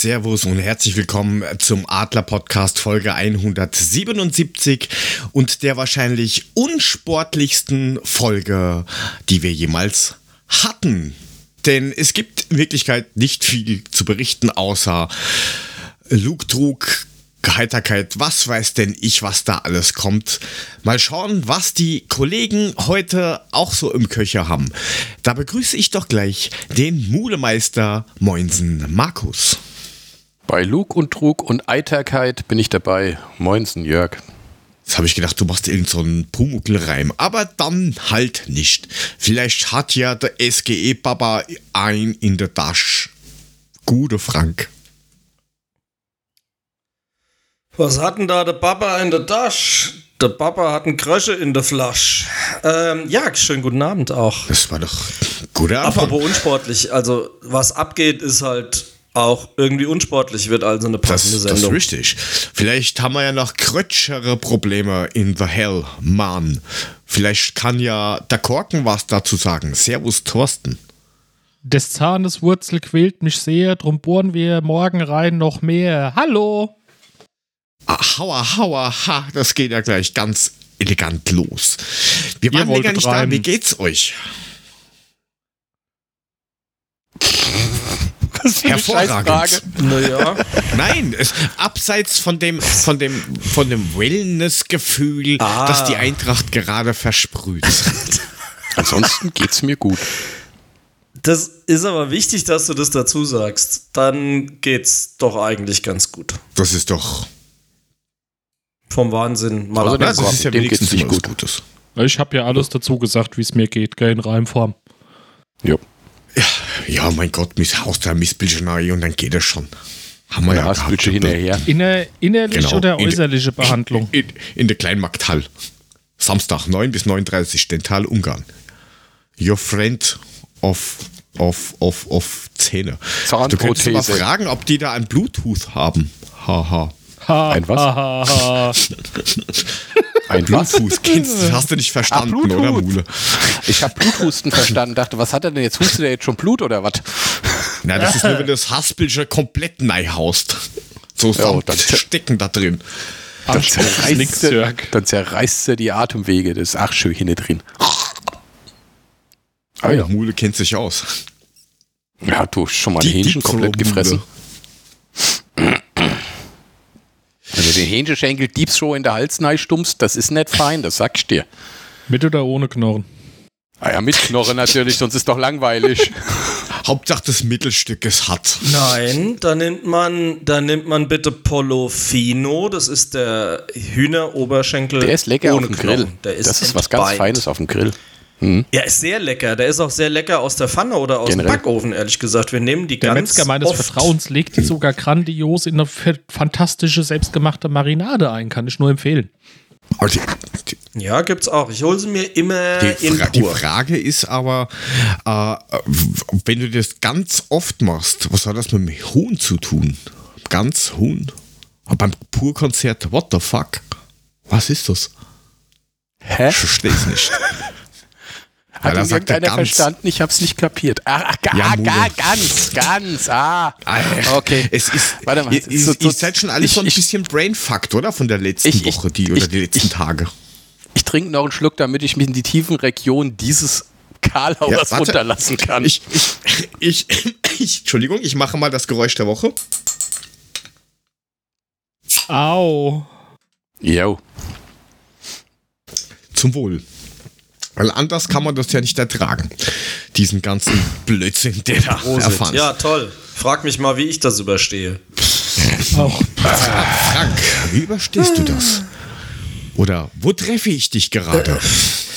Servus und herzlich willkommen zum Adler Podcast Folge 177 und der wahrscheinlich unsportlichsten Folge, die wir jemals hatten. Denn es gibt in Wirklichkeit nicht viel zu berichten, außer Luke Trug, Heiterkeit, was weiß denn ich, was da alles kommt. Mal schauen, was die Kollegen heute auch so im Köcher haben. Da begrüße ich doch gleich den Mulemeister Moinsen Markus. Bei Lug und Trug und Eiterkeit bin ich dabei. Moinsen Jörg. Jetzt habe ich gedacht, du machst irgendeinen so Pumuckl-Reim. Aber dann halt nicht. Vielleicht hat ja der SGE-Papa ein in der Tasche. Gute Frank. Was hat denn da der Papa in der Tasche? Der Papa hat einen Krösche in der Flasche. Ähm, ja, schönen guten Abend auch. Das war doch guter Anfang. Apropos unsportlich, also was abgeht, ist halt auch irgendwie unsportlich, wird also eine passende das, Sendung. Das ist richtig. Vielleicht haben wir ja noch krötschere Probleme in The Hell, Mann. Vielleicht kann ja der Korken was dazu sagen. Servus, Thorsten. Des Zahnes Wurzel quält mich sehr, drum bohren wir morgen rein noch mehr. Hallo! Ah, hauer, hauer, ha, das geht ja gleich ganz elegant los. Wir waren ja gar nicht reimen. da. Wie geht's euch? Hervorragend. Naja. Nein, es, abseits von dem, von dem, von dem Wellness-Gefühl, ah. das die Eintracht gerade versprüht. Ansonsten geht's mir gut. Das ist aber wichtig, dass du das dazu sagst. Dann geht's doch eigentlich ganz gut. Das ist doch vom Wahnsinn mal also das ist ja wenigstens nicht gut. Gutes. Ich habe ja alles dazu gesagt, wie es mir geht, gell, in Reimform. Ja. Ja. Ja, mein Gott, mis Haus da Missbildchen und dann geht es schon. Haben wir ja, ja gehabt, hinterher. Inner, innerliche genau. oder äußerliche in, Behandlung? In, in, in der Kleinmarkthall. Samstag 9 bis 39 Dental Ungarn. Your friend of of of of Zähne. Du könntest mal fragen, ob die da ein Bluetooth haben. Haha. Ha, ein was? Ha, ha, ein. Kennst du, hast du nicht verstanden, ah, oder Mule? Ich habe Bluthusten verstanden. Dachte, was hat er denn jetzt? Hustet er jetzt schon Blut oder was? Na, das ist nur, wenn du das Haspelcher komplett neu haust. So ja, dann stecken da drin. Dann zerreißt, er, dann zerreißt er die Atemwege. Das ist ach schön hier drin. Ah, ja. Mule kennt sich aus. Ja, du hast schon mal die, Hähnchen komplett gefressen. Also den Hähnchenschenkel Deeps Show in der Halsnei stummst, das ist nicht fein, das sagst ich dir. Mit oder ohne Knochen? Ah ja, mit Knochen natürlich, sonst ist doch langweilig. Hauptsache das Mittelstück es hat. Nein, da nimmt man, da nimmt man bitte Polofino, das ist der Hühneroberschenkel. Der ist lecker auf dem Grill. Der ist das ist was ganz Feines auf dem Grill. Mhm. Ja, ist sehr lecker. Der ist auch sehr lecker aus der Pfanne oder aus Generell. dem Backofen, ehrlich gesagt. Wir nehmen die der ganz Metzger meines oft. Vertrauens legt die sogar grandios in eine fantastische selbstgemachte Marinade ein. Kann ich nur empfehlen. Die, die, ja, gibt's auch. Ich hole sie mir immer die, in Fra pur. Die Frage ist aber, äh, wenn du das ganz oft machst, was hat das mit dem Huhn zu tun? Ganz Huhn? Beim Purkonzert, what the fuck? Was ist das? Hä? Ich verstehe es nicht. Hat ja, irgendeiner verstanden? Ich habe es nicht kapiert. Ah, ach, ah, ja, gar, ganz, ganz. Ah, okay. Es ist, Warte mal, ihr, so, so, ihr seid schon alles ich, so ein bisschen brainfucked, oder? Von der letzten ich, Woche die, oder die letzten Tage. Ich trinke noch einen Schluck, damit ich mich in die tiefen Regionen dieses Karlauers ja, runterlassen kann. Ich, ich, ich, ich, Entschuldigung, ich mache mal das Geräusch der Woche. Au. Jo. Zum Wohl. Weil anders kann man das ja nicht ertragen. Diesen ganzen Blödsinn, der da erfand. Ja, toll. Frag mich mal, wie ich das überstehe. Auch. Frank, wie überstehst du das? Oder wo treffe ich dich gerade?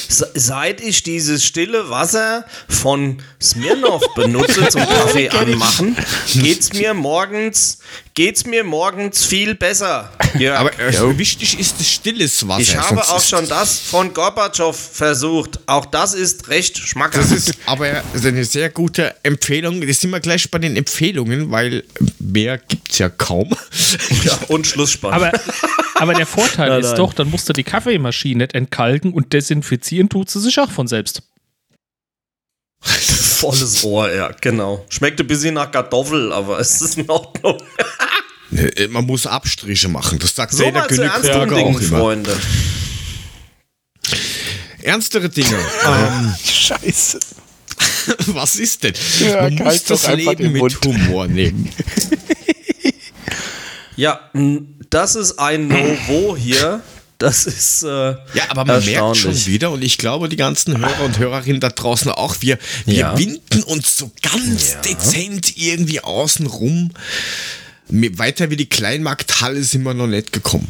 Seit ich dieses stille Wasser von Smirnoff benutze zum Kaffee anmachen, geht's mir morgens geht's mir morgens viel besser. Ja. Aber äh, wichtig ist das stilles Wasser. Ich habe auch schon das von Gorbatschow versucht. Auch das ist recht schmackhaft. Das ist aber eine sehr gute Empfehlung. Das sind wir gleich bei den Empfehlungen, weil mehr gibt's ja kaum. Ja, und Schlussspann. Aber, aber der Vorteil ist doch, dann musst du die Kaffeemaschine nicht entkalken und desinfizieren tut sie sich auch von selbst. Volles Rohr, ja, genau. Schmeckt ein bisschen nach Kartoffel, aber es ist in Ordnung. Äh, man muss Abstriche machen. Das sagt so jeder Königsberger auch immer. Freunde. Ernstere Dinge. ähm, Scheiße. Was ist denn? Ja, Man muss das Leben mit Mund. Humor nehmen. ja, das ist ein No-Wo hier. Das ist. Äh, ja, aber man merkt schon wieder, und ich glaube, die ganzen Hörer und Hörerinnen da draußen auch, wir, wir ja. winden uns so ganz ja. dezent irgendwie außen rum. Weiter wie die Kleinmarkthalle sind wir noch nicht gekommen.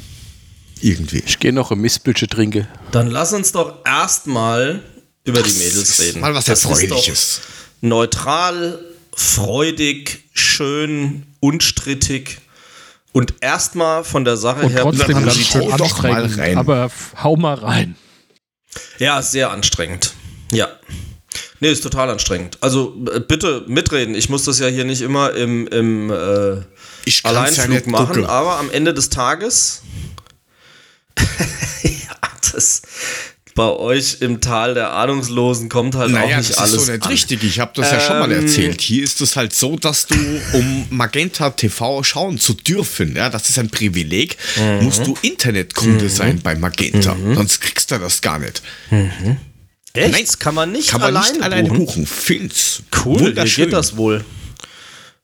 Irgendwie. Ich gehe noch ein Mistbütsche trinke. Dann lass uns doch erstmal über das die Mädels reden. Mal was Erfreuliches. Neutral, freudig, schön, unstrittig und erstmal von der Sache und her. Trotzdem ganz schön doch mal rein. Aber hau mal rein. Ja, sehr anstrengend. Ja. Nee, ist total anstrengend. Also bitte mitreden. Ich muss das ja hier nicht immer im, im äh, Alleinflug ja machen, gucken. aber am Ende des Tages. ja, das, bei euch im Tal der Ahnungslosen kommt halt naja, auch nicht alles. Das ist so nicht an. richtig. Ich habe das ähm, ja schon mal ähm, erzählt. Hier ist es halt so, dass du, um Magenta TV schauen zu dürfen, ja, das ist ein Privileg, mhm. musst du Internetkunde mhm. sein bei Magenta. Mhm. Sonst kriegst du das gar nicht. Mhm. Echt? Nein, kann man nicht, kann man alleine, nicht alleine buchen. buchen. Filz. Cool, wie geht das wohl?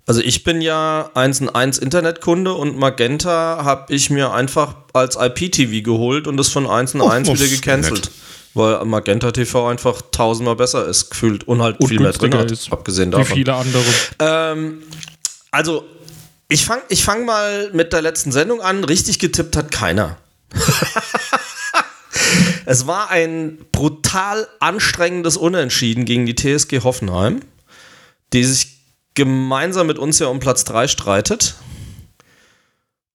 Also ich bin ja 1 und 1 Internetkunde und Magenta habe ich mir einfach als IPTV geholt und das von 1 und 1 wieder gecancelt. Weil Magenta TV einfach tausendmal besser ist, gefühlt und halt und viel mehr drin hat, ist, abgesehen davon. Wie viele andere. Ähm, also, ich fange ich fang mal mit der letzten Sendung an. Richtig getippt hat keiner. es war ein brutal anstrengendes Unentschieden gegen die TSG Hoffenheim, die sich gemeinsam mit uns ja um Platz 3 streitet.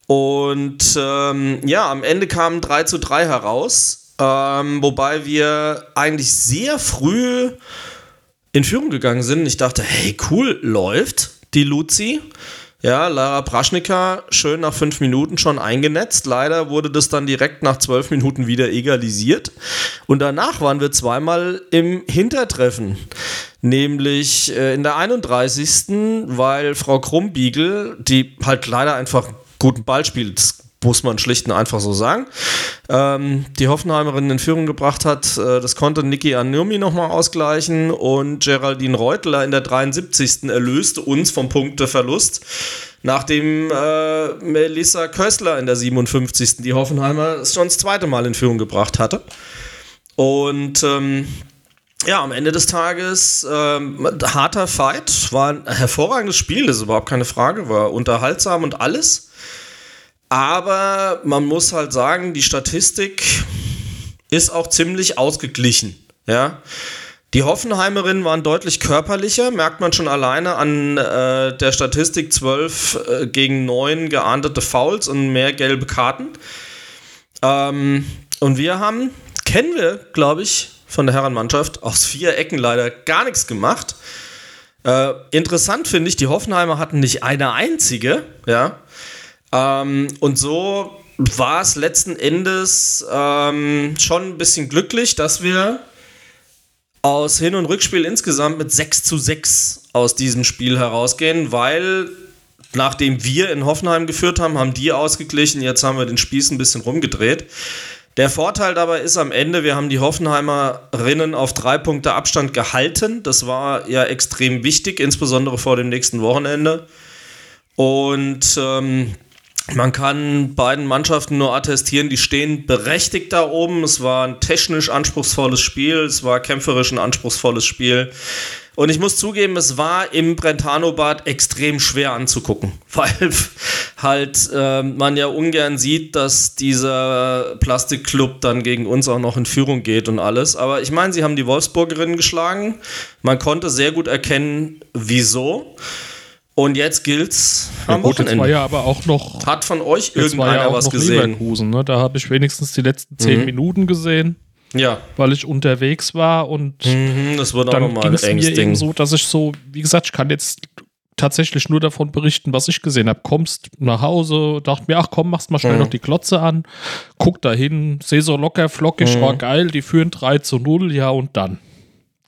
Und ähm, ja, am Ende kamen 3 zu 3 heraus, ähm, wobei wir eigentlich sehr früh in Führung gegangen sind. Ich dachte, hey, cool, läuft die Luzi. Ja, Lara Praschnika schön nach fünf Minuten schon eingenetzt. Leider wurde das dann direkt nach zwölf Minuten wieder egalisiert. Und danach waren wir zweimal im Hintertreffen. Nämlich äh, in der 31. weil Frau Krumbiegel, die halt leider einfach guten Ball spielt, muss man schlicht und einfach so sagen. Ähm, die Hoffenheimerin in Führung gebracht hat, äh, das konnte Niki Anurmi nochmal ausgleichen und Geraldine Reutler in der 73. erlöste uns vom Punkteverlust, nachdem äh, Melissa Kössler in der 57. die Hoffenheimer schon das zweite Mal in Führung gebracht hatte. Und ähm, ja, am Ende des Tages ähm, harter Fight, war ein hervorragendes Spiel, das ist überhaupt keine Frage, war unterhaltsam und alles. Aber man muss halt sagen, die Statistik ist auch ziemlich ausgeglichen. Ja. Die Hoffenheimerinnen waren deutlich körperlicher, merkt man schon alleine an äh, der Statistik 12 äh, gegen 9 geahndete Fouls und mehr gelbe Karten. Ähm, und wir haben, kennen wir, glaube ich, von der Herrenmannschaft, aus vier Ecken leider gar nichts gemacht. Äh, interessant finde ich, die Hoffenheimer hatten nicht eine einzige, ja. Ähm, und so war es letzten Endes ähm, schon ein bisschen glücklich, dass wir aus Hin- und Rückspiel insgesamt mit 6 zu 6 aus diesem Spiel herausgehen, weil nachdem wir in Hoffenheim geführt haben, haben die ausgeglichen, jetzt haben wir den Spieß ein bisschen rumgedreht. Der Vorteil dabei ist am Ende, wir haben die Hoffenheimerinnen auf drei Punkte Abstand gehalten. Das war ja extrem wichtig, insbesondere vor dem nächsten Wochenende. Und ähm, man kann beiden Mannschaften nur attestieren, die stehen berechtigt da oben. Es war ein technisch anspruchsvolles Spiel, es war kämpferisch ein anspruchsvolles Spiel. Und ich muss zugeben, es war im Brentano-Bad extrem schwer anzugucken, weil halt äh, man ja ungern sieht, dass dieser Plastikclub dann gegen uns auch noch in Führung geht und alles. Aber ich meine, sie haben die Wolfsburgerinnen geschlagen. Man konnte sehr gut erkennen, wieso. Und jetzt gilt's am ja, gut, Wochenende. War ja aber auch noch. Hat von euch irgendeiner ja was gesehen? Ne? Da habe ich wenigstens die letzten zehn mhm. Minuten gesehen. Ja. Weil ich unterwegs war und mhm, das wird dann ging es mir Ding. eben so, dass ich so, wie gesagt, ich kann jetzt tatsächlich nur davon berichten, was ich gesehen habe. Kommst nach Hause, dachte mir, ach komm, machst mal schnell mhm. noch die Klotze an, guck da hin, seh so locker flockig, mhm. war geil, die führen 3 zu 0, ja und dann.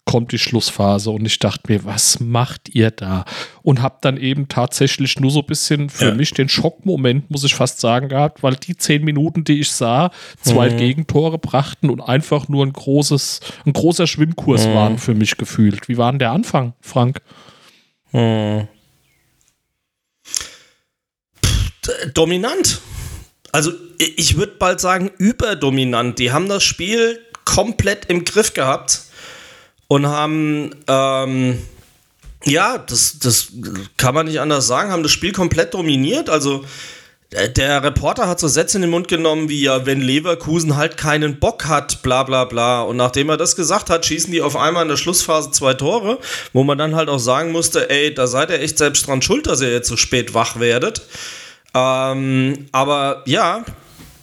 Kommt die Schlussphase und ich dachte mir, was macht ihr da? Und habe dann eben tatsächlich nur so ein bisschen für ja. mich den Schockmoment, muss ich fast sagen, gehabt, weil die zehn Minuten, die ich sah, zwei mhm. Gegentore brachten und einfach nur ein großes, ein großer Schwimmkurs mhm. waren für mich gefühlt. Wie war denn der Anfang, Frank? Mhm. Dominant. Also ich würde bald sagen, überdominant. Die haben das Spiel komplett im Griff gehabt und haben, ähm, ja, das, das kann man nicht anders sagen, haben das Spiel komplett dominiert. Also der Reporter hat so Sätze in den Mund genommen wie ja, wenn Leverkusen halt keinen Bock hat, bla bla bla. Und nachdem er das gesagt hat, schießen die auf einmal in der Schlussphase zwei Tore, wo man dann halt auch sagen musste, ey, da seid ihr echt selbst dran schuld, dass ihr jetzt so spät wach werdet. Ähm, aber ja,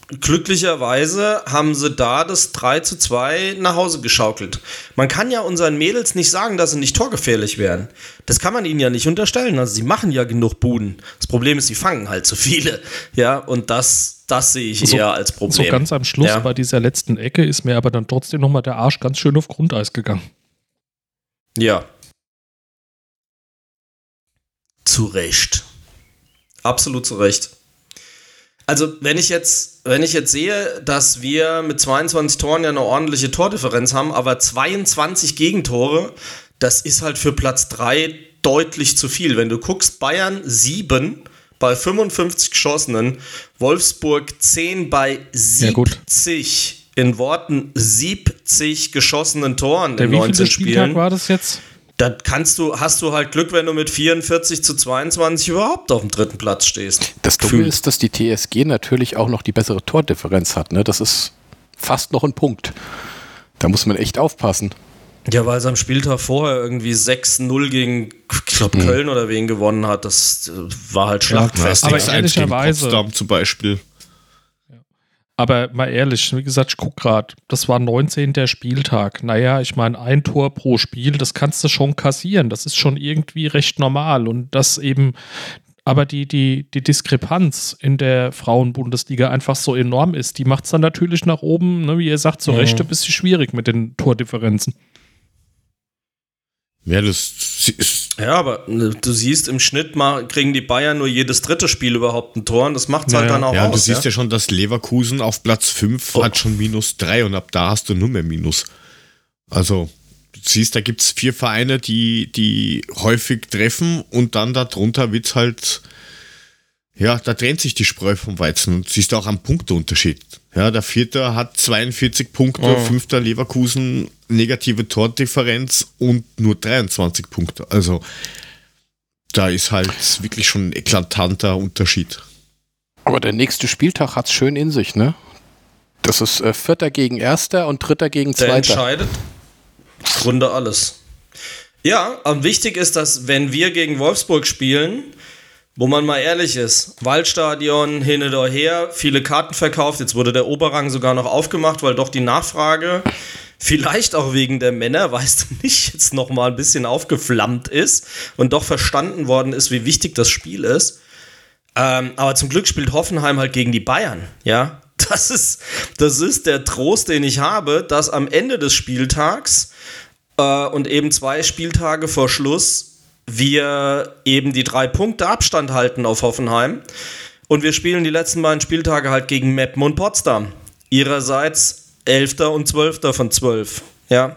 glücklicherweise haben sie da das 3 zu 2 nach Hause geschaukelt. Man kann ja unseren Mädels nicht sagen, dass sie nicht torgefährlich wären. Das kann man ihnen ja nicht unterstellen. Also sie machen ja genug Buden. Das Problem ist, sie fangen halt zu viele. Ja, und das, das sehe ich so, eher als Problem. So ganz am Schluss ja. bei dieser letzten Ecke ist mir aber dann trotzdem nochmal der Arsch ganz schön auf Grundeis gegangen. Ja. Zu Recht. Absolut zu Recht. Also, wenn ich jetzt, wenn ich jetzt sehe, dass wir mit 22 Toren ja eine ordentliche Tordifferenz haben, aber 22 Gegentore, das ist halt für Platz 3 deutlich zu viel. Wenn du guckst, Bayern 7 bei 55 geschossenen, Wolfsburg 10 bei 70 ja, in Worten 70 geschossenen Toren Der in 19 Spielen. Spieltag war das jetzt? Dann kannst du, hast du halt Glück, wenn du mit 44 zu 22 überhaupt auf dem dritten Platz stehst. Das Dumme ist, dass die TSG natürlich auch noch die bessere Tordifferenz hat. Ne? Das ist fast noch ein Punkt. Da muss man echt aufpassen. Ja, weil es am Spieltag vorher irgendwie 6-0 gegen, ich glaube, hm. Köln oder wen gewonnen hat. Das war halt Schlachtfest. Ja, aber ehrlicherweise, Potsdam zum Beispiel. Aber mal ehrlich, wie gesagt, ich gucke gerade, das war 19. der Spieltag. Naja, ich meine, ein Tor pro Spiel, das kannst du schon kassieren. Das ist schon irgendwie recht normal. Und das eben, aber die, die, die Diskrepanz in der Frauenbundesliga einfach so enorm ist, die macht es dann natürlich nach oben, ne, wie ihr sagt, so mhm. recht ein bisschen schwierig mit den Tordifferenzen. Ja, das ist. Ja, aber ne, du siehst, im Schnitt mal, kriegen die Bayern nur jedes dritte Spiel überhaupt ein Tor und das macht es halt dann auch ja, aus. Du siehst ja? ja schon, dass Leverkusen auf Platz 5 oh. hat schon minus 3 und ab da hast du nur mehr Minus. Also, du siehst, da gibt es vier Vereine, die, die häufig treffen und dann darunter wird es halt ja, da trennt sich die Spreu vom Weizen und siehst auch am Punkteunterschied. Ja, der vierte hat 42 Punkte, oh. fünfter Leverkusen negative Tordifferenz und nur 23 Punkte. Also da ist halt wirklich schon ein eklatanter Unterschied. Aber der nächste Spieltag hat es schön in sich, ne? Das ist äh, Vierter gegen Erster und Dritter gegen Zweiter. Der entscheidet Grunde alles. Ja, aber wichtig ist, dass wenn wir gegen Wolfsburg spielen, wo man mal ehrlich ist, Waldstadion hin oder her, viele Karten verkauft, jetzt wurde der Oberrang sogar noch aufgemacht, weil doch die Nachfrage, vielleicht auch wegen der Männer, weißt du nicht, jetzt noch mal ein bisschen aufgeflammt ist und doch verstanden worden ist, wie wichtig das Spiel ist. Ähm, aber zum Glück spielt Hoffenheim halt gegen die Bayern, ja. Das ist, das ist der Trost, den ich habe, dass am Ende des Spieltags äh, und eben zwei Spieltage vor Schluss wir eben die drei Punkte Abstand halten auf Hoffenheim. Und wir spielen die letzten beiden Spieltage halt gegen Meppen und Potsdam. Ihrerseits 11. und 12. von 12. Ja.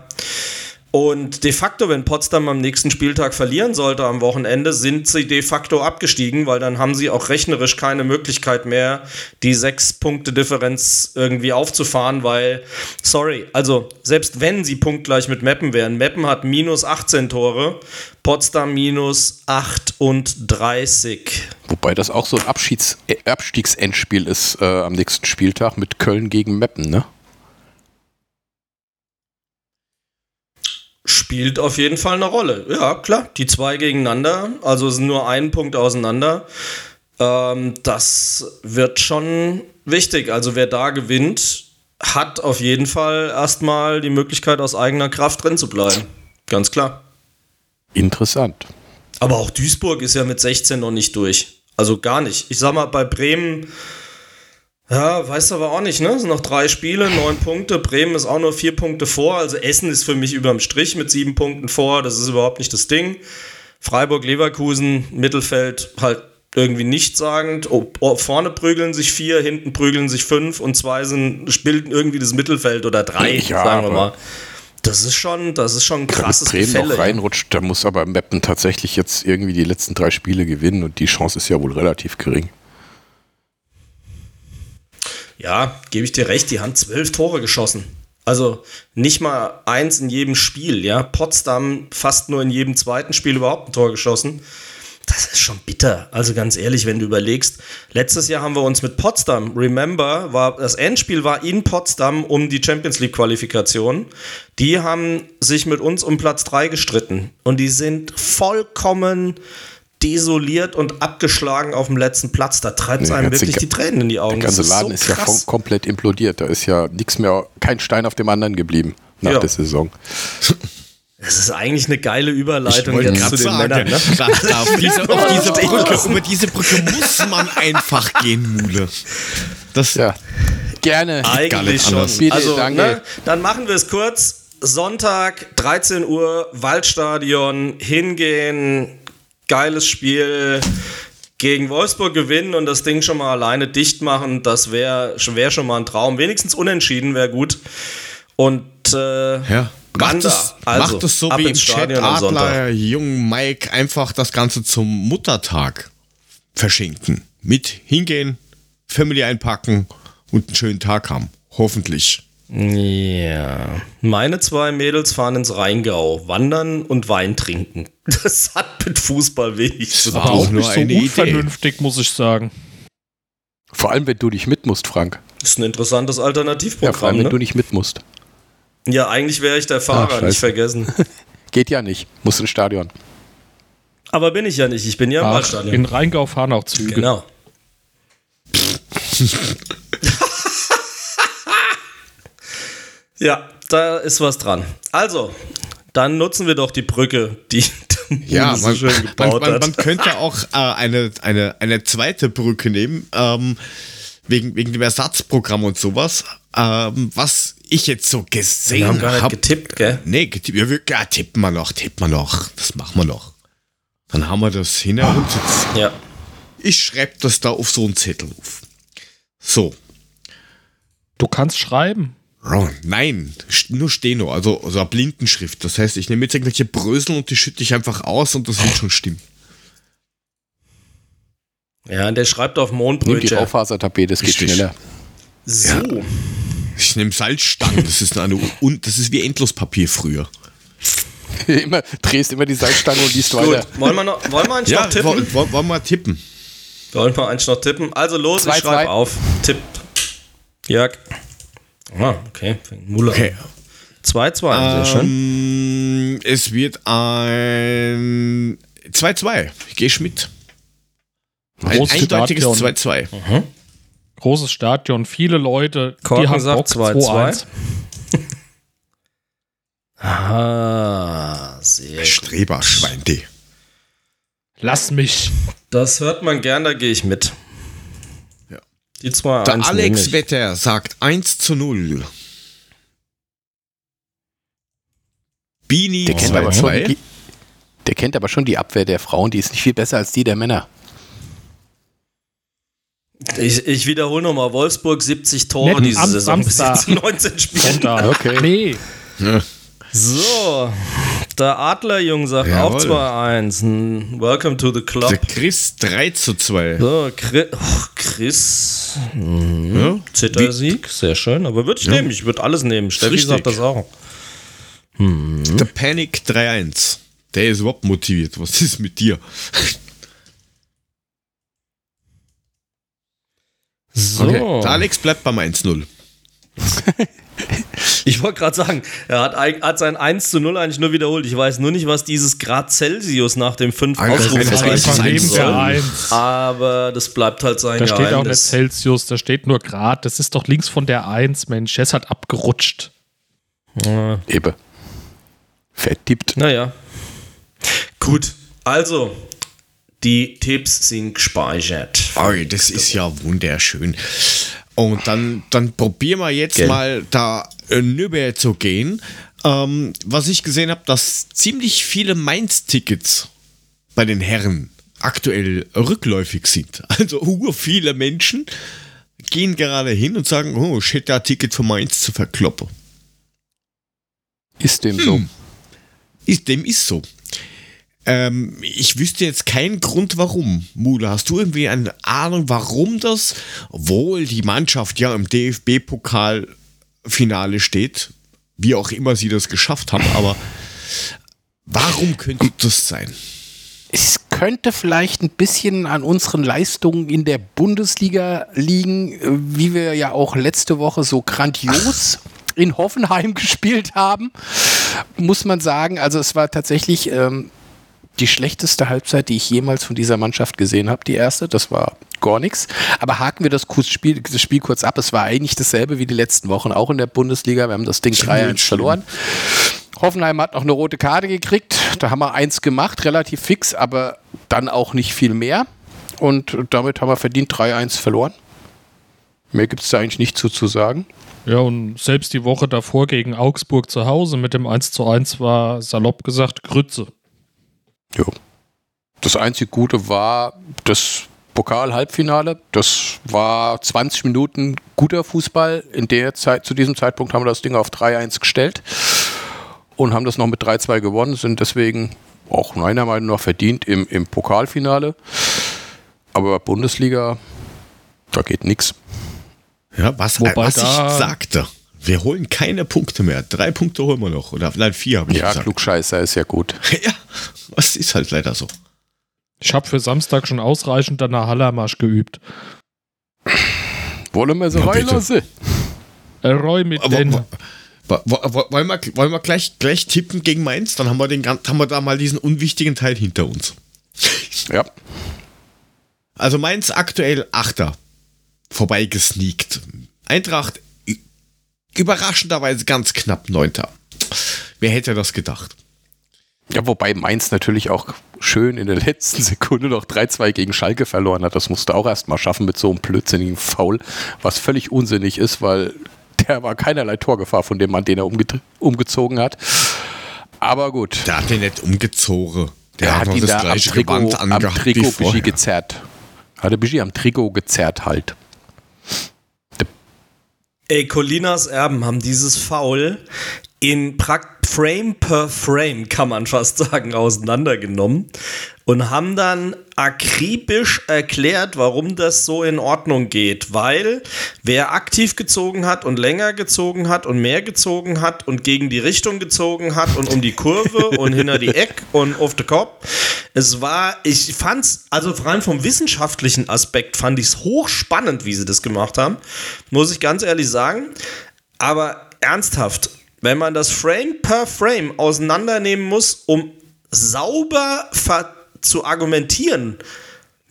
Und de facto, wenn Potsdam am nächsten Spieltag verlieren sollte am Wochenende, sind sie de facto abgestiegen, weil dann haben sie auch rechnerisch keine Möglichkeit mehr, die sechs Punkte Differenz irgendwie aufzufahren, weil, sorry, also selbst wenn sie punktgleich mit Meppen wären, Meppen hat minus 18 Tore, Potsdam minus 38. Wobei das auch so ein Abschieds Abstiegsendspiel ist äh, am nächsten Spieltag mit Köln gegen Meppen, ne? Spielt auf jeden Fall eine Rolle. Ja, klar, die zwei gegeneinander, also sind nur ein Punkt auseinander. Ähm, das wird schon wichtig. Also wer da gewinnt, hat auf jeden Fall erstmal die Möglichkeit, aus eigener Kraft drin zu bleiben. Ganz klar. Interessant. Aber auch Duisburg ist ja mit 16 noch nicht durch. Also gar nicht. Ich sag mal, bei Bremen Ja, weißt du aber auch nicht, ne? Es sind noch drei Spiele, neun Punkte. Bremen ist auch nur vier Punkte vor. Also Essen ist für mich überm Strich mit sieben Punkten vor. Das ist überhaupt nicht das Ding. Freiburg, Leverkusen, Mittelfeld halt irgendwie nichtssagend. Oh, oh, vorne prügeln sich vier, hinten prügeln sich fünf und zwei sind, bilden irgendwie das Mittelfeld oder drei, Ja, sagen wir mal. Das ist schon, das ist schon ein krasses Bremen Gefälle. noch reinrutscht, da muss aber Meppen tatsächlich jetzt irgendwie die letzten drei Spiele gewinnen und die Chance ist ja wohl relativ gering. Ja, gebe ich dir recht, die haben zwölf Tore geschossen. Also nicht mal eins in jedem Spiel, ja. Potsdam fast nur in jedem zweiten Spiel überhaupt ein Tor geschossen. Das ist schon bitter. Also ganz ehrlich, wenn du überlegst, letztes Jahr haben wir uns mit Potsdam, remember, war das Endspiel war in Potsdam um die Champions League Qualifikation. Die haben sich mit uns um Platz 3 gestritten und die sind vollkommen desoliert und abgeschlagen auf dem letzten Platz. Da treibt es einem wirklich die Tränen in die Augen. Der ganze Das Laden ist ja komplett implodiert. Da ist ja nichts mehr, kein Stein auf dem anderen geblieben nach Ja. der Saison. Das ist eigentlich eine geile Überleitung jetzt zu den sagen, Männern. Ne? da, da auf, diese, auf diese Brücke, über diese Brücke muss man einfach gehen, Mule. Das, Ja, gerne. gar Eigentlich nicht schon. anders. Bitte, also, danke. ne, dann machen wir es kurz. Sonntag, 13 Uhr, Waldstadion, hingehen, geiles Spiel, gegen Wolfsburg gewinnen und das Ding schon mal alleine dicht machen, das wäre wär schon mal ein Traum. Wenigstens unentschieden wäre gut. Und äh, Ja. Macht es, Also, macht es so wie im Chat Adler, jungen Mike, einfach das Ganze zum Muttertag verschenken. Mit hingehen, Family einpacken und einen schönen Tag haben. Hoffentlich. Ja. Meine zwei Mädels fahren ins Rheingau, wandern und Wein trinken. Das hat mit Fußball wenig zu war tun. auch Auch nur nicht so eine Idee. unvernünftig, muss ich sagen. Vor allem, wenn du nicht mit musst, Frank. Das ist ein interessantes Ja, vor Alternativprogramm. allem, wenn du ne? nicht mit musst. Ja, eigentlich wäre ich der Fahrer, Ach, nicht vergessen. Geht ja nicht. Musst ins Stadion. Aber bin ich ja nicht, ich bin ja im Ach, Waldstadion. in Rheingau fahren auch Züge. Genau. ja, da ist was dran. Also, dann nutzen wir doch die Brücke, die Ja, Mule so man, schön man, gebaut man, hat. man könnte auch äh, eine, eine, eine zweite Brücke nehmen, ähm, wegen, wegen dem Ersatzprogramm und sowas. Ähm, was ich jetzt so wir gesehen haben gar nicht habe. getippt, gell? Nee, getippt, ja, wir, ja, tippen wir noch, tippen wir noch. Das machen wir noch. Dann haben wir das hin und jetzt Ja. Ich schreibe das da auf so einen Zettel auf. So. Du kannst schreiben. Oh, nein, nur Steno, also, also eine Blindenschrift. Das heißt, ich nehme jetzt irgendwelche Brösel und die schütte ich einfach aus und das wird schon stimmen. Ja, der schreibt auf Nimm die Mondbrötchen. Raufasertapete, es geht Richtig. schneller. So. Ich nehme Salzstangen, das ist eine, und das ist wie Endlospapier früher. immer, drehst immer die Salzstange und liest Gut, weiter. wollen wir noch, wollen wir eigentlich Ja, noch tippen? wollen wollen- wollen wir tippen? Wollen wir eigentlich noch tippen? Also los, Zwei, ich schreibe auf. Tipp. Jörg. Ah, okay. Fängt Muller Okay. an. 2-2, sehr schön. Ähm, es wird ein 2-2. Ich gehe Schmidt. Ein Großes eindeutiges Stadion. 2-2. Großes Stadion, viele Leute, die Korken haben sagt Bock 2-2. 2-1. Ah, sehr gut. Streberschwein, D. Lass mich. Das hört man gern, da gehe ich mit. Die 2 Der 1 Alex Wetter sagt 1 zu 0. Bini Der kennt, aber 2 schon 2. die, der kennt aber schon die Abwehr der Frauen, die ist nicht viel besser als die der Männer. Ich, ich wiederhole nochmal: Wolfsburg 70 Tore Netten diese am Saison bis Samstag. jetzt in 19 Spielen. Sonntag. Okay. Nee. So, der Adlerjung sagt Jawohl. auch 2-1. Hm, Welcome to the Der club. Chris 3 zu 2. So, Chris, oh, Chris Ja? Zittersieg, sehr schön. Aber würde ich nehmen, ich würde alles nehmen. Steffi richtig. sagt das auch. Der Panic 3-1. Der ist überhaupt motiviert. Was ist mit dir? So, Okay. Der Alex bleibt beim 1-0. ich wollte gerade sagen, er hat, hat sein 1 zu 0 eigentlich nur wiederholt. Ich weiß nur nicht, was dieses Grad Celsius nach dem 5 Alter, Das ist Das Ausrufezeichen soll. 1. Aber das bleibt halt sein Da steht auch nicht. Celsius, da steht nur Grad. Das ist doch links von der 1, Mensch. Der ist halt abgerutscht. Ja. Eben. Vertippt. Naja. Gut, also, die Tipps sind gespeichert. Oh, das ist ja wunderschön. Und dann, dann probieren wir jetzt Gell. mal da rüber zu gehen. Ähm, was ich gesehen habe, dass ziemlich viele Mainz-Tickets bei den Herren aktuell rückläufig sind. Also ur viele Menschen gehen gerade hin und sagen, oh, ich hätte ein Ticket für Mainz zu verkloppen. Ist dem so. Ist, dem ist so. Ähm, ich wüsste jetzt keinen Grund, warum. Mula, hast du irgendwie eine Ahnung, warum das, obwohl die Mannschaft ja im DFB-Pokalfinale steht, wie auch immer sie das geschafft haben, aber warum könnte das sein? Es könnte vielleicht ein bisschen an unseren Leistungen in der Bundesliga liegen, wie wir ja auch letzte Woche so grandios in Hoffenheim gespielt haben, muss man sagen. Also es war tatsächlich ähm, die schlechteste Halbzeit, die ich jemals von dieser Mannschaft gesehen habe, die erste. Das war gar nichts. Aber haken wir das, Spiel, das Spiel kurz ab. Es war eigentlich dasselbe wie die letzten Wochen, auch in der Bundesliga. Wir haben das Ding 3-1 verloren. Hoffenheim hat noch eine rote Karte gekriegt. Da haben wir eins gemacht, relativ fix, aber dann auch nicht viel mehr. Und damit haben wir verdient 3-1 verloren. Mehr gibt es da eigentlich nicht zu, zu sagen. Ja, und selbst die Woche davor gegen Augsburg zu Hause mit dem 1 zu 1 war salopp gesagt Grütze. Jo. Das einzig Gute war das Pokal-Halbfinale. Das war 20 Minuten guter Fußball. In der Zeit, zu diesem Zeitpunkt haben wir das Ding auf 3-1 gestellt und haben das noch mit 3-2 gewonnen, sind deswegen auch meiner Meinung nach verdient im, im Pokalfinale. Aber Bundesliga, da geht nichts. Ja, was, Wobei was da- ich sagte. Wir holen keine Punkte mehr. Drei Punkte holen wir noch. Oder nein, vier habe ich Ja, gesagt. Klugscheißer ist ja gut. Ja, das ist halt leider so. Ich habe für Samstag schon ausreichend an der Hallermarsch geübt. Wollen wir so Ja, reinlassen? Äh, Roy mit Aber, den. wo- wo- wo- wollen wir, wollen wir gleich, gleich tippen gegen Mainz? Dann haben wir, den, haben wir da mal diesen unwichtigen Teil hinter uns. Ja. Also Mainz aktuell Achter. Vorbeigesneakt. Eintracht überraschenderweise ganz knapp Neunter. Wer hätte das gedacht? Ja, wobei Mainz natürlich auch schön in der letzten Sekunde noch 3-2 gegen Schalke verloren hat. Das musste auch erst mal schaffen mit so einem blödsinnigen Foul, was völlig unsinnig ist, weil der war keinerlei Torgefahr von dem Mann, den er umge umgezogen hat. Aber gut, Der hat den nicht umgezogen. Der er hat, hat ihn das da am Trikot, am Trikot Bischi gezerrt. Hat er Bischi am Trikot gezerrt halt. Ey, Colinas Erben haben dieses Foul in Prakt Frame per Frame, kann man fast sagen, auseinandergenommen und haben dann akribisch erklärt, warum das so in Ordnung geht. Weil wer aktiv gezogen hat und länger gezogen hat und mehr gezogen hat und gegen die Richtung gezogen hat und um die Kurve und hinter die Eck und auf den Kopf, es war, ich fand's, also rein vom wissenschaftlichen Aspekt fand ich es hochspannend, wie sie das gemacht haben, muss ich ganz ehrlich sagen. Aber ernsthaft, wenn man das Frame per Frame auseinandernehmen muss, um sauber zu argumentieren,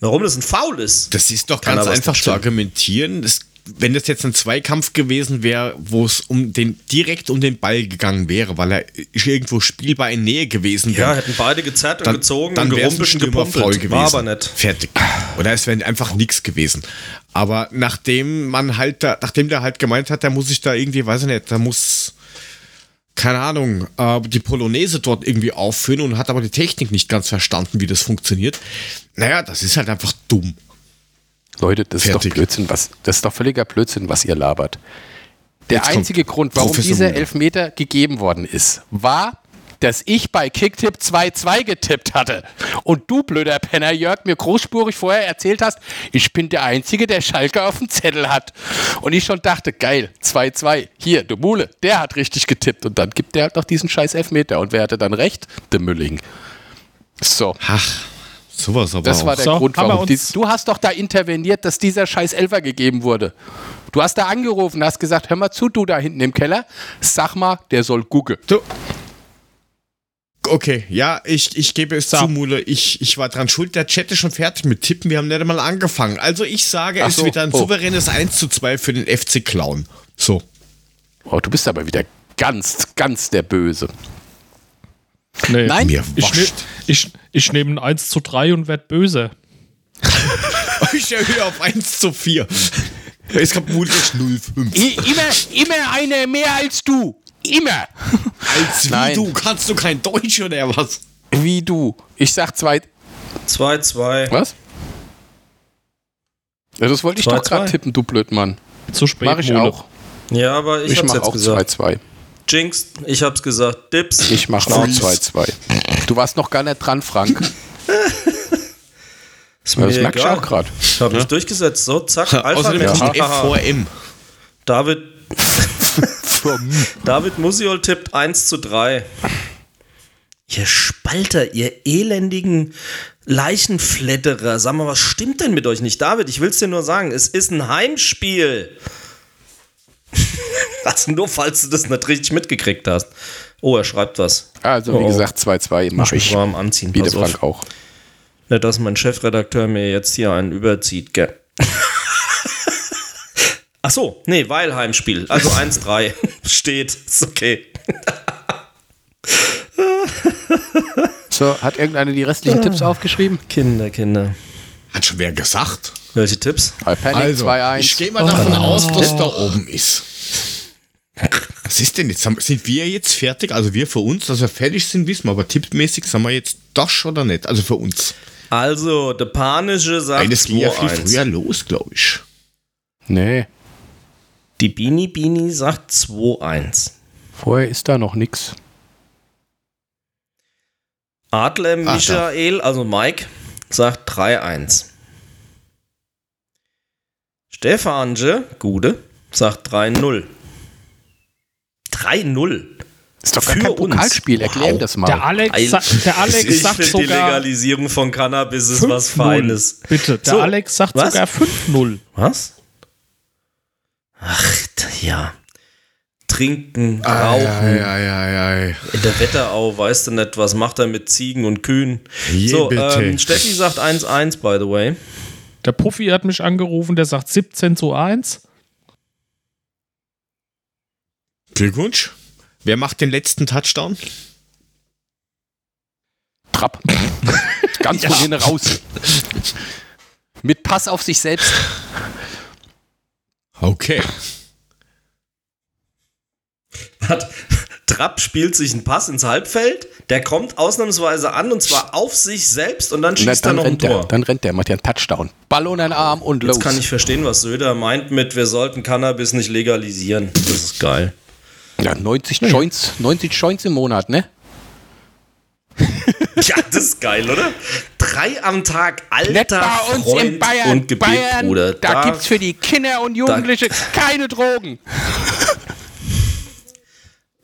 warum das ein Foul ist. Das ist doch ganz einfach zu argumentieren. Das, wenn das jetzt ein Zweikampf gewesen wäre, wo es um den direkt um den Ball gegangen wäre, weil er irgendwo spielbar in Nähe gewesen Ja, wäre, hätten beide gezerrt und dann, gezogen dann und wäre es ein gerumpelt und gepumpelt. War aber nicht. Fertig. Oder es wäre einfach nichts gewesen. Aber nachdem man halt da, nachdem der halt gemeint hat, der muss sich da irgendwie, weiß ich nicht, da muss keine Ahnung, äh, die Polonaise dort irgendwie aufführen und hat aber die Technik nicht ganz verstanden, wie das funktioniert. Naja, das ist halt einfach dumm. Leute, das ist Fertig. doch Blödsinn, was, das ist doch völliger Blödsinn, was ihr labert. Der Jetzt einzige Grund, warum dieser. Elfmeter gegeben worden ist, war, dass ich bei Kicktipp 2-2 getippt hatte. Und du, blöder Penner, Jörg, mir großspurig vorher erzählt hast, ich bin der Einzige, der Schalke auf dem Zettel hat. Und ich schon dachte, geil, 2-2. Hier, der Mule, der hat richtig getippt. Und dann gibt der halt noch diesen scheiß Elfmeter. Und wer hatte dann recht? Der Mülling. So. Ach, sowas aber Das auch. war der So, Grund, warum. uns- Dies, du hast doch da interveniert, dass dieser scheiß Elfer gegeben wurde. Du hast da angerufen, hast gesagt, hör mal zu, du da hinten im Keller, sag mal, der soll gucken. Du. Okay, ja, ich, ich gebe es So. zu, Mule. Ich, ich war dran schuld. Der Chat ist schon fertig mit Tippen. Wir haben nicht einmal angefangen. Also ich sage, Ach es so, wird ein oh. souveränes 1 zu 2 für den FC Clown. So. Oh, du bist aber wieder ganz, ganz der Böse. Nee. Nein, Mir Ich, ne, ich, ich nehme ein 1 zu 3 und werd böse. Ich erhöhe auf 1 zu 4. Es gab mutig 05. I, immer, immer eine mehr als du. Immer. Als wie Nein. du, kannst du kein Deutsch oder was? Wie du. Ich sag zwei. 2-2. Was? Ja, das wollte ich Zwei, doch gerade tippen, du Blödmann. Zu spät. Mach ich Mole. auch. Ja, aber ich, Ich, hab's mach jetzt auch gesagt. 2-2. Jinx, ich hab's gesagt. Dips. Ich mach auch Freeze. 2-2. Du warst noch gar nicht dran, Frank. Ist Ja, das merke ich auch gerade. Ich hab mich durchgesetzt. So, zack. Alpha Außerdem kommt F vor M. David. David Musiol tippt 1 zu 3. Ihr Spalter, ihr elendigen Leichenflatterer. Sag mal, was stimmt denn mit euch nicht? David, ich will's dir nur sagen, es ist ein Heimspiel. also nur, falls du das nicht richtig mitgekriegt hast. Oh, er schreibt was. Also, wie Oh, oh. gesagt, 2-2 Muss mache ich. warm anziehen. Bitte Pass auf. Frank auch. Nicht, dass mein Chefredakteur mir jetzt hier einen überzieht, gell? Ach so, nee, weil Heimspiel. Also 1-3 steht. Ist okay. So, hat irgendeiner die restlichen Tipps aufgeschrieben? Kinder, Kinder. Hat schon wer gesagt. Welche Tipps? Panic Also, 2-1. ich gehe mal davon aus, dass da oben ist. Was ist denn jetzt? Sind wir jetzt fertig? Also wir für uns, dass wir fertig sind, wissen wir. Aber tippmäßig sind wir jetzt doch oder nicht? Also für uns. Also, der Panische sagt Weil das ging ja viel 2-1. früher los, glaube ich. Nee, Die Bini Bini sagt 2-1. vorher ist da noch nix. Adler Michael, also Mike, sagt 3-1. Stefanje, Gude, sagt 3-0. 3-0. Ist doch gar Für kein. Pokalspiel, erklär Wow. das mal. Der Alex, sa der Alex ich sagt finde die sogar Legalisierung von Cannabis ist was 5-0. Feines. Bitte, der So, Alex sagt was? sogar 5-0. Was? Ach, ja. Trinken, rauchen. Ei, ei, ei, ei. In der Wetterau weißt du nicht, was macht er mit Ziegen und Kühen. Je, so, bitte. ähm, Steffi sagt 1-1, by the way. Der Puffy hat mich angerufen, der sagt 17 zu 1. Glückwunsch. Wer macht den letzten Touchdown? Trapp. Ganz von hinten raus. Mit Pass auf sich selbst. Okay. Hat, Trapp spielt sich einen Pass ins Halbfeld, der kommt ausnahmsweise an und zwar auf sich selbst und dann Na, schießt er dann noch ein rennt der. Tor. Dann rennt der, macht ja einen Touchdown. Ball unter den Arm und los. Jetzt kann ich verstehen, was Söder meint mit, wir sollten Cannabis nicht legalisieren. Das ist geil. ja, 90 Joints, 90 Joints im Monat, ne? Ja, das ist geil, oder? Drei am Tag, alter Nicht bei uns Freund in Bayern. und Bayern, Gebetbruder. da, gibt's für die Kinder und Jugendliche keine Drogen.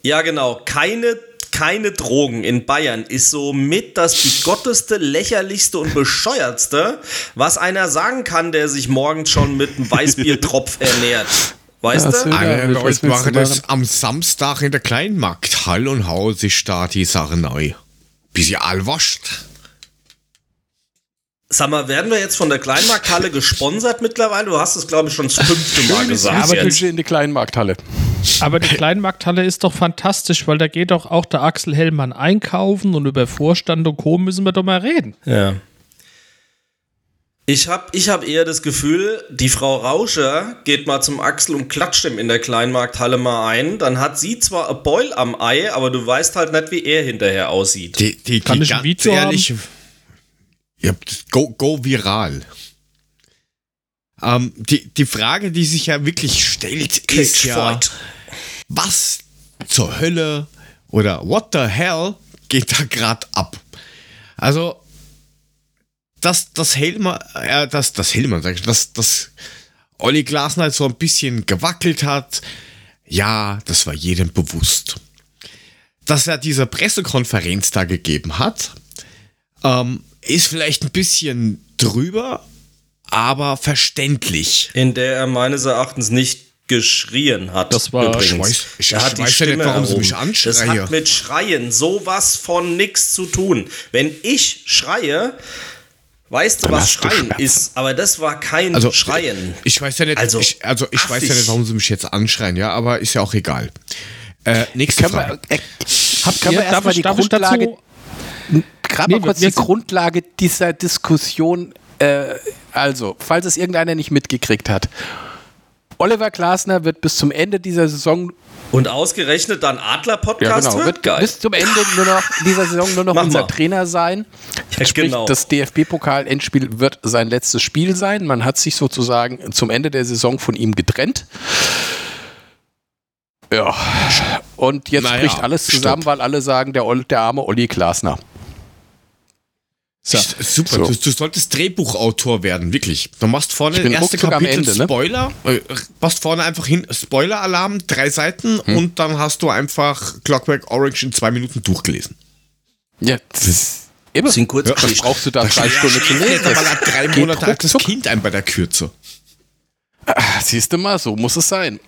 Ja, genau. Keine, keine Drogen in Bayern ist somit das bigotteste, lächerlichste und bescheuertste, was einer sagen kann, der sich morgens schon mit einem Weißbiertropf ernährt. Weißt Ja, du? so- Leute willst du machen das am Samstag in der Kleinmarkt. Hall und Haus ist da die Sache neu. Bis ihr all wascht. Sag mal, werden wir jetzt von der Kleinmarkthalle gesponsert mittlerweile? Du hast es, glaube ich, schon das fünfte Mal gesagt. aber jetzt. in der kleinen Markthalle. Aber die Kleinmarkthalle ist doch fantastisch, weil da geht doch auch der Axel Hellmann einkaufen und über Vorstand und Co. müssen wir doch mal reden. Ja. Ich habe ich hab eher das Gefühl, die Frau Rauscher geht mal zum Axel und klatscht ihm in der Kleinmarkthalle mal ein. Dann hat sie zwar ein Beul am Ei, aber du weißt halt nicht, wie er hinterher aussieht. Die, die, Kann die ich ein ganz Video ehrlich, Ja, go, go viral. Ähm, die, die Frage, die sich ja wirklich stellt, ist ja, Cagefight. was zur Hölle oder what the hell geht da gerade ab? Also, dass das Helmer, äh, das, das Helmer, dass das Olli Glasner so ein bisschen gewackelt hat, ja, das war jedem bewusst. Dass er diese Pressekonferenz da gegeben hat, ähm, ist vielleicht ein bisschen drüber, aber verständlich. In der er meines Erachtens nicht geschrien hat. Das war- Ich weiß- ich- er hat die ja nicht, Stimme warum sie mich erhoben. Das hat mit Schreien sowas von nix zu tun. Wenn ich schreie, weißt du, was du Schreien ist. Aber das war kein Also, Schreien. Ich weiß ja nicht, Also, ich, also ich weiß ja nicht, warum sie mich jetzt anschreien, ja, aber ist ja auch egal. Äh, nächste Können Frage. wir, äh, Habt können ihr, erstmal ich, die Grundlage, gerade Nee, mal kurz wir die Grundlage dieser Diskussion, äh, also, falls es irgendeiner nicht mitgekriegt hat. Oliver Glasner wird bis zum Ende dieser Saison Und ausgerechnet dann Adler-Podcast ja, genau, wird bis zum Ende nur noch dieser Saison nur noch Mach unser mal. Trainer sein. Ja, Sprich, genau. das DFB-Pokal-Endspiel wird sein letztes Spiel sein. Man hat sich sozusagen zum Ende der Saison von ihm getrennt. Ja, und jetzt Naja, bricht alles zusammen, stopp. weil alle sagen, der, der arme Olli Glasner. So. Super, So. Du, du solltest Drehbuchautor werden, wirklich. Du machst vorne erste Kapitel Ende, ne? Spoiler, äh, machst vorne einfach hin Spoiler-Alarm, drei Seiten Hm. und dann hast du einfach Clockwork Orange in zwei Minuten durchgelesen. Ja, das ist immer. Bisschen kurz Was brauchst du da drei Stunden zu lesen? Aber ein drei Monate altes. Kind ein bei der Kürze. Siehst du mal, so muss es sein.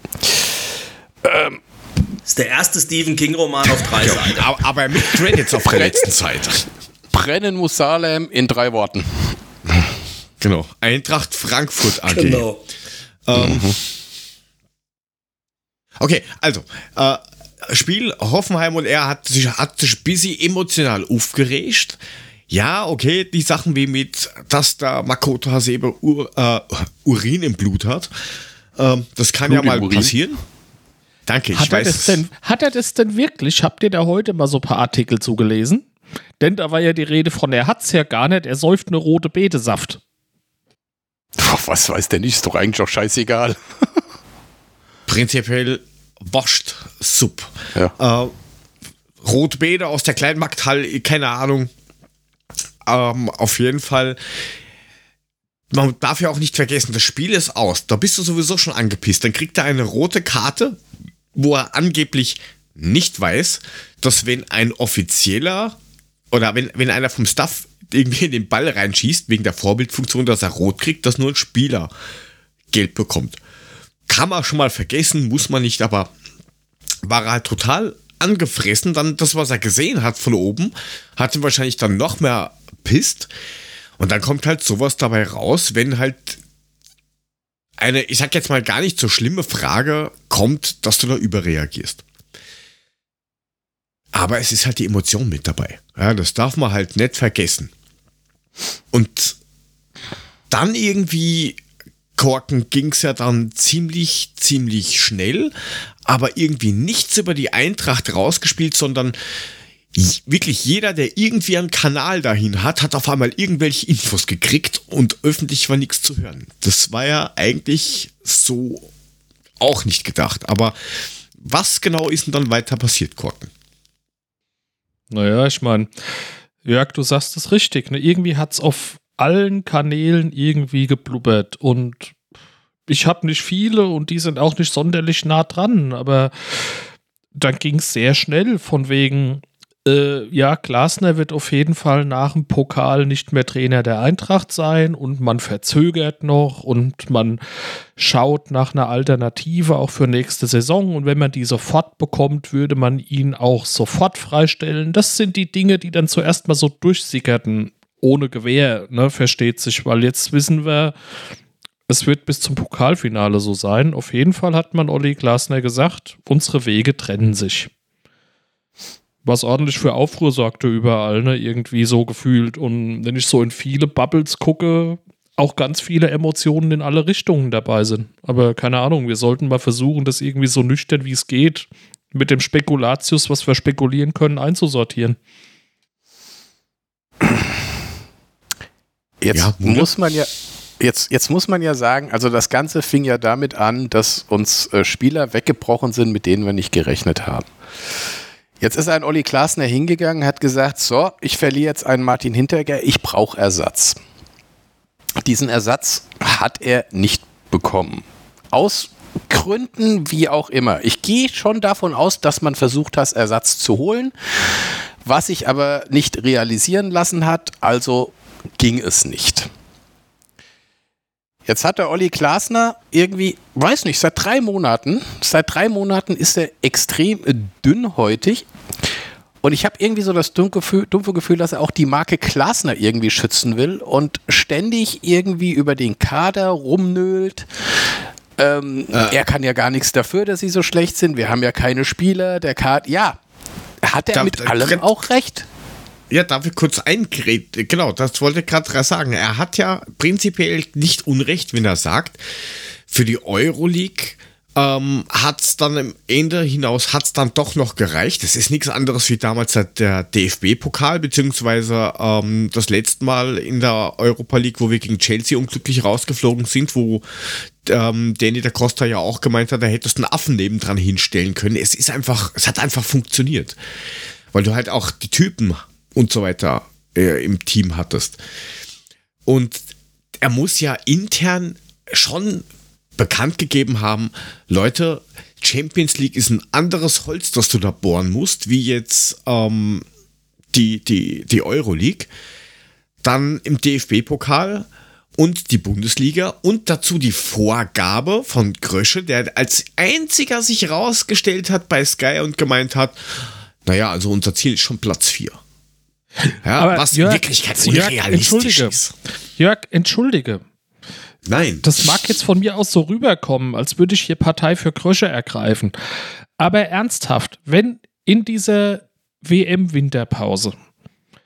Das ist der erste Stephen King-Roman auf drei Seiten. Aber, aber mit Credits auf der letzten Seite. Brennen muss Salem in drei Worten. Genau. Eintracht Frankfurt AG. Genau. Ähm, Okay, also, äh, Spiel Hoffenheim und er hat sich, hat sich ein bisschen emotional aufgeregt. Ja, okay, die Sachen wie mit, dass da Makoto Hasebe Ur, äh, Urin im Blut hat, ähm, das kann Blut ja mal passieren. Danke, ich Hat er, weiß. das denn, hat er das denn wirklich? Habt ihr da heute mal so ein paar Artikel zugelesen? Denn da war ja die Rede von, er hat's ja gar nicht, er säuft eine rote Betesaft. Puh, was weiß der nicht? Ist doch eigentlich auch scheißegal. Prinzipiell wascht Supp. Ja. Äh, Rotbeete aus der Kleinmarkthalle, keine Ahnung. Ähm, auf jeden Fall. Man darf ja auch nicht vergessen, das Spiel ist aus. Da bist du sowieso schon angepisst. Dann kriegt er eine rote Karte, wo er angeblich nicht weiß, dass wenn ein Offizieller oder wenn, wenn einer vom Staff irgendwie in den Ball reinschießt, wegen der Vorbildfunktion, dass er rot kriegt, dass nur ein Spieler Geld bekommt. Kann man schon mal vergessen, muss man nicht, aber war er halt total angefressen. Dann das, was er gesehen hat von oben, hat ihn wahrscheinlich dann noch mehr pisst. Und dann kommt halt sowas dabei raus, wenn halt eine, ich sag jetzt mal gar nicht so schlimme Frage kommt, dass du da überreagierst. Aber es ist halt die Emotion mit dabei. Ja, das darf man halt nicht vergessen. Und dann irgendwie Korken ging es ja dann ziemlich, ziemlich schnell, aber irgendwie nichts über die Eintracht rausgespielt, sondern wirklich jeder, der irgendwie einen Kanal dahin hat, hat auf einmal irgendwelche Infos gekriegt und öffentlich war nichts zu hören. Das war ja eigentlich so auch nicht gedacht. Aber was genau ist denn dann weiter passiert, Korken? Naja, ich meine, Jörg, du sagst es richtig. Ne? Irgendwie hat es auf allen Kanälen irgendwie geblubbert und ich habe nicht viele und die sind auch nicht sonderlich nah dran, aber dann ging es sehr schnell von wegen, äh, ja, Glasner wird auf jeden Fall nach dem Pokal nicht mehr Trainer der Eintracht sein und man verzögert noch und man schaut nach einer Alternative auch für nächste Saison und wenn man die sofort bekommt, würde man ihn auch sofort freistellen. Das sind die Dinge, die dann zuerst mal so durchsickerten, ohne Gewehr, ne, versteht sich, weil jetzt wissen wir, es wird bis zum Pokalfinale so sein. Auf jeden Fall hat man Olli Glasner gesagt, unsere Wege trennen sich. Was ordentlich für Aufruhr sorgte überall, ne? irgendwie so gefühlt. Und wenn ich so in viele Bubbles gucke, auch ganz viele Emotionen in alle Richtungen dabei sind. Aber keine Ahnung, wir sollten mal versuchen, das irgendwie so nüchtern wie es geht, mit dem Spekulatius, was wir spekulieren können, einzusortieren. Jetzt Ja, muss man ja. Jetzt, jetzt muss man ja sagen, also das Ganze fing ja damit an, dass uns äh, Spieler weggebrochen sind, mit denen wir nicht gerechnet haben. Jetzt ist ein Olli Glasner hingegangen, hat gesagt, so, ich verliere jetzt einen Martin Hinterger, ich brauche Ersatz. Diesen Ersatz hat er nicht bekommen. Aus Gründen wie auch immer. Ich gehe schon davon aus, dass man versucht hat, Ersatz zu holen, was sich aber nicht realisieren lassen hat, also ging es nicht. Jetzt hat der Olli Glasner irgendwie, weiß nicht, seit drei Monaten, seit drei Monaten ist er extrem dünnhäutig. Und ich habe irgendwie so das dumpfe Gefühl, dass er auch die Marke Glasner irgendwie schützen will und ständig irgendwie über den Kader rumnölt. Ähm, Er kann ja gar nichts dafür, dass sie so schlecht sind. Wir haben ja keine Spieler. Der Kader, ja, hat er Da- mit da- allem auch recht. ja, darf ich kurz eingreten? Genau, das wollte ich gerade sagen. Er hat ja prinzipiell nicht Unrecht, wenn er sagt, für die Euroleague ähm, hat es dann am Ende hinaus hat's dann doch noch gereicht. Das ist nichts anderes wie damals der DFB-Pokal, beziehungsweise ähm, das letzte Mal in der Europa League, wo wir gegen Chelsea unglücklich rausgeflogen sind, wo ähm, Danny da Costa ja auch gemeint hat, da hättest einen Affen nebendran hinstellen können. Es ist einfach, es hat einfach funktioniert. Weil du halt auch die Typen und so weiter äh, im Team hattest. Und er muss ja intern schon bekannt gegeben haben, Leute, Champions League ist ein anderes Holz, das du da bohren musst, wie jetzt ähm, die, die, die Euroleague. Dann im DFB-Pokal und die Bundesliga und dazu die Vorgabe von Grösche, der als einziger sich rausgestellt hat bei Sky und gemeint hat, naja, also unser Ziel ist schon Platz 4. Ja, Aber was Jörg, in Wirklichkeit Jörg, unrealistisch entschuldige. ist. Jörg, entschuldige. Nein. Das mag jetzt von mir aus so rüberkommen, als würde ich hier Partei für Krösche ergreifen. Aber ernsthaft, wenn in dieser WM-Winterpause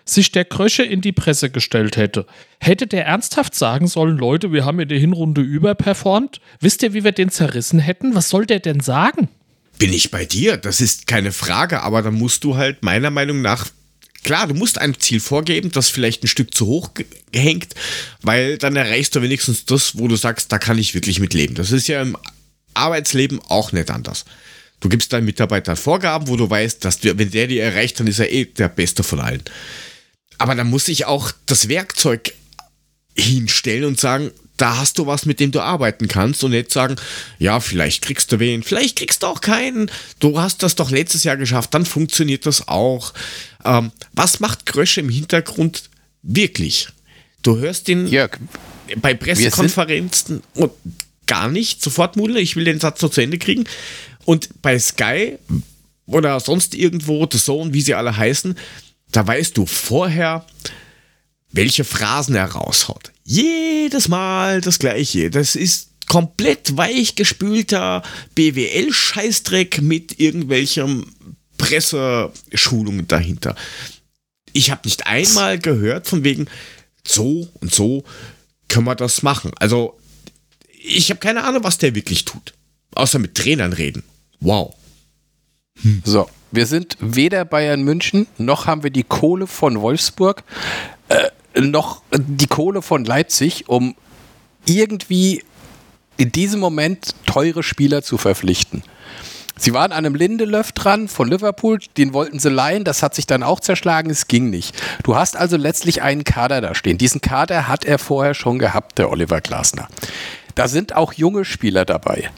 sich der Krösche in die Presse gestellt hätte, hätte der ernsthaft sagen sollen, Leute, wir haben in der Hinrunde überperformt. Wisst ihr, wie wir den zerrissen hätten? Was soll der denn sagen? Bin ich bei dir, das ist keine Frage, aber dann musst du halt meiner Meinung nach, klar, du musst ein Ziel vorgeben, das vielleicht ein Stück zu hoch gehängt, weil dann erreichst du wenigstens das, wo du sagst, da kann ich wirklich mit leben. Das ist ja im Arbeitsleben auch nicht anders. Du gibst deinen Mitarbeitern Vorgaben, wo du weißt, dass du, wenn der die erreicht, dann ist er eh der Beste von allen. Aber dann muss ich auch das Werkzeug hinstellen und sagen, da hast du was, mit dem du arbeiten kannst und nicht sagen, ja, vielleicht kriegst du wen, vielleicht kriegst du auch keinen. Du hast das doch letztes Jahr geschafft, dann funktioniert das auch. Ähm, was macht Grösche im Hintergrund wirklich? Du hörst ihn Jörg, bei Pressekonferenzen und gar nicht, sofort Mule, ich will den Satz noch zu Ende kriegen. Und bei Sky oder sonst irgendwo, The Zone, wie sie alle heißen, da weißt du vorher, welche Phrasen er raushaut. Jedes Mal das gleiche. Das ist komplett weichgespülter BWL-Scheißdreck mit irgendwelchen Presseschulungen dahinter. Ich habe nicht einmal gehört von wegen, so und so können wir das machen. Also, ich habe keine Ahnung, was der wirklich tut. Außer mit Trainern reden. Wow. So, wir sind weder Bayern München, noch haben wir die Kohle von Wolfsburg, äh, noch die Kohle von Leipzig, um irgendwie in diesem Moment teure Spieler zu verpflichten. Sie waren an einem Lindelöf dran von Liverpool, den wollten sie leihen, das hat sich dann auch zerschlagen, es ging nicht. Du hast also letztlich einen Kader da stehen. Diesen Kader hat er vorher schon gehabt, der Oliver Glasner. Da sind auch junge Spieler dabei.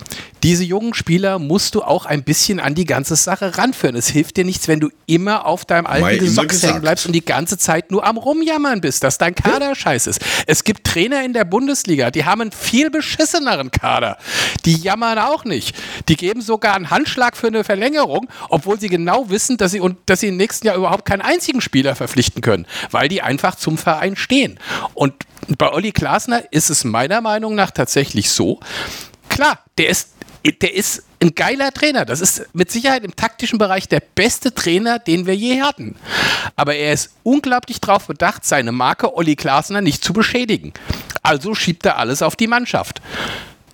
Diese jungen Spieler musst du auch ein bisschen an die ganze Sache ranführen. Es hilft dir nichts, wenn du immer auf deinem alten gesagt. hängen bleibst und die ganze Zeit nur am Rumjammern bist, dass dein Kader scheiße ist. Es gibt Trainer in der Bundesliga, die haben einen viel beschisseneren Kader. Die jammern auch nicht. Die geben sogar einen Handschlag für eine Verlängerung, obwohl sie genau wissen, dass sie, und, dass sie im nächsten Jahr überhaupt keinen einzigen Spieler verpflichten können, weil die einfach zum Verein stehen. Und bei Olli Glasner ist es meiner Meinung nach tatsächlich so, klar, der ist der ist ein geiler Trainer. Das ist mit Sicherheit im taktischen Bereich der beste Trainer, den wir je hatten. Aber er ist unglaublich darauf bedacht, seine Marke Olli Glasner nicht zu beschädigen. Also schiebt er alles auf die Mannschaft.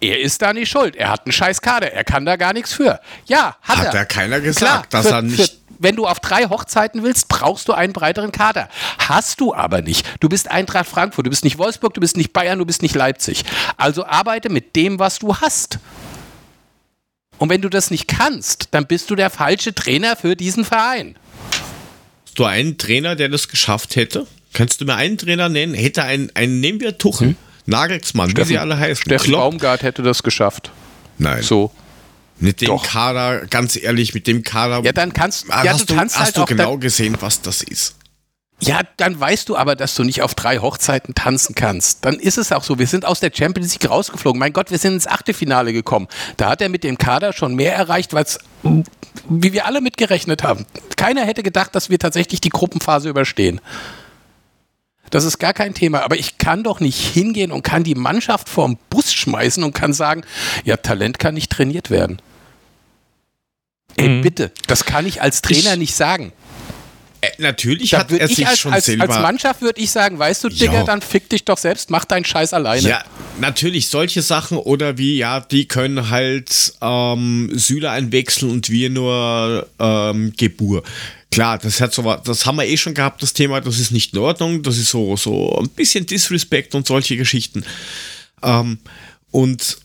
Er ist da nicht schuld. Er hat einen scheiß Kader. Er kann da gar nichts für. Ja, hat, Hat er. ja keiner gesagt, Klar, dass für, er nicht. Wenn du auf drei Hochzeiten willst, brauchst du einen breiteren Kader. Hast du aber nicht. Du bist Eintracht Frankfurt, du bist nicht Wolfsburg, du bist nicht Bayern, du bist nicht Leipzig. Also arbeite mit dem, was du hast. Und wenn du das nicht kannst, dann bist du der falsche Trainer für diesen Verein. Hast du einen Trainer, der das geschafft hätte? Kannst du mir einen Trainer nennen? Hätte ein, ein nehmen wir Tuchel, Nagelsmann, wie sie alle heißen. Steffen Klopp? Baumgart hätte das geschafft. Nein. So. Mit dem Doch. Kader, ganz ehrlich, mit dem Kader. Ja, dann kannst, Ah, ja, hast du kannst hast halt du genau gesehen, was das ist. Ja, dann weißt du aber, dass du nicht auf drei Hochzeiten tanzen kannst. Dann ist es auch so. Wir sind aus der Champions League rausgeflogen. Mein Gott, wir sind ins Achtelfinale gekommen. Da hat er mit dem Kader schon mehr erreicht, als wie wir alle mitgerechnet haben. Keiner hätte gedacht, dass wir tatsächlich die Gruppenphase überstehen. Das ist gar kein Thema. Aber ich kann doch nicht hingehen und kann die Mannschaft vorm Bus schmeißen und kann sagen, ja, Talent kann nicht trainiert werden. Ey, Mhm. bitte, das kann ich als Trainer Ich- nicht sagen. Äh, natürlich Da hat er ich sich als, schon als, selber. als Mannschaft würde ich sagen, weißt du, Digga, Ja. dann fick dich doch selbst, mach deinen Scheiß alleine. Ja, natürlich solche Sachen oder wie, ja, die können halt ähm, Süle einwechseln und wir nur ähm, Gebur. Klar, das hat so was, das haben wir eh schon gehabt, das Thema, das ist nicht in Ordnung, das ist so, so ein bisschen Disrespect und solche Geschichten. Ähm, und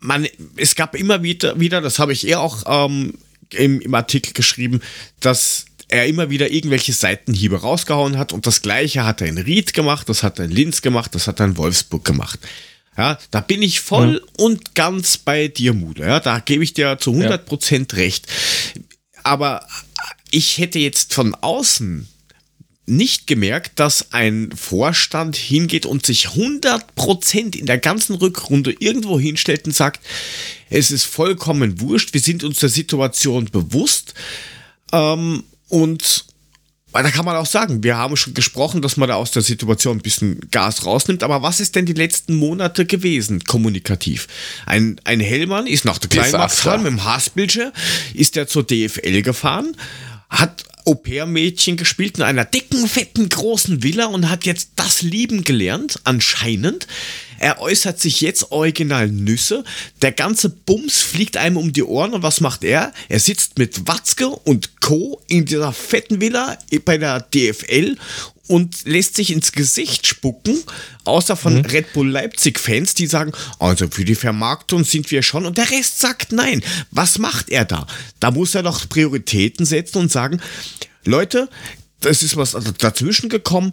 man, es gab immer wieder, wieder das habe ich eher auch ähm, im, im Artikel geschrieben, dass er immer wieder irgendwelche Seitenhiebe rausgehauen hat und das gleiche hat er in Ried gemacht, das hat er in Linz gemacht, das hat er in Wolfsburg gemacht. Ja, da bin ich voll und ganz bei dir, Mude. Ja, da gebe ich dir zu 100% recht. Aber ich hätte jetzt von außen nicht gemerkt, dass ein Vorstand hingeht und sich 100% in der ganzen Rückrunde irgendwo hinstellt und sagt, es ist vollkommen wurscht, wir sind uns der Situation bewusst. Ähm, und da kann man auch sagen, wir haben schon gesprochen, dass man da aus der Situation ein bisschen Gas rausnimmt, aber was ist denn die letzten Monate gewesen, kommunikativ? Ein, ein Hellmann ist nach der Kleinmarkthalle mit dem Haspelche, ist er zur DFL gefahren, hat Au-pair-Mädchen gespielt in einer dicken, fetten, großen Villa und hat jetzt das lieben gelernt, anscheinend. Er äußert sich jetzt original Nüsse. Der ganze Bums fliegt einem um die Ohren und was macht er? Er sitzt mit Watzke und Co. in dieser fetten Villa bei der DFL und lässt sich ins Gesicht spucken, außer von Red Bull Leipzig-Fans, die sagen, also für die Vermarktung sind wir schon und der Rest sagt nein. Was macht er da? Da muss er doch Prioritäten setzen und sagen, Leute, das ist was dazwischen gekommen.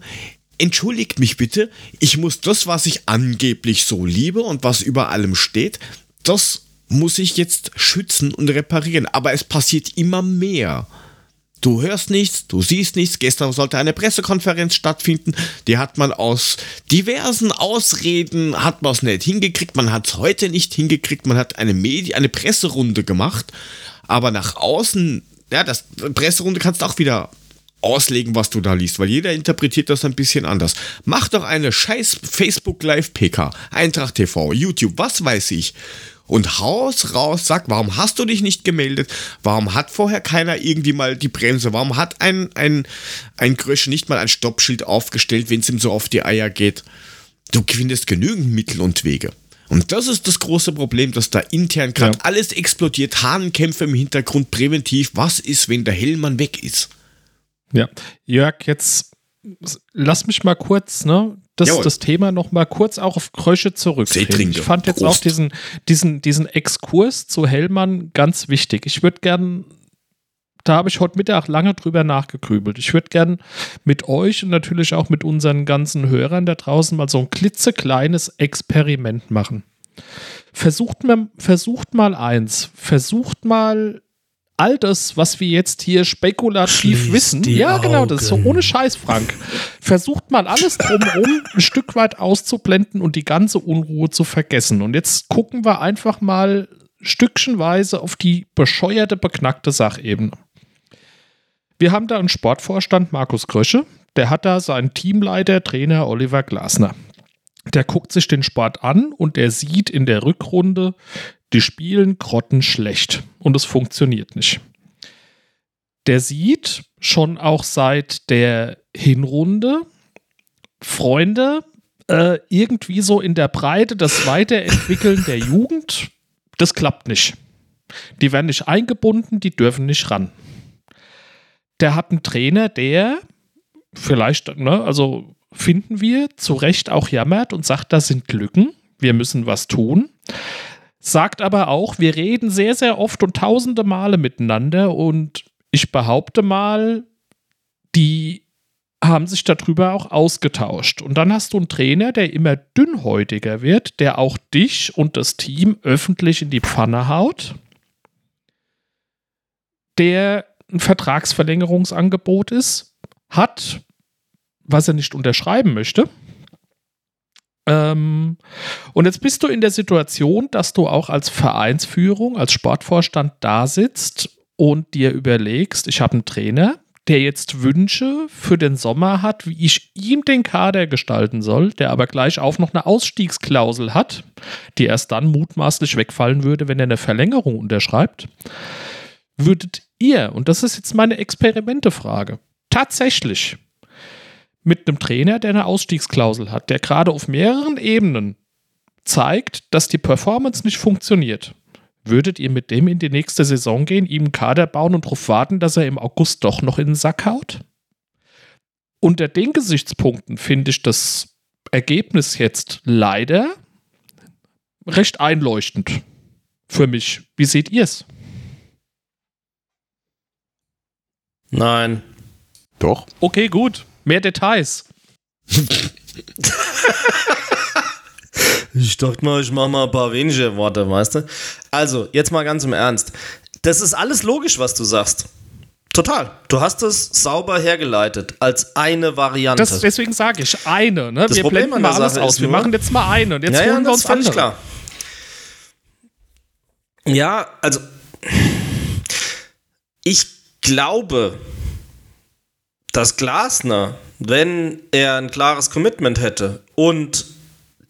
Entschuldigt mich bitte, ich muss das, was ich angeblich so liebe und was über allem steht, das muss ich jetzt schützen und reparieren. Aber es passiert immer mehr. Du hörst nichts, du siehst nichts. Gestern sollte eine Pressekonferenz stattfinden. Die hat man aus diversen Ausreden hat man es nicht hingekriegt. Man hat es heute nicht hingekriegt. Man hat eine Medi eine Presserunde gemacht. Aber nach außen, ja, das Presserunde kannst du auch wieder auslegen, was du da liest, weil jeder interpretiert das ein bisschen anders. Mach doch eine scheiß Facebook Live PK, Eintracht TV, YouTube, was weiß ich. Und haus raus, sag, warum hast du dich nicht gemeldet? Warum hat vorher keiner irgendwie mal die Bremse? Warum hat ein, ein, ein Grösche nicht mal ein Stoppschild aufgestellt, wenn es ihm so auf die Eier geht? Du findest genügend Mittel und Wege. Und das ist das große Problem, dass da intern gerade Ja. alles explodiert, Hahnenkämpfe im Hintergrund präventiv. Was ist, wenn der Hellmann weg ist? Ja, Jörg, jetzt lass mich mal kurz, ne, das, Jawohl. das Thema noch mal kurz auch auf Krösche zurückdrehen. Ich fand jetzt Prost. auch diesen, diesen, diesen Exkurs zu Hellmann ganz wichtig. Ich würde gern, da habe ich heute Mittag lange drüber nachgegrübelt. Ich würde gern mit euch und natürlich auch mit unseren ganzen Hörern da draußen mal so ein klitzekleines Experiment machen. Versucht mal, versucht mal eins. Versucht mal all das, was wir jetzt hier spekulativ Schließt wissen. Ja, genau, das ist so ohne Scheiß, Frank. Versucht mal alles drumherum ein Stück weit auszublenden und die ganze Unruhe zu vergessen. Und jetzt gucken wir einfach mal stückchenweise auf die bescheuerte, beknackte Sachebene. Wir haben da einen Sportvorstand, Markus Krösche, der hat da seinen Teamleiter, Trainer Oliver Glasner. Der guckt sich den Sport an und der sieht in der Rückrunde, die spielen grottenschlecht und es funktioniert nicht. Der sieht schon auch seit der Hinrunde, Freunde, äh, irgendwie so in der Breite das Weiterentwickeln der Jugend, das klappt nicht. Die werden nicht eingebunden, die dürfen nicht ran. Der hat einen Trainer, der vielleicht, ne, also finden wir, zu Recht auch jammert und sagt, da sind Lücken, wir müssen was tun. Sagt aber auch, wir reden sehr, sehr oft und tausende Male miteinander und ich behaupte mal, die haben sich darüber auch ausgetauscht. Und dann hast du einen Trainer, der immer dünnhäutiger wird, der auch dich und das Team öffentlich in die Pfanne haut, der ein Vertragsverlängerungsangebot ist, hat, was er nicht unterschreiben möchte. Ähm, und jetzt bist du in der Situation, dass du auch als Vereinsführung, als Sportvorstand da sitzt und dir überlegst, ich habe einen Trainer, der jetzt Wünsche für den Sommer hat, wie ich ihm den Kader gestalten soll, der aber gleich auch noch eine Ausstiegsklausel hat, die erst dann mutmaßlich wegfallen würde, wenn er eine Verlängerung unterschreibt. Würdet ihr, und das ist jetzt meine Experimentefrage, tatsächlich mit einem Trainer, der eine Ausstiegsklausel hat, der gerade auf mehreren Ebenen zeigt, dass die Performance nicht funktioniert, würdet ihr mit dem in die nächste Saison gehen, ihm einen Kader bauen und darauf warten, dass er im August doch noch in den Sack haut? Unter den Gesichtspunkten finde ich das Ergebnis jetzt leider recht einleuchtend für mich. Wie seht ihr es? Nein. Doch. Okay, gut. Mehr Details. Ich dachte mal, ich mache mal ein paar wenige Worte, weißt du? Also, jetzt mal ganz im Ernst. Das ist alles logisch, was du sagst. Total. Du hast es sauber hergeleitet als eine Variante. Das, deswegen sage ich eine. Ne? Das wir Problem blenden mal alles Sache aus. Wir machen jetzt mal eine und jetzt ja, ja, holen wir das uns andere. klar. Ja, also ich glaube, dass Glasner, wenn er ein klares Commitment hätte und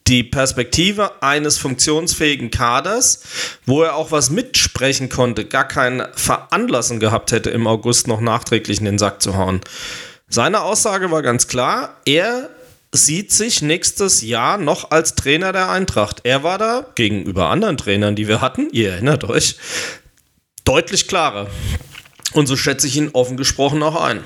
die Perspektive eines funktionsfähigen Kaders, wo er auch was mitsprechen konnte, gar kein Veranlassen gehabt hätte, im August noch nachträglich in den Sack zu hauen. Seine Aussage war ganz klar, er sieht sich nächstes Jahr noch als Trainer der Eintracht. Er war da gegenüber anderen Trainern, die wir hatten, ihr erinnert euch, deutlich klarer. Und so schätze ich ihn offen gesprochen auch ein.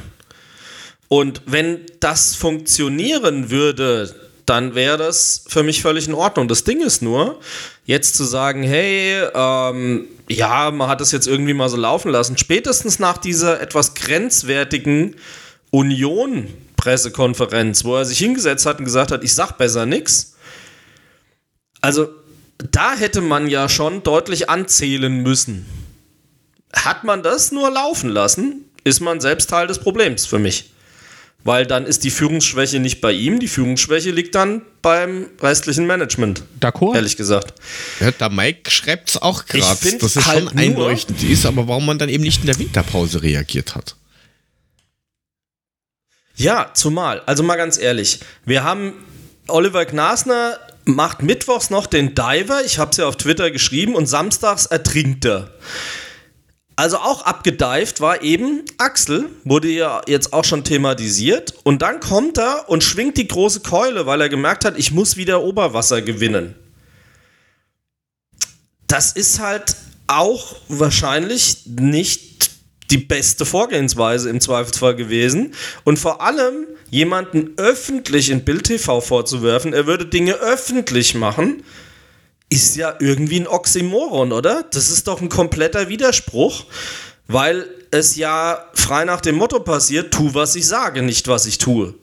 Und wenn das funktionieren würde, dann wäre das für mich völlig in Ordnung. Das Ding ist nur, jetzt zu sagen, hey, ähm, ja, man hat das jetzt irgendwie mal so laufen lassen, spätestens nach dieser etwas grenzwertigen Union-Pressekonferenz, wo er sich hingesetzt hat und gesagt hat, ich sag besser nix. Also, da hätte man ja schon deutlich anzählen müssen. Hat man das nur laufen lassen, ist man selbst Teil des Problems für mich. Weil dann ist die Führungsschwäche nicht bei ihm, die Führungsschwäche liegt dann beim restlichen Management, D'accord? ehrlich gesagt. Ja, der Mike schreibt es auch gerade, dass es halt schon nur- einleuchtend ist, aber warum man dann eben nicht in der Winterpause reagiert hat. Ja, zumal, also mal ganz ehrlich, wir haben Oliver Glasner macht mittwochs noch den Diver, ich habe es ja auf Twitter geschrieben, und samstags ertrinkt er. Also auch abgedived war eben Axel, wurde ja jetzt auch schon thematisiert. Und dann kommt er und schwingt die große Keule, weil er gemerkt hat, ich muss wieder Oberwasser gewinnen. Das ist halt auch wahrscheinlich nicht die beste Vorgehensweise im Zweifelsfall gewesen. Und vor allem jemanden öffentlich in Bild TV vorzuwerfen, er würde Dinge öffentlich machen, ist ja irgendwie ein Oxymoron, oder? Das ist doch ein kompletter Widerspruch, weil es ja frei nach dem Motto passiert, tu, was ich sage, nicht was ich tue.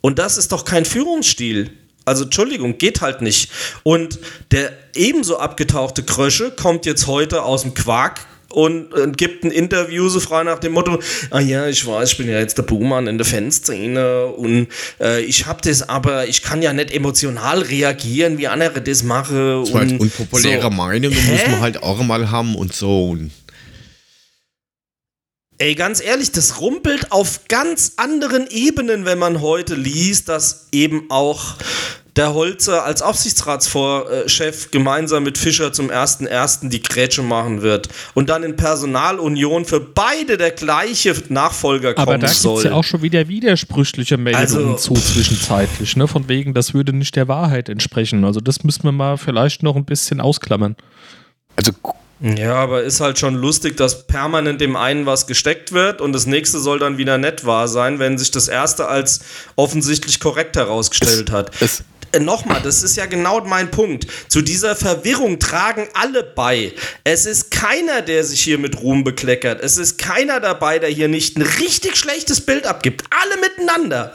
Und das ist doch kein Führungsstil. Also Entschuldigung, geht halt nicht. Und der ebenso abgetauchte Krösche kommt jetzt heute aus dem Quark und, äh, gibt ein Interview so frei nach dem Motto, ah ja, ich weiß, ich bin ja jetzt der Buhmann in der Fanszene und äh, ich hab das aber, ich kann ja nicht emotional reagieren, wie andere das machen. Das halt und unpopuläre so. Meinungen Hä? muss man halt auch mal haben und so. Und Ey, ganz ehrlich, das rumpelt auf ganz anderen Ebenen, wenn man heute liest, dass eben auch der Holzer als Aufsichtsratschef gemeinsam mit Fischer zum 1.1. die Grätsche machen wird und dann in Personalunion für beide der gleiche Nachfolger kommen Aber da gibt es soll. ja auch schon wieder widersprüchliche Meldungen Also- zu zwischenzeitlich, ne? Von wegen, das würde nicht der Wahrheit entsprechen. Also das müssen wir mal vielleicht noch ein bisschen ausklammern. Also Ja, aber ist halt schon lustig, dass permanent dem einen was gesteckt wird und das nächste soll dann wieder nett wahr sein, wenn sich das erste als offensichtlich korrekt herausgestellt hat. es, Nochmal, das ist ja genau mein Punkt. Zu dieser Verwirrung tragen alle bei. Es ist keiner, der sich hier mit Ruhm bekleckert. Es ist keiner dabei, der hier nicht ein richtig schlechtes Bild abgibt. Alle miteinander.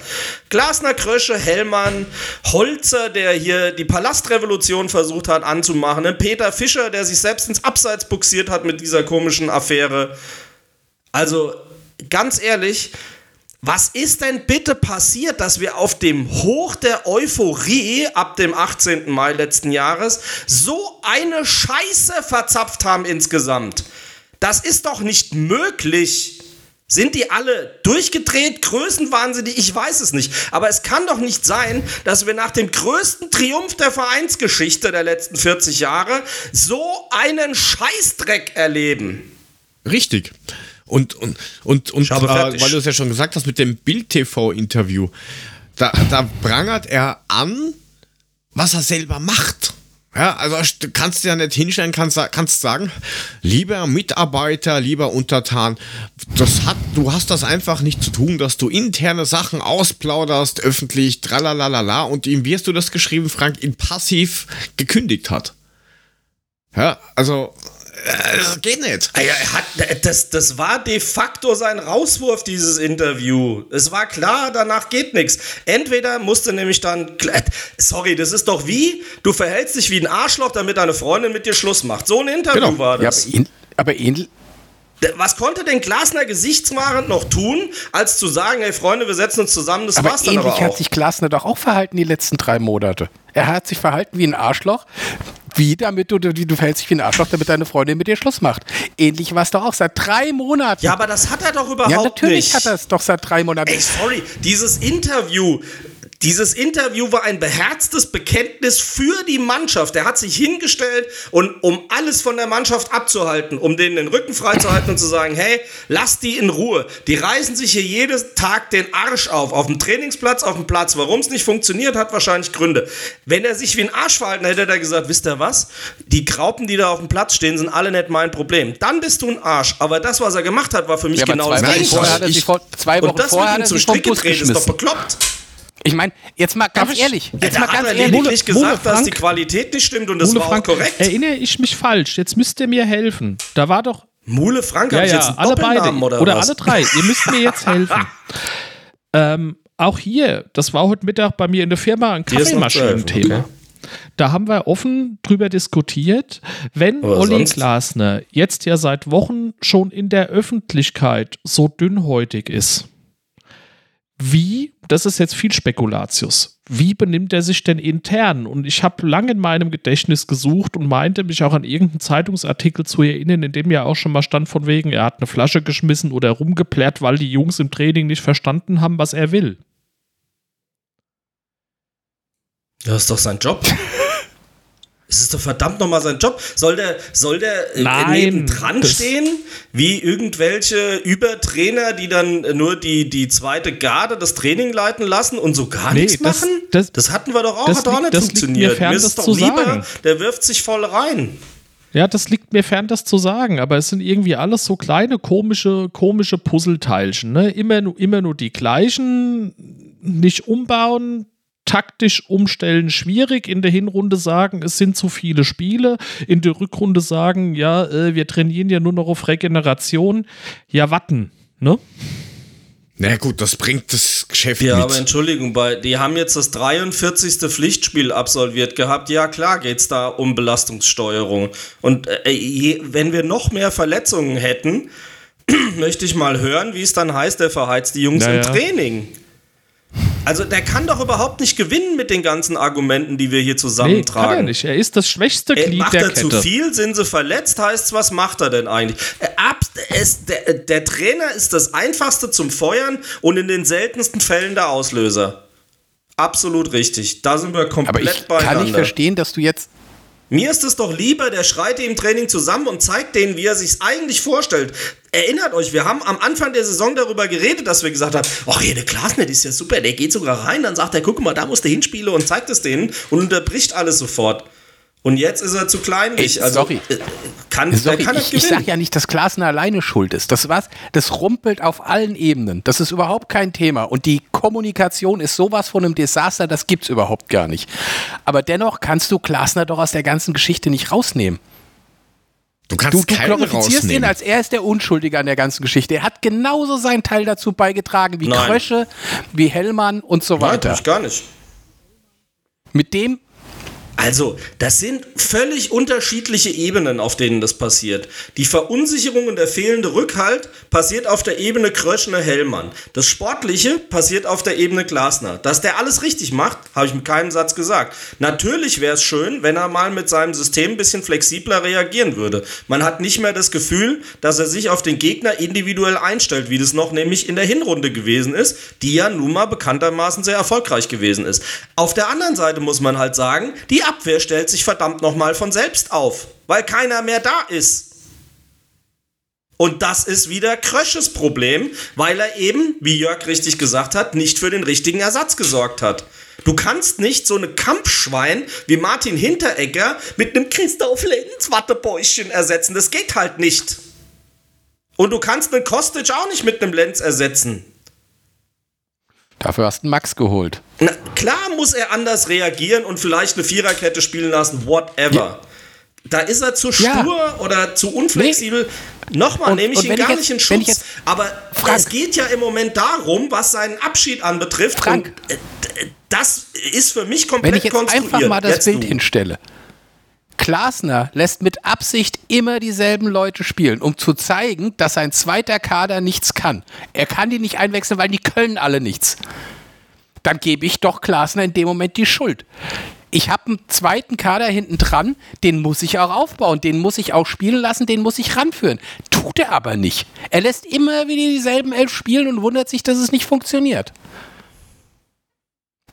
Glasner, Krösche, Hellmann, Holzer, der hier die Palastrevolution versucht hat anzumachen, ein Peter Fischer, der sich selbst ins Abseits buxiert hat mit dieser komischen Affäre. Also, ganz ehrlich, was ist denn bitte passiert, dass wir auf dem Hoch der Euphorie ab dem 18. Mai letzten Jahres so eine Scheiße verzapft haben insgesamt? Das ist doch nicht möglich. Sind die alle durchgedreht, größenwahnsinnig? Ich weiß es nicht. Aber es kann doch nicht sein, dass wir nach dem größten Triumph der Vereinsgeschichte der letzten 40 Jahre so einen Scheißdreck erleben. richtig. Und, und, und, und äh, weil du es ja schon gesagt hast mit dem Bild-TV-Interview, da, da prangert er an, was er selber macht. Ja, also du kannst ja nicht hinstellen, kannst, kannst sagen, lieber Mitarbeiter, lieber Untertan, das hat, du hast das einfach nicht zu tun, dass du interne Sachen ausplauderst, öffentlich, tralalala, und ihm, wie hast du das geschrieben, Frank, ihn passiv gekündigt hat. Ja, also, das geht nicht. Ah ja, er hat, das, das war de facto sein Rauswurf, dieses Interview. Es war klar, danach geht nichts. Entweder musste nämlich dann. Sorry, das ist doch wie, du verhältst dich wie ein Arschloch, damit deine Freundin mit dir Schluss macht. So ein Interview Genau. war Ja, das. aber, ähn- aber ähnlich. Was konnte denn Glasner gesichtswahrend noch tun, als zu sagen, hey Freunde, wir setzen uns zusammen, das Aber war's dann ähnlich aber hat auch. sich Glasner doch auch verhalten die letzten drei Monate. Er hat sich verhalten wie ein Arschloch. Wie damit du, du, du verhältst dich wie ein Arschloch, damit deine Freundin mit dir Schluss macht. Ähnlich war es doch auch seit drei Monaten. Ja, aber das hat er doch überhaupt Ja, natürlich nicht. hat er es doch seit drei Monaten. Ey, sorry, dieses Interview, dieses Interview war ein beherztes Bekenntnis für die Mannschaft. Er hat sich hingestellt und um alles von der Mannschaft abzuhalten, um denen den Rücken freizuhalten und zu sagen, hey, lass die in Ruhe. Die reißen sich hier jeden Tag den Arsch auf, auf dem Trainingsplatz, auf dem Platz. Warum es nicht funktioniert, hat wahrscheinlich Gründe. Wenn er sich wie ein Arsch verhalten hätte, hätte er gesagt, wisst ihr was? Die Graupen, die da auf dem Platz stehen, sind alle nicht mein Problem. Dann bist du ein Arsch. Aber das, was er gemacht hat, war für mich Ja, genau das Gegenteil. zwei Wochen Und das vorher hat er zum sich vom Strick Bus gedreht, ist doch geschmissen. bekloppt. Ich meine, jetzt mal ganz ich- ehrlich, jetzt mal ganz ehrlich. Mule- gesagt, dass Frank- die Qualität nicht stimmt und das Mule war auch Frank, korrekt. erinnere ich mich falsch. Jetzt müsst ihr mir helfen. Da war doch Mule Frank, Ja, ja, jetzt einen alle beide. Oder, Oder, alle drei. Ihr müsst mir jetzt helfen. ähm, auch hier, das war heute Mittag bei mir in der Firma ein Kaffeemaschinenthema. Da haben wir offen drüber diskutiert, wenn Aber Olli sonst? Glasner jetzt ja seit Wochen schon in der Öffentlichkeit so dünnhäutig ist, wie, das ist jetzt viel Spekulatius, wie benimmt er sich denn intern? Und ich habe lange in meinem Gedächtnis gesucht und meinte mich auch an irgendeinen Zeitungsartikel zu erinnern, in dem ja auch schon mal stand von wegen, er hat eine Flasche geschmissen oder rumgeplärt, weil die Jungs im Training nicht verstanden haben, was er will. Ja, ist doch sein Job. Es ist doch verdammt nochmal sein Job. Soll der, soll der äh, Nein, nebendran das- stehen, wie irgendwelche Übertrainer, die dann nur die, die zweite Garde das Training leiten lassen und so gar Nee, nichts das- machen? das- hatten wir doch auch, das hat doch auch liegt- nicht das liegt mir funktioniert. fern, ist das es doch zu lieber, sagen. der wirft sich voll rein. Ja, das liegt mir fern, das zu sagen, aber es sind irgendwie alles so kleine, komische, komische Puzzleteilchen. Ne? Immer, nur- immer nur die gleichen, nicht umbauen, taktisch umstellen schwierig. In der Hinrunde sagen, es sind zu viele Spiele. In der Rückrunde sagen, ja, äh, wir trainieren ja nur noch auf Regeneration. Ja, watten, ne? Na gut, das bringt das Geschäft Ja, mit. aber Entschuldigung, bei, die haben jetzt das 43. Pflichtspiel absolviert gehabt. Ja, klar geht's da um Belastungssteuerung. Und äh, je, wenn wir noch mehr Verletzungen hätten, möchte ich mal hören, wie es dann heißt, der verheizt die Jungs Ja, im ja. Training. Also der kann doch überhaupt nicht gewinnen mit den ganzen Argumenten, die wir hier Nee, zusammentragen. kann er nicht. Er ist das schwächste Äh, Glied macht der er zu Kette. viel? Sind sie verletzt? Heißt was macht er denn eigentlich? Äh, Ab, es, der, der Trainer ist das einfachste zum Feuern und in den seltensten Fällen der Auslöser. Absolut richtig. Da sind wir Aber komplett ich beieinander. kann nicht verstehen, dass du jetzt. Mir ist es doch lieber, der schreit im Training zusammen und zeigt denen, wie er sich eigentlich vorstellt. Erinnert euch, wir haben am Anfang der Saison darüber geredet, dass wir gesagt haben, ach, hier, der Klasner, ist ja super, der geht sogar rein, dann sagt er, guck mal, da musst du hinspielen und zeigt es denen und unterbricht alles sofort. Und jetzt ist er zu kleinlich. Ey, also, sorry. Kann, Sorry, kann ich, ich sage ja nicht, dass Klaassen alleine schuld ist. Das was, das rumpelt auf allen Ebenen. Das ist überhaupt kein Thema. Und die Kommunikation ist sowas von einem Desaster, das gibt's überhaupt gar nicht. Aber dennoch kannst du Klaasner doch aus der ganzen Geschichte nicht rausnehmen. du kannst Du, du keinen glorifizierst ihn, als er ist der Unschuldige an der ganzen Geschichte. Er hat genauso seinen Teil dazu beigetragen wie Nein. Krösche, wie Hellmann und so Nein, weiter. ich gar nicht. Mit dem Also, das sind völlig unterschiedliche Ebenen, auf denen das passiert. Die Verunsicherung und der fehlende Rückhalt passiert auf der Ebene Kröschner-Hellmann. Das Sportliche passiert auf der Ebene Glasner. Dass der alles richtig macht, habe ich mit keinem Satz gesagt. Natürlich wäre es schön, wenn er mal mit seinem System ein bisschen flexibler reagieren würde. Man hat nicht mehr das Gefühl, dass er sich auf den Gegner individuell einstellt, wie das noch nämlich in der Hinrunde gewesen ist, die ja nun mal bekanntermaßen sehr erfolgreich gewesen ist. Auf der anderen Seite muss man halt sagen, die Abwehr stellt sich verdammt nochmal von selbst auf, weil keiner mehr da ist. Und das ist wieder Krösches Problem, weil er eben, wie Jörg richtig gesagt hat, nicht für den richtigen Ersatz gesorgt hat. Du kannst nicht so eine Kampfschwein wie Martin Hinteregger mit einem Christoph Lenz Wattebäuschen ersetzen. Das geht halt nicht. Und du kannst einen Kostic auch nicht mit einem Lenz ersetzen. Dafür hast du einen Max geholt. Na, klar muss er anders reagieren und vielleicht eine Viererkette spielen lassen, whatever. Ja. Da ist er zu stur ja. oder zu unflexibel. Nee. Nochmal, nehme ich ihn gar ich jetzt, nicht in Schutz. Aber Frank, es geht ja im Moment darum, was seinen Abschied anbetrifft. Frank, und, äh, das ist für mich komplett Wenn ich jetzt einfach mal das jetzt Bild du. hinstelle. Glasner lässt mit Absicht immer dieselben Leute spielen, um zu zeigen, dass sein zweiter Kader nichts kann. Er kann die nicht einwechseln, weil die können alle nichts. Dann gebe ich doch Glasner in dem Moment die Schuld. Ich habe einen zweiten Kader hinten dran, den muss ich auch aufbauen, den muss ich auch spielen lassen, den muss ich ranführen. Tut er aber nicht. Er lässt immer wieder dieselben elf spielen und wundert sich, dass es nicht funktioniert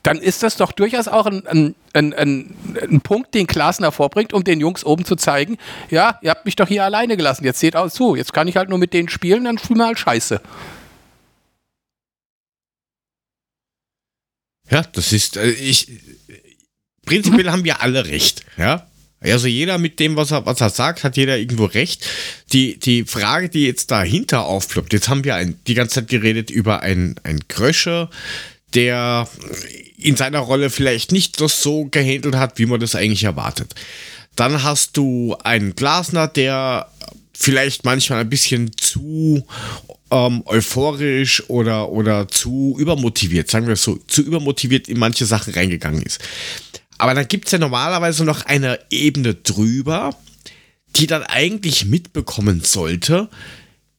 dann ist das doch durchaus auch ein, ein, ein, ein, Punkt, den Klasner vorbringt, um den Jungs oben zu zeigen, ja, ihr habt mich doch hier alleine gelassen, jetzt seht auch zu, jetzt kann ich halt nur mit denen spielen, dann spielen wir halt scheiße. Ja, das ist, äh, ich, prinzipiell haben wir alle recht, ja. Also jeder mit dem, was er, was er sagt, hat jeder irgendwo recht. Die, die Frage, die jetzt dahinter aufploppt, jetzt haben wir ein, die ganze Zeit geredet über ein, ein Kröscher, der in seiner Rolle vielleicht nicht das so gehandelt hat, wie man das eigentlich erwartet. Dann hast du einen Glasner, der vielleicht manchmal ein bisschen zu ähm, euphorisch oder, oder zu übermotiviert, sagen wir es so, zu übermotiviert in manche Sachen reingegangen ist. Aber dann gibt es ja normalerweise noch eine Ebene drüber, die dann eigentlich mitbekommen sollte,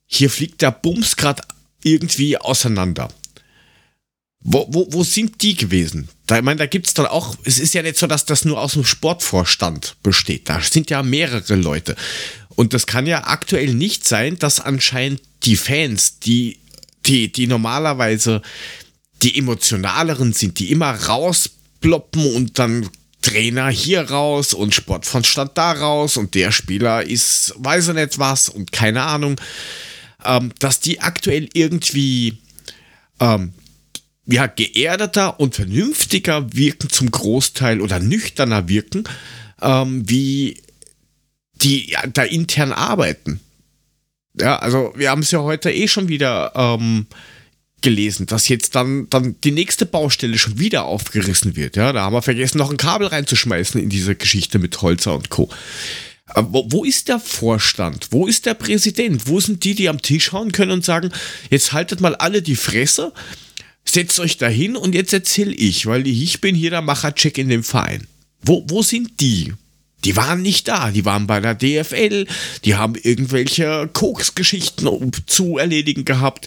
hier fliegt der Bums gerade irgendwie auseinander. Wo, wo, wo sind die gewesen? Da, ich meine, da gibt es dann auch, es ist ja nicht so, dass das nur aus dem Sportvorstand besteht. Da sind ja mehrere Leute. Und das kann ja aktuell nicht sein, dass anscheinend die Fans, die, die, die normalerweise die emotionaleren sind, die immer rausploppen und dann Trainer hier raus und Sportvorstand da raus und der Spieler ist, weiß er nicht was und keine Ahnung, ähm, dass die aktuell irgendwie ähm, ja, geerdeter und vernünftiger wirken zum Großteil oder nüchterner wirken, ähm, wie die ja, da intern arbeiten. Ja, also wir haben es ja heute eh schon wieder ähm, gelesen, dass jetzt dann, dann die nächste Baustelle schon wieder aufgerissen wird. Ja, da haben wir vergessen, noch ein Kabel reinzuschmeißen in diese Geschichte mit Holzer und Co. Äh, wo, wo, ist der Vorstand? Wo ist der Präsident? Wo sind die, die am Tisch hauen können und sagen, jetzt haltet mal alle die Fresse, setzt euch da hin und jetzt erzähl ich, weil ich bin hier der Machercheck in dem Verein. Wo, wo sind die? Die waren nicht da, die waren bei der DFL, die haben irgendwelche Koksgeschichten zu erledigen gehabt,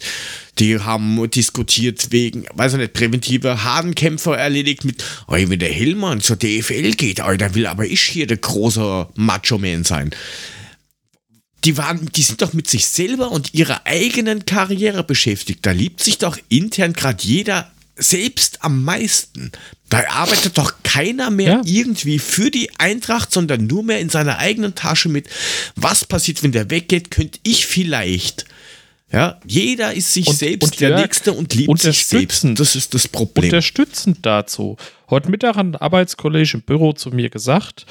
die haben diskutiert wegen, weiß ich nicht, präventive Hadenkämpfer erledigt mit, oh, wenn der Hillmann zur DFL geht, oh, dann will aber ich hier der große Macho-Man sein. Die waren, die sind doch mit sich selber und ihrer eigenen Karriere beschäftigt. Da liebt sich doch intern gerade jeder selbst am meisten. Da arbeitet doch keiner mehr ja. irgendwie für die Eintracht, sondern nur mehr in seiner eigenen Tasche mit. Was passiert, wenn der weggeht? Könnte ich vielleicht. Ja, jeder ist sich und, selbst und der Jörg, Nächste und liebt sich selbst. Das ist das Problem. Unterstützend dazu. Heute Mittag hat ein Arbeitskollege im Büro zu mir gesagt,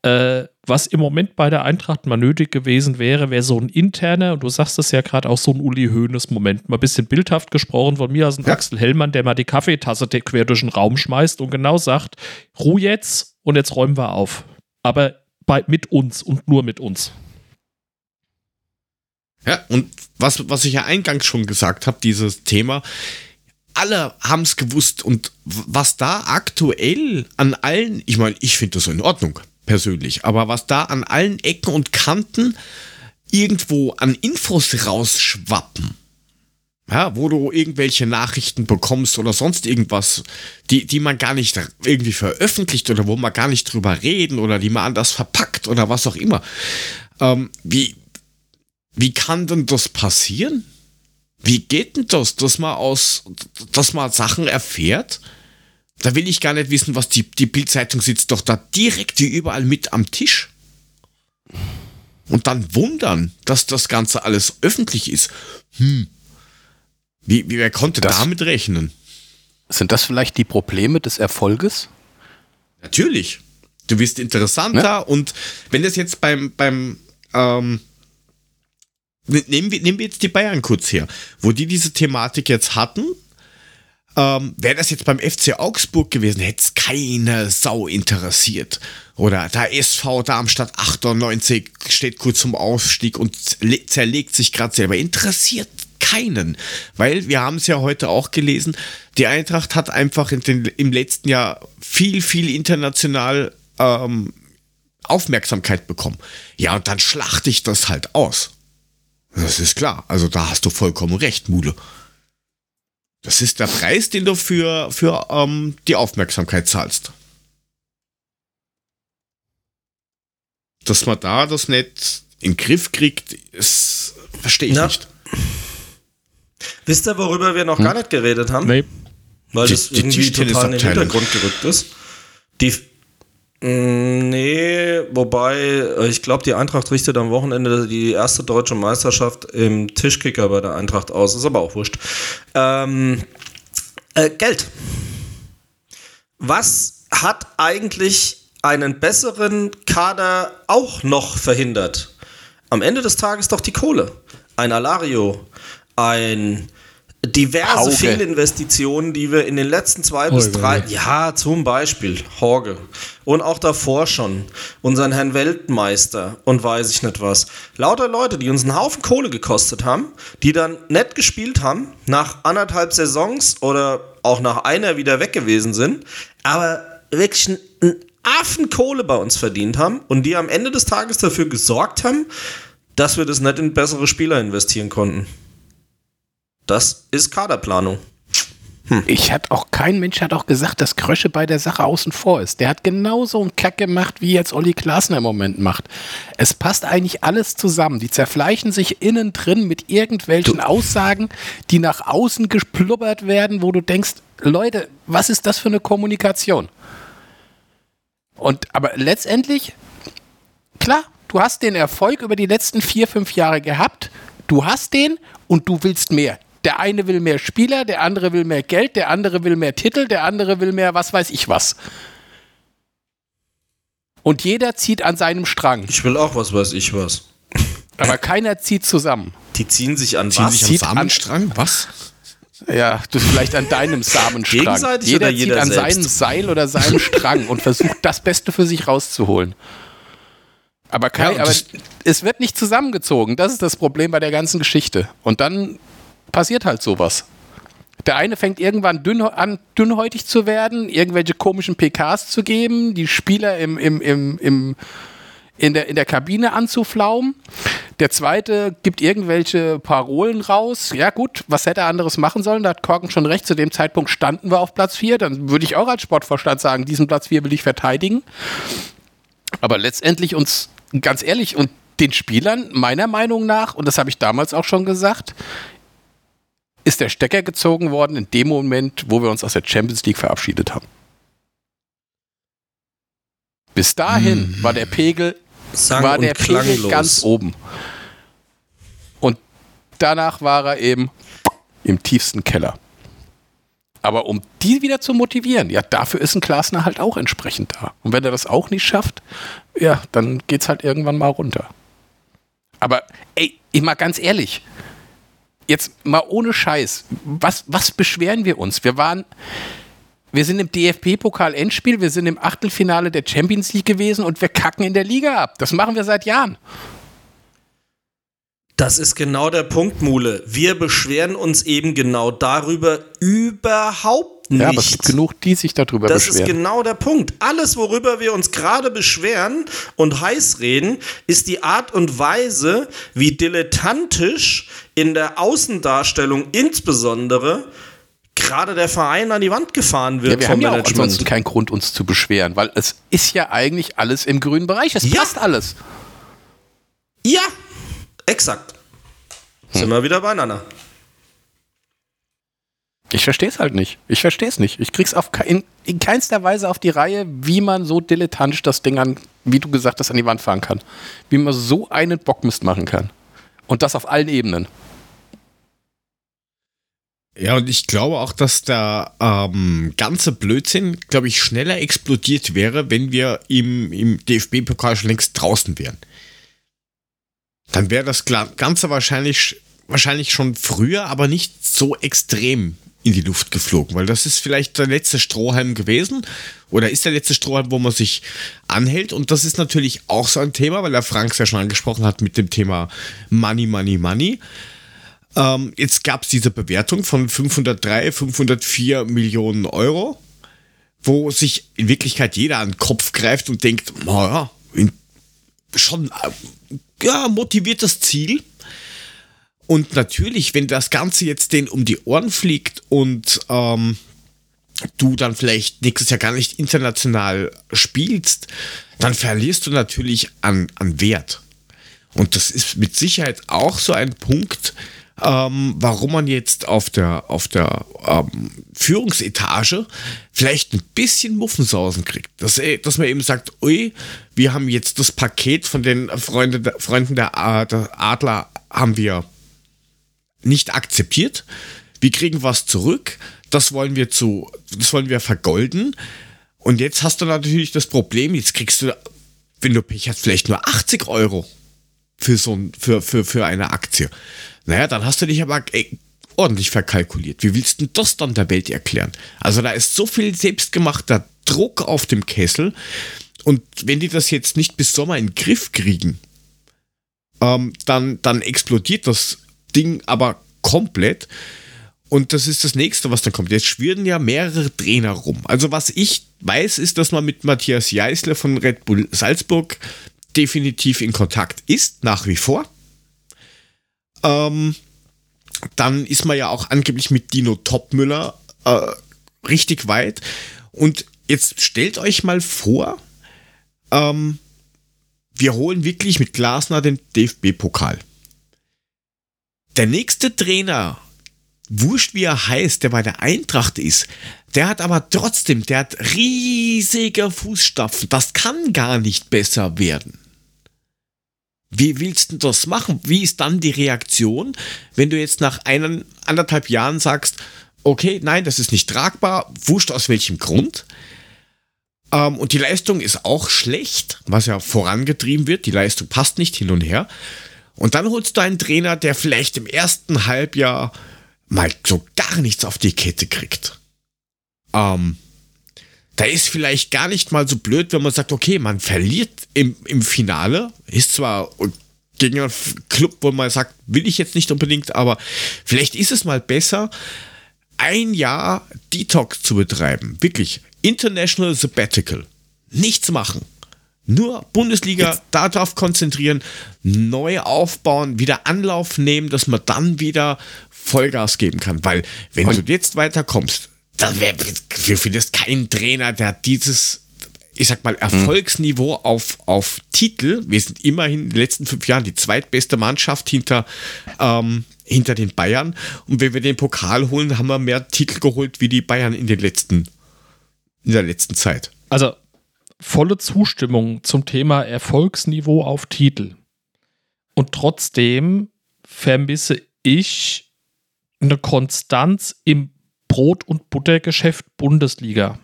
äh, was im Moment bei der Eintracht mal nötig gewesen wäre, wäre so ein interner, und du sagst es ja gerade auch so ein Uli Hoeneß-Moment, mal ein bisschen bildhaft gesprochen von mir aus ein ja. Axel Hellmann, der mal die Kaffeetasse quer durch den Raum schmeißt und genau sagt, Ruhe jetzt und jetzt räumen wir auf. Aber bei, mit uns und nur mit uns. Ja, und was, was ich ja eingangs schon gesagt habe, dieses Thema, alle haben es gewusst und was da aktuell an allen, ich meine, ich finde das so in Ordnung persönlich. Aber was da an allen Ecken und Kanten irgendwo an Infos rausschwappen, ja, wo du irgendwelche Nachrichten bekommst oder sonst irgendwas, die, die man gar nicht irgendwie veröffentlicht oder wo man gar nicht drüber reden oder die man anders verpackt oder was auch immer. Ähm, wie, wie kann denn das passieren? Wie geht denn das, dass man aus, dass man Sachen erfährt, da will ich gar nicht wissen, was die, die Bildzeitung sitzt doch da direkt wie überall mit am Tisch. und dann wundern, dass das Ganze alles öffentlich ist. Hm. Wie, wie wer konnte Das- damit rechnen? Sind das vielleicht die Probleme des Erfolges? Natürlich. Du wirst interessanter und wenn das jetzt beim, beim ähm, ne- nehmen, wir, nehmen wir jetzt die Bayern kurz her, wo die diese Thematik jetzt hatten, ähm, wäre das jetzt beim FC Augsburg gewesen, hätte es keine Sau interessiert. Oder der SV Darmstadt 98 steht kurz zum Aufstieg und le- zerlegt sich gerade selber. Interessiert keinen. Weil wir haben es ja heute auch gelesen, die Eintracht hat einfach in den, im letzten Jahr viel, viel international ähm, Aufmerksamkeit bekommen. Ja, und dann schlachte ich das halt aus. Das ist klar. Also da hast du vollkommen recht, Mule. Das ist der Preis, den du für, für ähm, die Aufmerksamkeit zahlst. Dass man da das nicht in den Griff kriegt, ist, verstehe ich Ja. nicht. Wisst ihr, worüber wir noch gar nicht geredet haben? Nee, Weil Die- das die irgendwie total in den. Hintergrund gerückt ist. Die. Mm, Nee, wobei, äh, ich glaube, die Eintracht richtet am Wochenende die erste deutsche Meisterschaft im Tischkicker bei der Eintracht aus. Ist aber auch wurscht. Ähm, äh, Geld. Was hat eigentlich einen besseren Kader auch noch verhindert? Am Ende des Tages doch die Kohle. Ein Alario, ein diverse Hauge. Fehlinvestitionen, die wir in den letzten zwei bis Heuge. drei, ja, zum Beispiel Horge und auch davor schon unseren Herrn Weltmeister und weiß ich nicht was. Lauter Leute, die uns einen Haufen Kohle gekostet haben, die dann nett gespielt haben, nach anderthalb Saisons oder auch nach einer wieder weg gewesen sind, aber wirklich einen Affen Kohle bei uns verdient haben und die am Ende des Tages dafür gesorgt haben, dass wir das nicht in bessere Spieler investieren konnten. Das ist Kaderplanung. Ich hatte auch, kein Mensch hat auch gesagt, dass Krösche bei der Sache außen vor ist. Der hat genauso einen Kack gemacht, wie jetzt Olli Glasner im Moment macht. Es passt eigentlich alles zusammen. Die zerfleischen sich innen drin mit irgendwelchen Aussagen, die nach außen gesplubbert werden, wo du denkst, Leute, was ist das für eine Kommunikation? Und aber letztendlich, klar, du hast den Erfolg über die letzten vier, fünf Jahre gehabt. Du hast den und du willst mehr. Der eine will mehr Spieler, der andere will mehr Geld, der andere will mehr Titel, der andere will mehr was weiß ich was. Und jeder zieht an seinem Strang, Ich will auch was weiß ich was. aber keiner zieht zusammen. Die ziehen sich an Ziehen was? sich am zieht an- Samenstrang? Was? Ja, du vielleicht an deinem Samenstrang. Gegenseitig jeder oder zieht jeder an selbst? seinem Seil oder seinem Strang und versucht das Beste für sich rauszuholen. Aber, kein, Ja, aber es wird nicht zusammengezogen. Das ist das Problem bei der ganzen Geschichte. Und dann passiert halt sowas. Der eine fängt irgendwann dünn, an, dünnhäutig zu werden, irgendwelche komischen PKs zu geben, die Spieler im, im, im, im, in, der, in der Kabine anzuflaumen. Der zweite gibt irgendwelche Parolen raus. Ja, gut, was hätte er anderes machen sollen? Da hat Korken schon recht. Zu dem Zeitpunkt standen wir auf Platz 4. Dann würde ich auch als Sportvorstand sagen, diesen Platz 4 will ich verteidigen. Aber letztendlich uns, ganz ehrlich, und den Spielern, meiner Meinung nach, und das habe ich damals auch schon gesagt, ist der Stecker gezogen worden in dem Moment, wo wir uns aus der Champions League verabschiedet haben. Bis dahin war der Pegel Sang war der Pegel ganz oben. Und danach war er eben im tiefsten Keller. Aber um die wieder zu motivieren, ja, dafür ist ein Glasner halt auch entsprechend da. Und wenn er das auch nicht schafft, ja, dann geht's halt irgendwann mal runter. Aber ey, ich mal ganz ehrlich, jetzt mal ohne Scheiß, was, was beschweren wir uns? Wir waren, wir sind im DFB-Pokal-Endspiel, wir sind im Achtelfinale der Champions League gewesen und wir kacken in der Liga ab. Das machen wir seit Jahren. Das ist genau der Punkt, Mule. Wir beschweren uns eben genau darüber überhaupt nicht. Ja, aber es gibt genug, die sich darüber Das ist beschweren. genau der Punkt. Alles, worüber wir uns gerade beschweren und heiß reden, ist die Art und Weise, wie dilettantisch in der Außendarstellung insbesondere gerade der Verein an die Wand gefahren wird ja, wir haben ja auch ansonsten keinen Grund, uns zu beschweren, weil es ist ja eigentlich alles im grünen Bereich. Es Ja. passt alles. ja, exakt. Hm. Sind wir wieder beieinander. Ich verstehe es halt nicht. Ich verstehe es nicht. Ich krieg's auf in, in keinster Weise auf die Reihe, wie man so dilettantisch das Ding an, wie du gesagt hast, an die Wand fahren kann. Wie man so einen Bockmist machen kann. Und das auf allen Ebenen. Ja, und ich glaube auch, dass der ähm, ganze Blödsinn, glaube ich, schneller explodiert wäre, wenn wir im, im DFB-Pokal schon längst draußen wären. Dann wäre das Ganze wahrscheinlich, wahrscheinlich schon früher, aber nicht so extrem in die Luft geflogen, weil das ist vielleicht der letzte Strohhalm gewesen oder ist der letzte Strohhalm, wo man sich anhält und das ist natürlich auch so ein Thema, weil der Frank es ja schon angesprochen hat mit dem Thema Money, Money, Money. Ähm, jetzt gab es diese Bewertung von 503, 504 Millionen Euro, wo sich in Wirklichkeit jeder an den Kopf greift und denkt, naja, schon äh, ja, motiviertes Ziel. Und natürlich, wenn das Ganze jetzt denen um die Ohren fliegt und ähm, du dann vielleicht nächstes Jahr gar nicht international spielst, dann verlierst du natürlich an, an Wert. Und das ist mit Sicherheit auch so ein Punkt, ähm, warum man jetzt auf der, auf der ähm, Führungsetage vielleicht ein bisschen Muffensausen kriegt. Dass, äh, dass man eben sagt, ui, wir haben jetzt das Paket von den Freunde, Freunden der, der Adler haben wir nicht akzeptiert. Wir kriegen was zurück. Das wollen wir zu, das wollen wir vergolden. Und jetzt hast du natürlich das Problem, jetzt kriegst du, wenn du Pech hast, vielleicht nur 80 Euro für so ein, für, für, für eine Aktie. Naja, dann hast du dich aber ey, ordentlich verkalkuliert. Wie willst du das dann der Welt erklären? Also da ist so viel selbstgemachter Druck auf dem Kessel. Und wenn die das jetzt nicht bis Sommer in den Griff kriegen, ähm, dann, dann explodiert das Ding aber komplett. Und das ist das nächste, was dann kommt. Jetzt schwirren ja mehrere Trainer rum. Also was ich weiß, ist, dass man mit Matthias Jeißler von Red Bull Salzburg definitiv in Kontakt ist, nach wie vor. Ähm, dann ist man ja auch angeblich mit Dino Topmüller äh, richtig weit. Und jetzt stellt euch mal vor, ähm, wir holen wirklich mit Glasner den DFB-Pokal. Der nächste Trainer, wurscht wie er heißt, der bei der Eintracht ist, der hat aber trotzdem, der hat riesige Fußstapfen. Das kann gar nicht besser werden. Wie willst du das machen? Wie ist dann die Reaktion, wenn du jetzt nach einen, anderthalb Jahren sagst, okay, nein, das ist nicht tragbar, wurscht aus welchem Grund? Ähm, und die Leistung ist auch schlecht, was ja vorangetrieben wird. Die Leistung passt nicht hin und her. Und dann holst du einen Trainer, der vielleicht im ersten Halbjahr mal so gar nichts auf die Kette kriegt. Ähm, da ist vielleicht gar nicht mal so blöd, wenn man sagt, okay, man verliert im, im Finale, ist zwar gegen einen Club, wo man sagt, will ich jetzt nicht unbedingt, aber vielleicht ist es mal besser, ein Jahr Detox zu betreiben. Wirklich. International Sabbatical. Nichts machen. Nur Bundesliga, darauf konzentrieren, neu aufbauen, wieder Anlauf nehmen, dass man dann wieder Vollgas geben kann. Weil, wenn Und du jetzt weiterkommst, dann wäre für findest kein Trainer, der dieses, ich sag mal, Erfolgsniveau auf, auf Titel, wir sind immerhin in den letzten fünf Jahren die zweitbeste Mannschaft hinter, ähm, hinter den Bayern. Und wenn wir den Pokal holen, haben wir mehr Titel geholt wie die Bayern in den letzten, in der letzten Zeit. Also volle Zustimmung zum Thema Erfolgsniveau auf Titel. Und trotzdem vermisse ich eine Konstanz im Brot- und Buttergeschäft Bundesliga.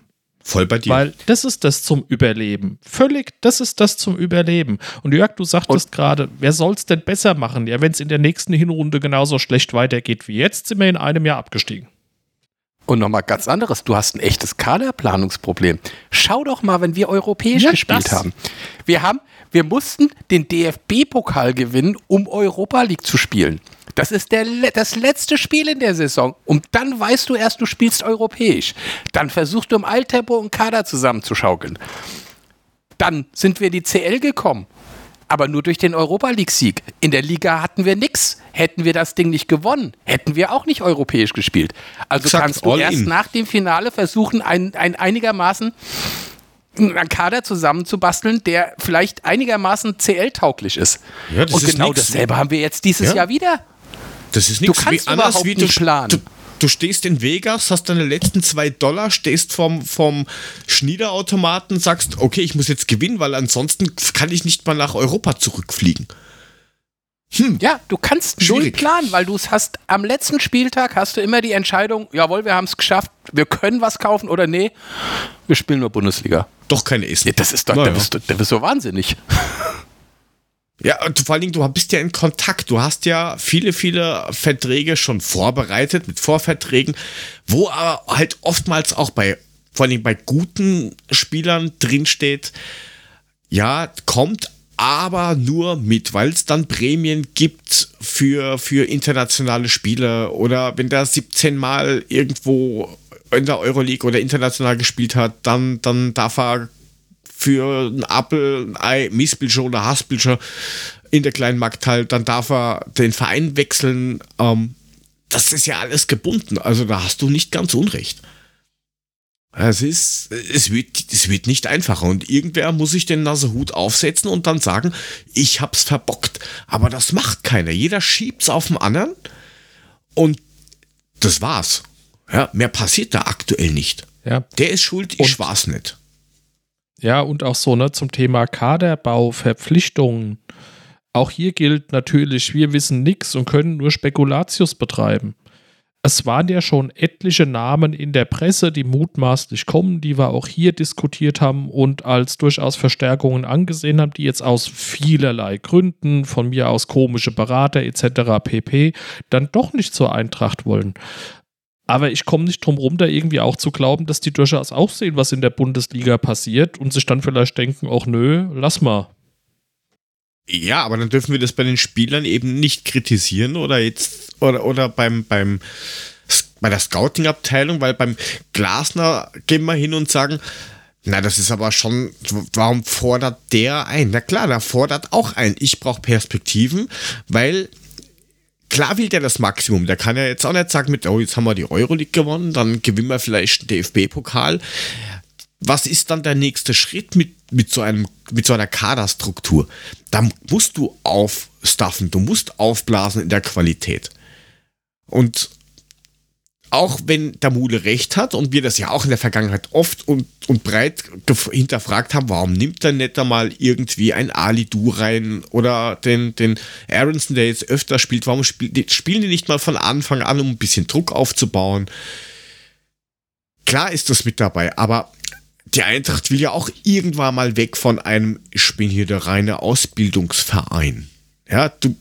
Voll bei dir. Weil das ist das zum Überleben. Völlig, das ist das zum Überleben. Und Jörg, du sagtest gerade, wer soll es denn besser machen? Ja, wenn es in der nächsten Hinrunde genauso schlecht weitergeht wie jetzt, sind wir in einem Jahr abgestiegen. Und nochmal ganz anderes, du hast ein echtes Kaderplanungsproblem. Schau doch mal, wenn wir europäisch ja, gespielt haben. Wir haben, wir mussten den DFB-Pokal gewinnen, um Europa League zu spielen. Das ist der, das letzte Spiel in der Saison. Und dann weißt du erst, du spielst europäisch. Dann versuchst du im Alltempo einen Kader zusammenzuschaukeln. Dann sind wir in die CL gekommen. Aber nur durch den Europa League-Sieg. In der Liga hatten wir nichts. Hätten wir das Ding nicht gewonnen, hätten wir auch nicht europäisch gespielt. Also Exakt, kannst du erst in. nach dem Finale versuchen, ein, ein einigermaßen einen Kader zusammenzubasteln, der vielleicht einigermaßen CL-tauglich ist. Ja, Und ist genau nix. dasselbe haben wir jetzt dieses ja. Jahr wieder. Das ist nichts du kannst wie anders, wie du, planen. Du, du stehst in Vegas, hast deine letzten zwei Dollar, stehst vom, vom Schniederautomaten, sagst, okay, ich muss jetzt gewinnen, weil ansonsten kann ich nicht mal nach Europa zurückfliegen. Hm. Ja, du kannst Schwierig. null planen, weil du es hast, am letzten Spieltag hast du immer die Entscheidung, jawohl, wir haben es geschafft, wir können was kaufen oder nee, wir spielen nur Bundesliga. Doch keine Essen. Ja, das ist doch, Naja. da, bist du, da bist du wahnsinnig. Ja, vor allen Dingen, du bist ja in Kontakt. Du hast ja viele, viele Verträge schon vorbereitet mit Vorverträgen, wo aber halt oftmals auch bei, vor allen bei guten Spielern drinsteht, ja, kommt aber nur mit, weil es dann Prämien gibt für, für internationale Spiele oder wenn der 17 Mal irgendwo in der Euroleague oder international gespielt hat, dann, dann darf er für ein Apple, ein Ei, Missbildschirm oder Hassbildschirm in der kleinen Marktteil, dann darf er den Verein wechseln. Ähm, das ist ja alles gebunden. Also da hast du nicht ganz Unrecht. Es ist, es wird, es wird nicht einfacher und irgendwer muss sich den Nasehut aufsetzen und dann sagen, ich hab's verbockt. Aber das macht keiner. Jeder schiebt's auf den anderen und das war's. Ja, mehr passiert da aktuell nicht. Ja, Der ist schuld, ich war's nicht. Ja, und auch so, ne, zum Thema Kaderbau, Verpflichtungen. Auch hier gilt natürlich, wir wissen nichts und können nur Spekulatius betreiben. Es waren ja schon etliche Namen in der Presse, die mutmaßlich kommen, die wir auch hier diskutiert haben und als durchaus Verstärkungen angesehen haben, die jetzt aus vielerlei Gründen, von mir aus komische Berater etc. pp, dann doch nicht zur Eintracht wollen. Aber ich komme nicht drum rum, da irgendwie auch zu glauben, dass die durchaus auch sehen, was in der Bundesliga passiert und sich dann vielleicht denken, ach nö, lass mal. Ja, aber dann dürfen wir das bei den Spielern eben nicht kritisieren oder jetzt oder, oder beim, beim bei der Scouting-Abteilung, weil beim Glasner gehen wir hin und sagen, na, das ist aber schon, warum fordert der ein? Na klar, der fordert auch ein. Ich brauche Perspektiven, weil klar will der das Maximum. Der kann ja jetzt auch nicht sagen mit, oh, jetzt haben wir die Euroleague gewonnen, dann gewinnen wir vielleicht den DFB-Pokal. Was ist dann der nächste Schritt mit, mit, so einem, mit so einer Kaderstruktur? Da musst du aufstaffen, du musst aufblasen in der Qualität. Und auch wenn der Mule recht hat und wir das ja auch in der Vergangenheit oft und, und breit hinterfragt haben, warum nimmt er nicht einmal irgendwie ein Ali Du rein oder den, den Aronson, der jetzt öfter spielt, warum spiel, spielen die nicht mal von Anfang an, um ein bisschen Druck aufzubauen? Klar ist das mit dabei, aber die Eintracht will ja auch irgendwann mal weg von einem, ich bin hier der reine Ausbildungsverein. Ja, du,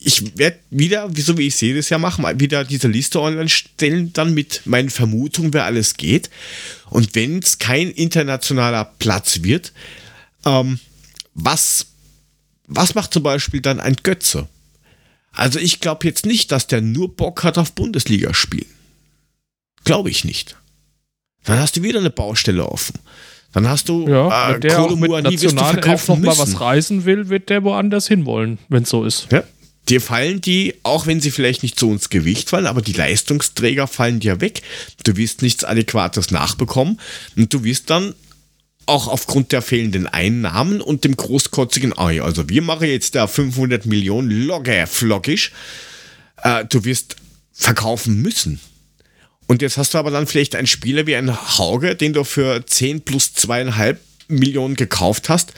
ich werde wieder, wie- so wie ich sehe das ja machen, mal wieder diese Liste online stellen, dann mit meinen Vermutungen, wer alles geht. Und wenn es kein internationaler Platz wird, ähm, was, was macht zum Beispiel dann ein Götze? Also ich glaube jetzt nicht, dass der nur Bock hat auf Bundesliga spielen. Glaube ich nicht. Dann hast du wieder eine Baustelle offen. Dann hast du Ja, äh, wenn der auch mit du Nationalelf noch mal was reisen will, wird der woanders hinwollen, wenn es so ist. Ja. Dir fallen die, auch wenn sie vielleicht nicht so ins Gewicht fallen, aber die Leistungsträger fallen dir weg. Du wirst nichts Adäquates nachbekommen und du wirst dann auch aufgrund der fehlenden Einnahmen und dem großkotzigen Ei, also wir machen jetzt da 500 Millionen locker flockisch, äh, du wirst verkaufen müssen. Und jetzt hast du aber dann vielleicht einen Spieler wie ein Hauge, den du für 10 plus zweieinhalb Millionen gekauft hast,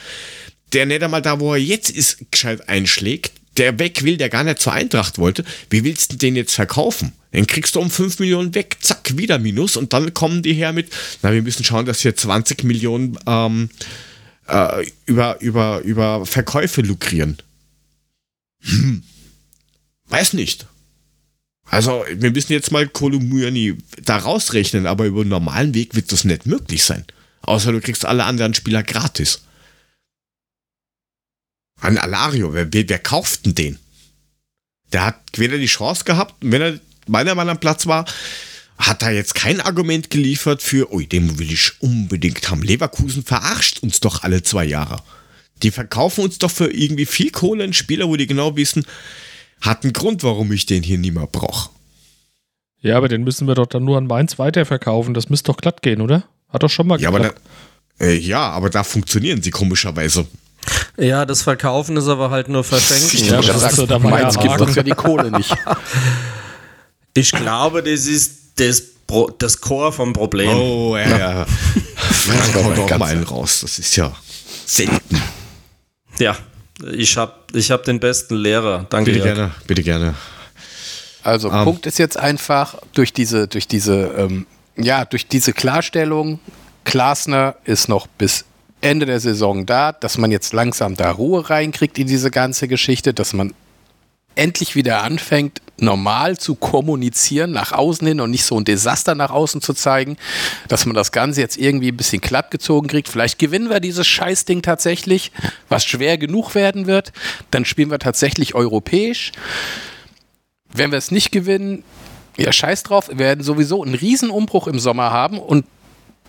der nicht einmal da, wo er jetzt ist, gescheit einschlägt, der weg will, der gar nicht zur Eintracht wollte. Wie willst du den jetzt verkaufen? Den kriegst du um 5 Millionen weg, zack, wieder Minus und dann kommen die her mit, na, wir müssen schauen, dass wir 20 Millionen ähm, äh, über, über, über Verkäufe lukrieren. Hm. Weiß nicht. Also, wir müssen jetzt mal Kolumbiani da rausrechnen, aber über einen normalen Weg wird das nicht möglich sein. Außer du kriegst alle anderen Spieler gratis. Ein Alario, wer, wer, wer kauft denn den? Der hat weder die Chance gehabt, wenn er meiner Meinung nach am Platz war, hat er jetzt kein Argument geliefert für, ui, den will ich unbedingt haben. Leverkusen verarscht uns doch alle zwei Jahre. Die verkaufen uns doch für irgendwie viel Kohle einen Spieler, wo die genau wissen, hat einen Grund, warum ich den hier nie mehr brauche. Ja, aber den müssen wir doch dann nur an Mainz weiterverkaufen. Das müsste doch glatt gehen, oder? Hat doch schon mal Ja, aber, da, geklappt. äh, ja, aber da funktionieren sie komischerweise. Ja, das Verkaufen ist aber halt nur Verschenken. Ja, Das das sagt, ist so der Mainz gibt Haken. uns ja die Kohle nicht. Ich glaube, das ist das, Pro das Core vom Problem. Oh, ja, ja. Frank haut doch mal einen raus. Das ist ja selten. Ja, ich habe ich hab den besten Lehrer. Danke. Bitte Jörg. gerne, bitte gerne. Also Ähm. Punkt ist jetzt einfach durch diese, durch diese, ähm, ja, durch diese Klarstellung, Glasner ist noch bis Ende der Saison da, dass man jetzt langsam da Ruhe reinkriegt in diese ganze Geschichte, dass man endlich wieder anfängt, normal zu kommunizieren nach außen hin und nicht so ein Desaster nach außen zu zeigen, dass man das Ganze jetzt irgendwie ein bisschen glatt gezogen kriegt. Vielleicht gewinnen wir dieses Scheißding tatsächlich, was schwer genug werden wird. Dann spielen wir tatsächlich europäisch. Wenn wir es nicht gewinnen, ja, scheiß drauf, wir werden sowieso einen riesen Umbruch im Sommer haben und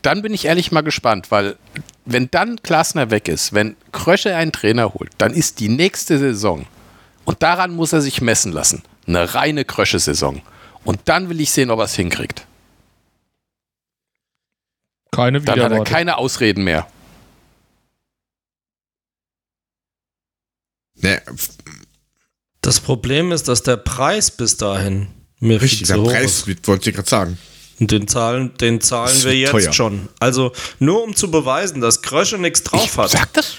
dann bin ich ehrlich mal gespannt, weil wenn dann Glasner weg ist, wenn Krösche einen Trainer holt, dann ist die nächste Saison und daran muss er sich messen lassen. Eine reine Krösche-Saison. Und dann will ich sehen, ob er es hinkriegt. Keine Dann hat er keine Ausreden mehr. Ne, Das Problem ist, dass der Preis bis dahin mir richtig, viel der zu hoch Preis, ist. wollte ich gerade sagen. Und den zahlen, den zahlen wir jetzt teuer. schon. Also nur um zu beweisen, dass Krösche nichts drauf ich hat, sag das,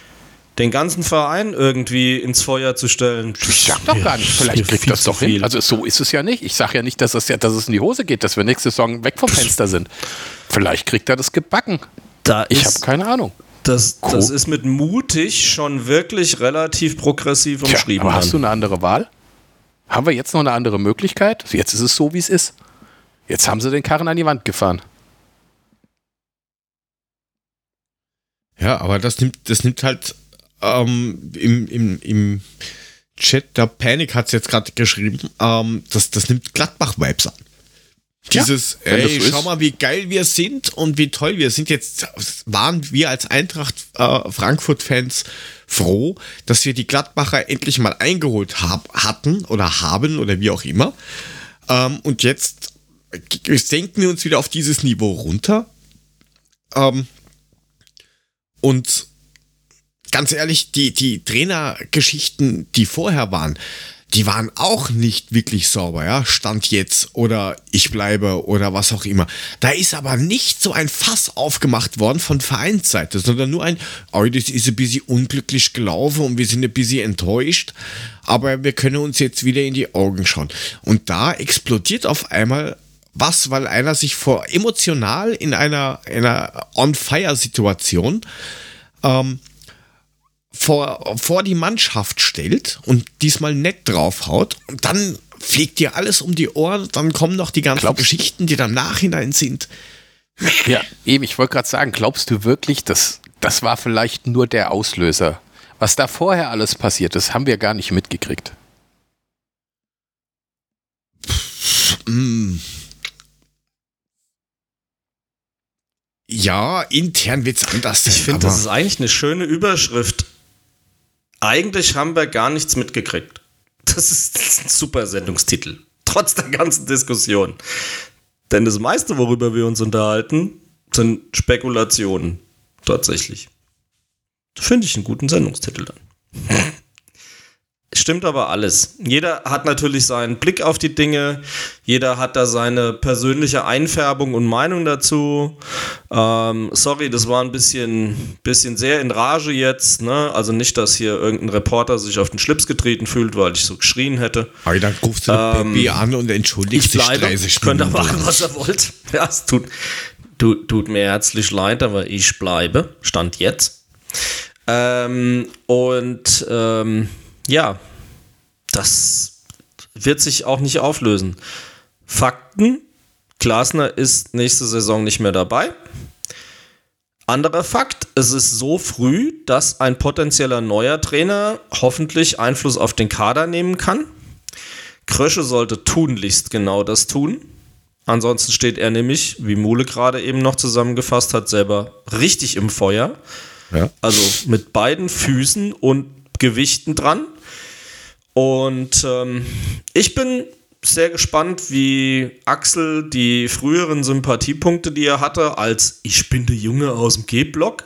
den ganzen Verein irgendwie ins Feuer zu stellen. ich sag doch gar nicht. Vielleicht kriegt das doch hin. Also so ist es ja nicht. Ich sag ja nicht, dass es, ja, dass es in die Hose geht, dass wir nächste Saison weg vom Fenster sind. Vielleicht kriegt er das gebacken. da Ich habe keine Ahnung. das, Cool. das ist mit mutig schon wirklich relativ progressiv Tja, umschrieben. aber hast du eine andere Wahl? Haben wir jetzt noch eine andere Möglichkeit? Jetzt ist es so, wie es ist. Jetzt haben sie den Karren an die Wand gefahren. Ja, aber das nimmt, das nimmt halt ähm, im, im, im Chat, der Panic hat es jetzt gerade geschrieben, ähm, das, das nimmt Gladbach-Vibes an. Ja, Dieses, das ey, so schau mal, wie geil wir sind und wie toll wir sind. Jetzt waren wir als Eintracht äh, Frankfurt-Fans froh, dass wir die Gladbacher endlich mal eingeholt hab, hatten oder haben oder wie auch immer. Ähm, und jetzt senken wir uns wieder auf dieses Niveau runter. Ähm, und ganz ehrlich, die, die Trainergeschichten, die vorher waren, die waren auch nicht wirklich sauber, ja. Stand jetzt oder ich bleibe oder was auch immer. Da ist aber nicht so ein Fass aufgemacht worden von Vereinsseite, sondern nur ein, oh, das ist ein bisschen unglücklich gelaufen und wir sind ein bisschen enttäuscht, aber wir können uns jetzt wieder in die Augen schauen. Und da explodiert auf einmal was, weil einer sich vor emotional in einer, einer On-Fire-Situation ähm, vor, vor die Mannschaft stellt und diesmal nett draufhaut und dann fliegt dir alles um die Ohren, dann kommen noch die ganzen Glaubst? Geschichten, die dann nachhinein sind. Ja, eben, ich wollte gerade sagen, glaubst du wirklich, dass das war vielleicht nur der Auslöser? Was da vorher alles passiert ist, haben wir gar nicht mitgekriegt. Mm. Ja, intern wird's anders sein. Ich finde, das ist eigentlich eine schöne Überschrift. Eigentlich haben wir gar nichts mitgekriegt. Das ist, das ist ein super Sendungstitel. Trotz der ganzen Diskussion. Denn das meiste, worüber wir uns unterhalten, sind Spekulationen. Tatsächlich. Finde ich einen guten Sendungstitel dann. Stimmt aber alles. Jeder hat natürlich seinen Blick auf die Dinge. Jeder hat da seine persönliche Einfärbung und Meinung dazu. Ähm, sorry, das war ein bisschen, bisschen sehr in Rage jetzt. Ne? Also nicht, dass hier irgendein Reporter sich auf den Schlips getreten fühlt, weil ich so geschrien hätte. Aber dann rufst du Ähm, Baby an und entschuldigst Ich dich bleibe. 30 Könnt ihr Minuten. machen, was ihr wollt. Ja, es tut, tut, tut mir herzlich leid, aber ich bleibe. Stand jetzt. Ähm, und ähm, ja, das wird sich auch nicht auflösen. Fakten: Glasner ist nächste Saison nicht mehr dabei. Anderer Fakt, es ist so früh, dass ein potenzieller neuer Trainer hoffentlich Einfluss auf den Kader nehmen kann. Krösche sollte tunlichst genau das tun. Ansonsten steht er nämlich, wie Mule gerade eben noch zusammengefasst hat, selber richtig im Feuer. Ja. Also mit beiden Füßen und Gewichten dran. Und ähm, ich bin sehr gespannt, wie Axel die früheren Sympathiepunkte, die er hatte, als ich bin der Junge aus dem G-Block,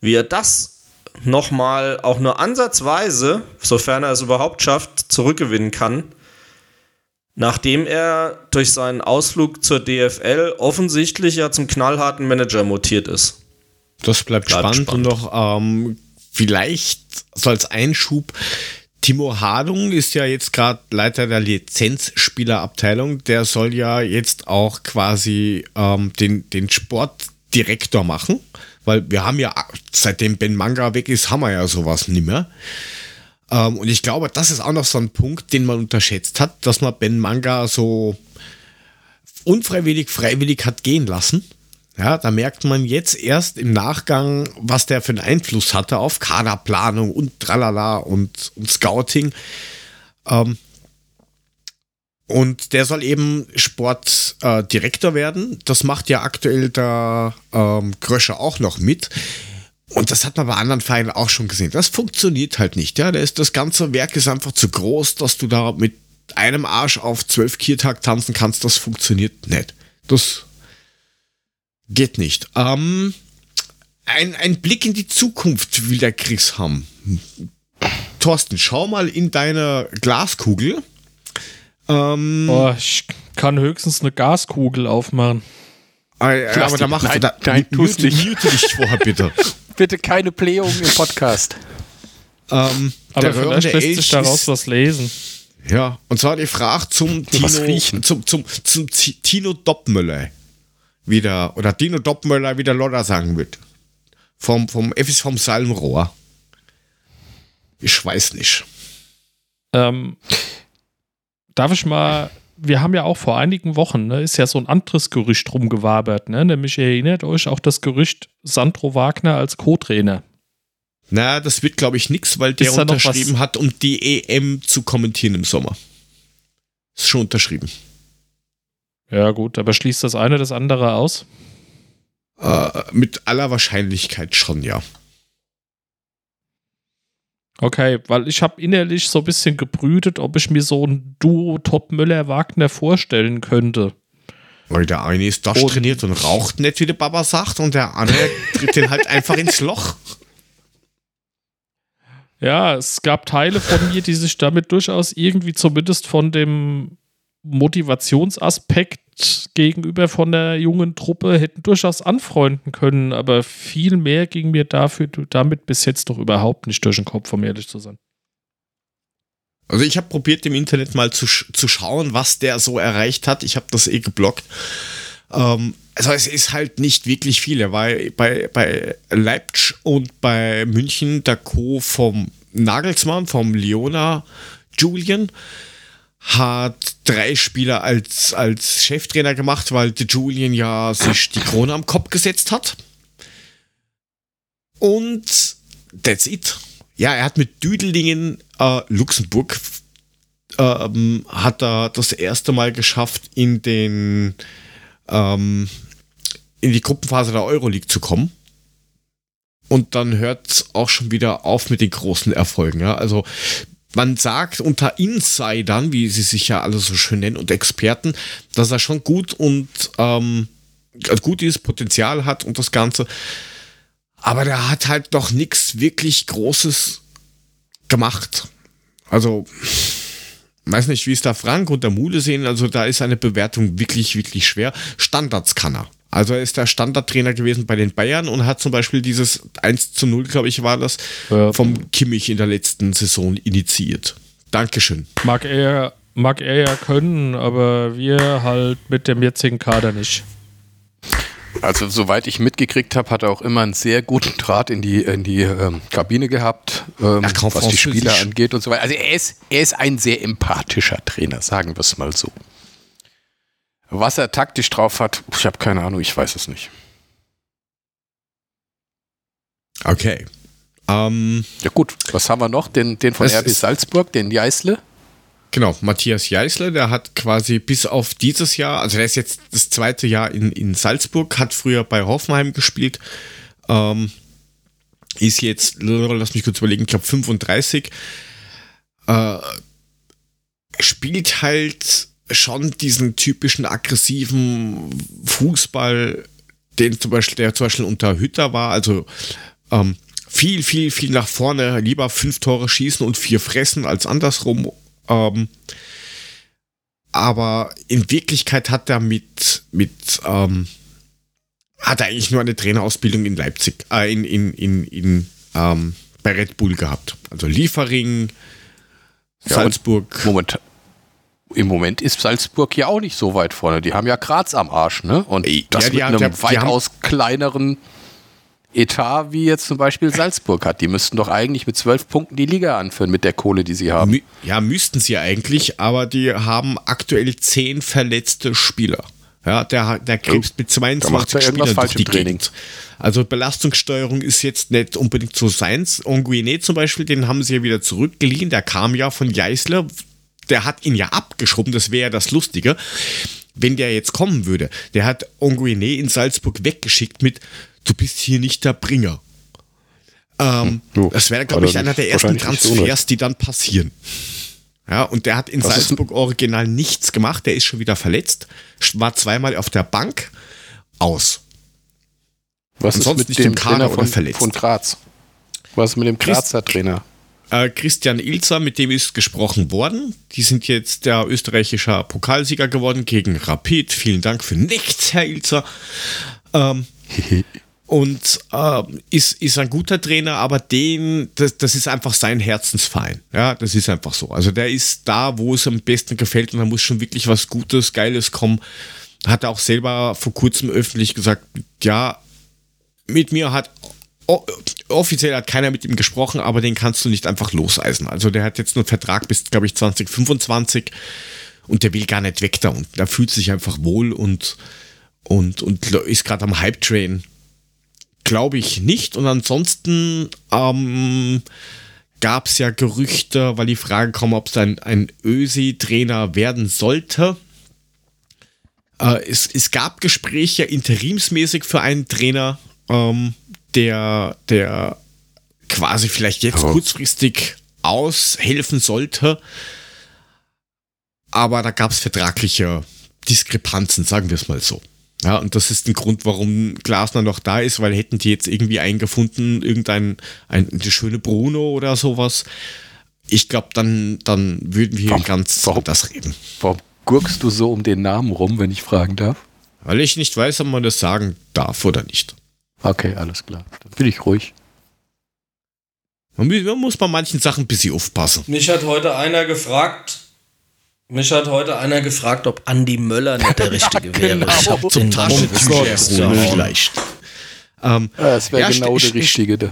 wie er das nochmal auch nur ansatzweise, sofern er es überhaupt schafft, zurückgewinnen kann. nachdem er durch seinen Ausflug zur DFL offensichtlich ja zum knallharten Manager mutiert ist. Das bleibt, bleibt spannend. spannend. und noch ähm, vielleicht so als Einschub. Timo Hardung ist ja jetzt gerade Leiter der Lizenzspielerabteilung. Der soll ja jetzt auch quasi ähm, den, den Sportdirektor machen, weil wir haben ja, seitdem Ben Manga weg ist, haben wir ja sowas nicht mehr. Ähm, und ich glaube, das ist auch noch so ein Punkt, den man unterschätzt hat, dass man Ben Manga so unfreiwillig, freiwillig hat gehen lassen. Ja, da merkt man jetzt erst im Nachgang, was der für einen Einfluss hatte auf Kaderplanung und tralala und, und Scouting. Ähm, und der soll eben Sportdirektor äh, werden. Das macht ja aktuell der ähm, Kröscher auch noch mit. Und das hat man bei anderen Vereinen auch schon gesehen. Das funktioniert halt nicht. Ja, das, das ganze Werk ist einfach zu groß, dass du da mit einem Arsch auf zwölf Kiertag tanzen kannst. Das funktioniert nicht. Das Geht nicht. Ähm, ein, ein Blick in die Zukunft will der Chris haben. Thorsten, schau mal in deine Glaskugel. Ähm, Boah, ich kann höchstens eine Gaskugel aufmachen. Äh, aber da machst nein, du da. Nein, mute, nicht. Mute dich vorher, bitte. bitte keine Blähung im Podcast. Ähm, aber vielleicht lässt sich daraus was lesen. Ja, und zwar die Frage zum Tino, zum, zum, zum Tino Doppmüller wieder, oder Dino Doppmöller wieder Lodder sagen wird. Vom, vom Effis vom Salmrohr. Ich weiß nicht. Ähm, darf ich mal, wir haben ja auch vor einigen Wochen, ne, ist ja so ein anderes Gerücht rumgewabert, ne? Nämlich erinnert euch auch das Gerücht Sandro Wagner als Co-Trainer. Na, das wird, glaube ich, nichts, weil der unterschrieben hat, um die EM zu kommentieren im Sommer. Ist schon unterschrieben. Ja, gut, aber schließt das eine das andere aus? Äh, mit aller Wahrscheinlichkeit schon, ja. Okay, weil ich habe innerlich so ein bisschen gebrütet, ob ich mir so ein Duo Top Müller-Wagner vorstellen könnte. Weil der eine ist das trainiert und raucht nicht, wie der Baba sagt, und der andere tritt den halt einfach ins Loch. Ja, es gab Teile von mir, die sich damit durchaus irgendwie zumindest von dem Motivationsaspekt gegenüber von der jungen Truppe hätten durchaus anfreunden können, aber viel mehr ging mir dafür damit bis jetzt doch überhaupt nicht durch den Kopf, um ehrlich zu sein. Also ich habe probiert im Internet mal zu, zu schauen, was der so erreicht hat. Ich habe das eh geblockt. Ähm, also es ist halt nicht wirklich viel. Er war bei, bei Leipzig und bei München der Co. vom Nagelsmann, vom Leona Julian hat drei Spieler als, als Cheftrainer gemacht, weil der Julian ja sich die Krone am Kopf gesetzt hat. Und that's it. Ja, er hat mit Düdelingen äh, Luxemburg ähm, hat er das erste Mal geschafft, in den ähm, in die Gruppenphase der Euroleague zu kommen. Und dann hört es auch schon wieder auf mit den großen Erfolgen. Ja? Also man sagt unter Insidern, wie sie sich ja alle so schön nennen, und Experten, dass er schon gut und ähm, gutes Potenzial hat und das Ganze. Aber der hat halt doch nichts wirklich Großes gemacht. Also, weiß nicht, wie es da Frank und der Mule sehen. Also, da ist eine Bewertung wirklich, wirklich schwer. Standards kann er. Also er ist der Standardtrainer gewesen bei den Bayern und hat zum Beispiel dieses 1 zu 0, glaube ich, war das, ja. vom Kimmich in der letzten Saison initiiert. Dankeschön. Mag er, mag er ja können, aber wir halt mit dem jetzigen Kader nicht. Also soweit ich mitgekriegt habe, hat er auch immer einen sehr guten Draht in die, in die ähm, Kabine gehabt, ähm, was die Spieler angeht und so weiter. Also er ist, er ist ein sehr empathischer Trainer, sagen wir es mal so. Was er taktisch drauf hat, ich habe keine Ahnung, ich weiß es nicht. Okay. Ähm, ja gut, was haben wir noch? Den, den von RB Salzburg, den Jeißle? Genau, Matthias Jeißle, der hat quasi bis auf dieses Jahr, also der ist jetzt das zweite Jahr in, in Salzburg, hat früher bei Hoffenheim gespielt, ähm, ist jetzt, lass mich kurz überlegen, ich glaube 35, äh, spielt halt schon diesen typischen aggressiven Fußball, den zum Beispiel, der zum Beispiel unter Hütter war, also ähm, viel, viel, viel nach vorne, lieber fünf Tore schießen und vier fressen als andersrum. Ähm, aber in Wirklichkeit hat er mit, mit ähm, hat er eigentlich nur eine Trainerausbildung in Leipzig, äh, in, in, in, in ähm, bei Red Bull gehabt. Also Liefering, Ja, Salzburg. Moment, Im Moment ist Salzburg ja auch nicht so weit vorne. Die haben ja Graz am Arsch, ne? Und Ey, das ja, mit haben- einem weitaus kleineren Etat, wie jetzt zum Beispiel Salzburg hat. Die müssten doch eigentlich mit zwölf Punkten die Liga anführen mit der Kohle, die sie haben. Ja, müssten sie eigentlich, aber die haben aktuell zehn verletzte Spieler. Ja, der, der krebst mit da macht 22 er irgendwas Spielern durch die Training. Gegend. Also Belastungssteuerung ist jetzt nicht unbedingt so seins. Onguine zum Beispiel, den haben sie ja wieder zurückgeliehen. Der kam ja von Geisler. Der hat ihn ja abgeschoben. Das wäre ja das Lustige. Wenn der jetzt kommen würde, der hat Onguine in Salzburg weggeschickt mit, du bist hier nicht der Bringer. Ähm, Hm, das wäre, glaube ich, einer der ersten Transfers, die dann passieren. Ja, und der hat in ist- Salzburg original nichts gemacht. Der ist schon wieder verletzt, war zweimal auf der Bank, aus. Was Ansonsten ist mit dem Trainer von, von Graz? Was ist mit dem Grazer Trainer? Äh, Christian Ilzer, mit dem ist gesprochen worden. Die sind jetzt der österreichischer Pokalsieger geworden gegen Rapid. Vielen Dank für nichts, Herr Ilzer. Ähm, und ähm, ist, ist ein guter Trainer, aber den, das, das ist einfach sein Herzensverein. Ja, das ist einfach so. Also der ist da, wo es am besten gefällt und da muss schon wirklich was Gutes, Geiles kommen. Hat er auch selber vor kurzem öffentlich gesagt, ja, mit mir hat o- offiziell hat keiner mit ihm gesprochen, aber den kannst du nicht einfach loseisen. Also der hat jetzt nur einen Vertrag bis, glaube ich, 2025 und der will gar nicht weg da unten. Der fühlt sich einfach wohl und, und, und ist gerade am Hype-Train. Glaube ich nicht. Und ansonsten ähm, gab es ja Gerüchte, weil die Frage kam, ob es ein, ein Ösi-Trainer werden sollte. Äh, es, es gab Gespräche interimsmäßig für einen Trainer, ähm, der, der quasi vielleicht jetzt Aber- kurzfristig aushelfen sollte. Aber da gab es vertragliche Diskrepanzen, sagen wir es mal so. Ja, und das ist ein Grund, warum Glasner noch da ist, weil hätten die jetzt irgendwie eingefunden, irgendein ein, eine schöne Bruno oder sowas. Ich glaube, dann, dann würden wir Warum- ganz warum- das reden. Warum gurkst du so um den Namen rum, wenn ich fragen darf? Weil ich nicht weiß, ob man das sagen darf oder nicht. Okay, alles klar. Dann bin ich ruhig. Man, mu- man muss bei manchen Sachen ein bisschen aufpassen. Mich hat heute einer gefragt, mich hat heute einer gefragt, ob Andi Möller nicht der Richtige wäre. genau. Ich hab Zum Taschentücher vielleicht. Ähm, Das wäre Ja, genau der Richtige. Da.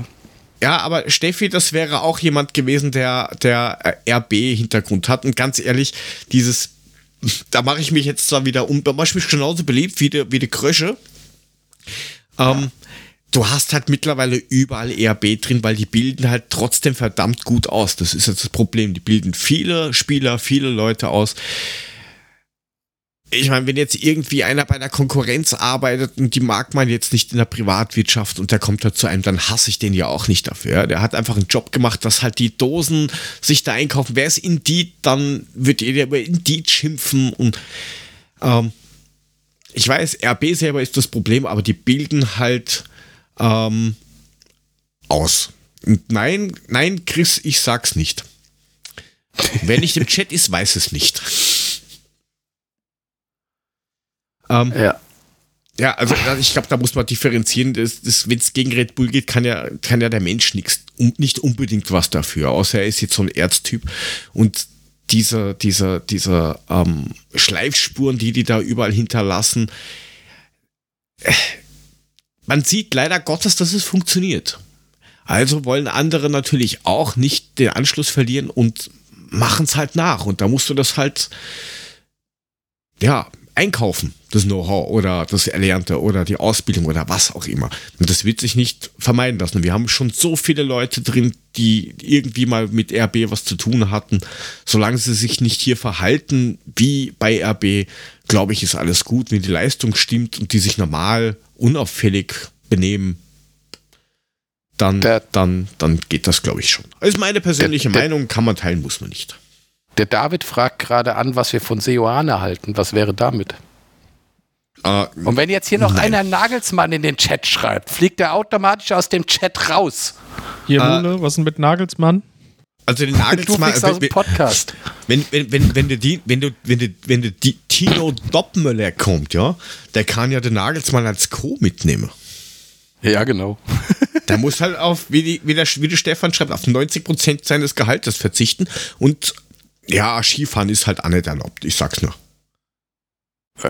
ja, aber Steffi, das wäre auch jemand gewesen, der, der äh, RB-Hintergrund hat. Und ganz ehrlich, dieses, da mache ich mich jetzt zwar wieder um, da mache ich mich genauso beliebt wie die, wie die Krösche. Ähm, Du hast halt mittlerweile überall RB drin, weil die bilden halt trotzdem verdammt gut aus. Das ist jetzt das Problem. Die bilden viele Spieler, viele Leute aus. Ich meine, wenn jetzt irgendwie einer bei der Konkurrenz arbeitet und die mag man jetzt nicht in der Privatwirtschaft und der kommt da zu einem, dann hasse ich den ja auch nicht dafür. Der hat einfach einen Job gemacht, dass halt die Dosen sich da einkaufen. Wer ist Indeed, dann wird jeder über Indeed schimpfen und ähm, ich weiß, RB selber ist das Problem, aber die bilden halt ähm, aus. Und nein, nein, Chris, ich sag's nicht. Wer nicht im Chat ist, weiß es nicht. Ähm, Ja. ja, also ich glaube, da muss man differenzieren. Wenn es gegen Red Bull geht, kann ja, kann ja der Mensch nix, um, nicht unbedingt was dafür, außer er ist jetzt so ein Erztyp. Und diese, diese, diese ähm, Schleifspuren, die die da überall hinterlassen, äh, man sieht leider Gottes, dass es funktioniert. Also wollen andere natürlich auch nicht den Anschluss verlieren und machen es halt nach. Und da musst du das halt, ja, einkaufen, das Know-how oder das Erlernte oder die Ausbildung oder was auch immer. Und das wird sich nicht vermeiden lassen. Wir haben schon so viele Leute drin, die irgendwie mal mit RB was zu tun hatten. Solange sie sich nicht hier verhalten wie bei RB, glaube ich, ist alles gut. Wenn die Leistung stimmt und die sich normal, unauffällig benehmen, dann, Der- dann, dann geht das, glaube ich, schon. Das ist meine persönliche Der- der- Meinung, kann man teilen, muss man nicht. Der David fragt gerade an, was wir von Seoane halten. Was wäre damit? Äh, Und wenn jetzt hier noch einer Nagelsmann in den Chat schreibt, fliegt er automatisch aus dem Chat raus. Hier, Äh, Mule, was ist denn mit Nagelsmann? Also den Nagelsmann. Du aus dem Podcast. Wenn, wenn, wenn, wenn, du die, wenn du, wenn du, wenn du die Tino Doppmüller kommt, ja, der kann ja den Nagelsmann als Co. mitnehmen. Ja, genau. der muss halt auf, wie, die, wie, der, wie der Stefan schreibt, auf 90% seines Gehaltes verzichten. Und ja, Skifahren ist halt auch nicht erlaubt, ich sag's nur.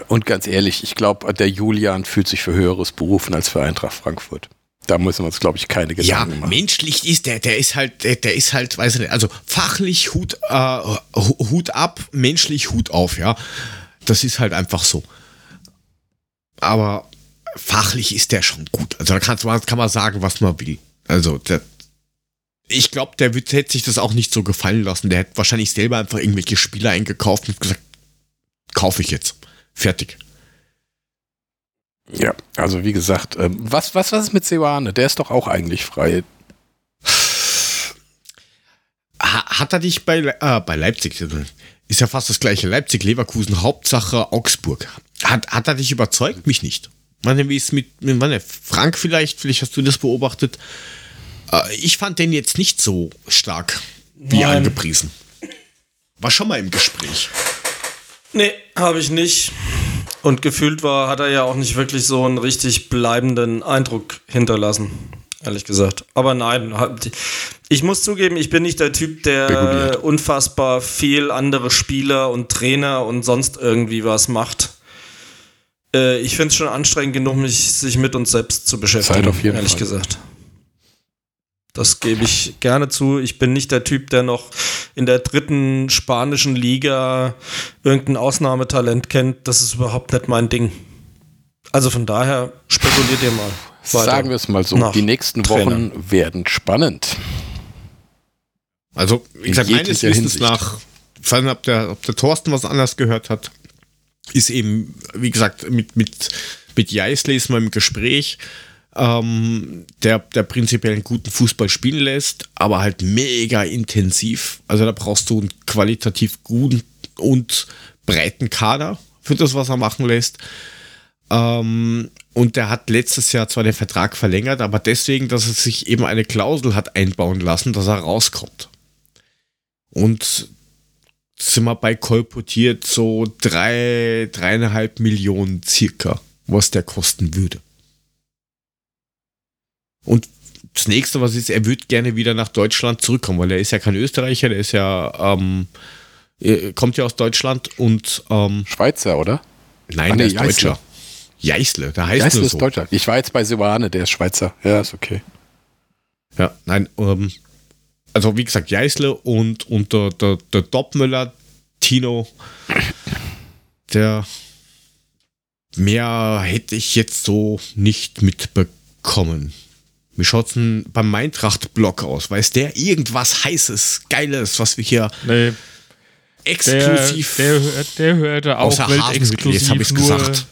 Und ganz ehrlich, ich glaube, der Julian fühlt sich für höheres berufen als für Eintracht Frankfurt. Da müssen wir uns, glaube ich, keine Gedanken ja, machen. menschlich ist der, der ist halt, der, der ist halt, weiß ich nicht, also fachlich Hut, äh, Hut ab, menschlich Hut auf, ja. Das ist halt einfach so. Aber fachlich ist der schon gut. Also da kann, kann man sagen, was man will. Also der, ich glaube, der wird, hätte sich das auch nicht so gefallen lassen. Der hätte wahrscheinlich selber einfach irgendwelche Spieler eingekauft und gesagt, kaufe ich jetzt. Fertig. Ja, also wie gesagt, ähm, was, was, was ist mit Seoane? Der ist doch auch eigentlich frei. Hat er dich bei, äh, bei Leipzig, ist ja fast das gleiche, Leipzig, Leverkusen, Hauptsache Augsburg. Hat, hat er dich überzeugt? Mich nicht. Wie ist mit, mit Frank vielleicht, vielleicht hast du das beobachtet. Äh, ich fand den jetzt nicht so stark wie Nein. angepriesen. War schon mal im Gespräch. Nee, habe ich nicht. Und gefühlt war, hat er ja auch nicht wirklich so einen richtig bleibenden Eindruck hinterlassen, ehrlich gesagt. Aber nein, ich muss zugeben, ich bin nicht der Typ, der Reguliert. unfassbar viel andere Spieler und Trainer und sonst irgendwie was macht. Äh, ich finde es schon anstrengend genug, mich sich mit uns selbst zu beschäftigen, ehrlich Fall. gesagt. Das gebe ich gerne zu. Ich bin nicht der Typ, der noch in der dritten spanischen Liga irgendein Ausnahmetalent kennt. Das ist überhaupt nicht mein Ding. Also von daher spekuliert ihr mal. Sagen wir es mal so, die nächsten Wochen Trainer. werden spannend. Also, wie gesagt, meines Wissens nach, vor allem ob der, ob der Thorsten was anders gehört hat, ist eben, wie gesagt, mit, mit, mit Jeißle ist man im Gespräch ähm, der, der prinzipiell einen guten Fußball spielen lässt, aber halt mega intensiv. Also da brauchst du einen qualitativ guten und breiten Kader für das, was er machen lässt. Ähm, und der hat letztes Jahr zwar den Vertrag verlängert, aber deswegen, dass er sich eben eine Klausel hat einbauen lassen, dass er rauskommt. Und sind wir bei kolportiert so drei, dreieinhalb Millionen circa, was der kosten würde. Und das nächste, was ist, er würde gerne wieder nach Deutschland zurückkommen, weil er ist ja kein Österreicher, der ist ja, ähm, kommt ja aus Deutschland und ähm, Schweizer, oder? Nein, Ach, nee, der ist Deutscher. Jeißle, da heißt Jeißle ist so. Deutscher. Ich war jetzt bei Silvane, der ist Schweizer. Ja, ist okay. Ja, nein, ähm, also wie gesagt, Jeißle und, und der, der, der Doppmüller, Tino, der mehr hätte ich jetzt so nicht mitbekommen. Wie schaut es denn beim Meintracht-Blog aus? Weiß der irgendwas Heißes, Geiles, was wir hier nee. exklusiv. Der, der, der hörte auch weltexklusiv habe ich gesagt.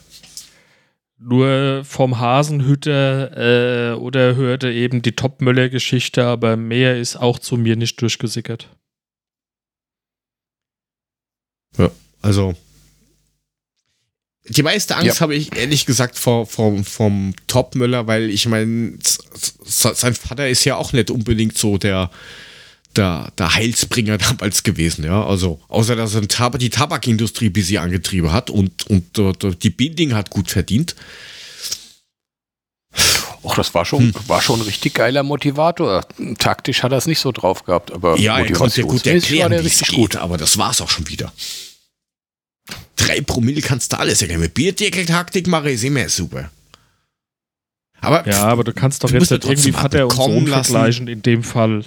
Nur vom Hasenhütter äh, oder hörte eben die Topmöller-Geschichte, aber mehr ist auch zu mir nicht durchgesickert. Ja, also die meiste Angst ja. habe ich ehrlich gesagt vor, vor, vom Topmüller, weil ich meine, sein Vater ist ja auch nicht unbedingt so der, der, der Heilsbringer damals gewesen, ja. Also, außer dass er Tab die Tabakindustrie bis sie angetrieben hat und, und uh, die Binding hat gut verdient. Och, das war schon, hm. war schon ein richtig geiler Motivator. Taktisch hat er es nicht so drauf gehabt, aber ja, er konnte gut erklären, wie es geht, gut. aber das war es auch schon wieder. Drei Promille kannst du alles erkennen. Mit Bierdeckel-Taktik mache ich es immer super. Aber, ja, aber du kannst doch jetzt nicht irgendwie Vater und Sohn lassen. vergleichen in dem Fall.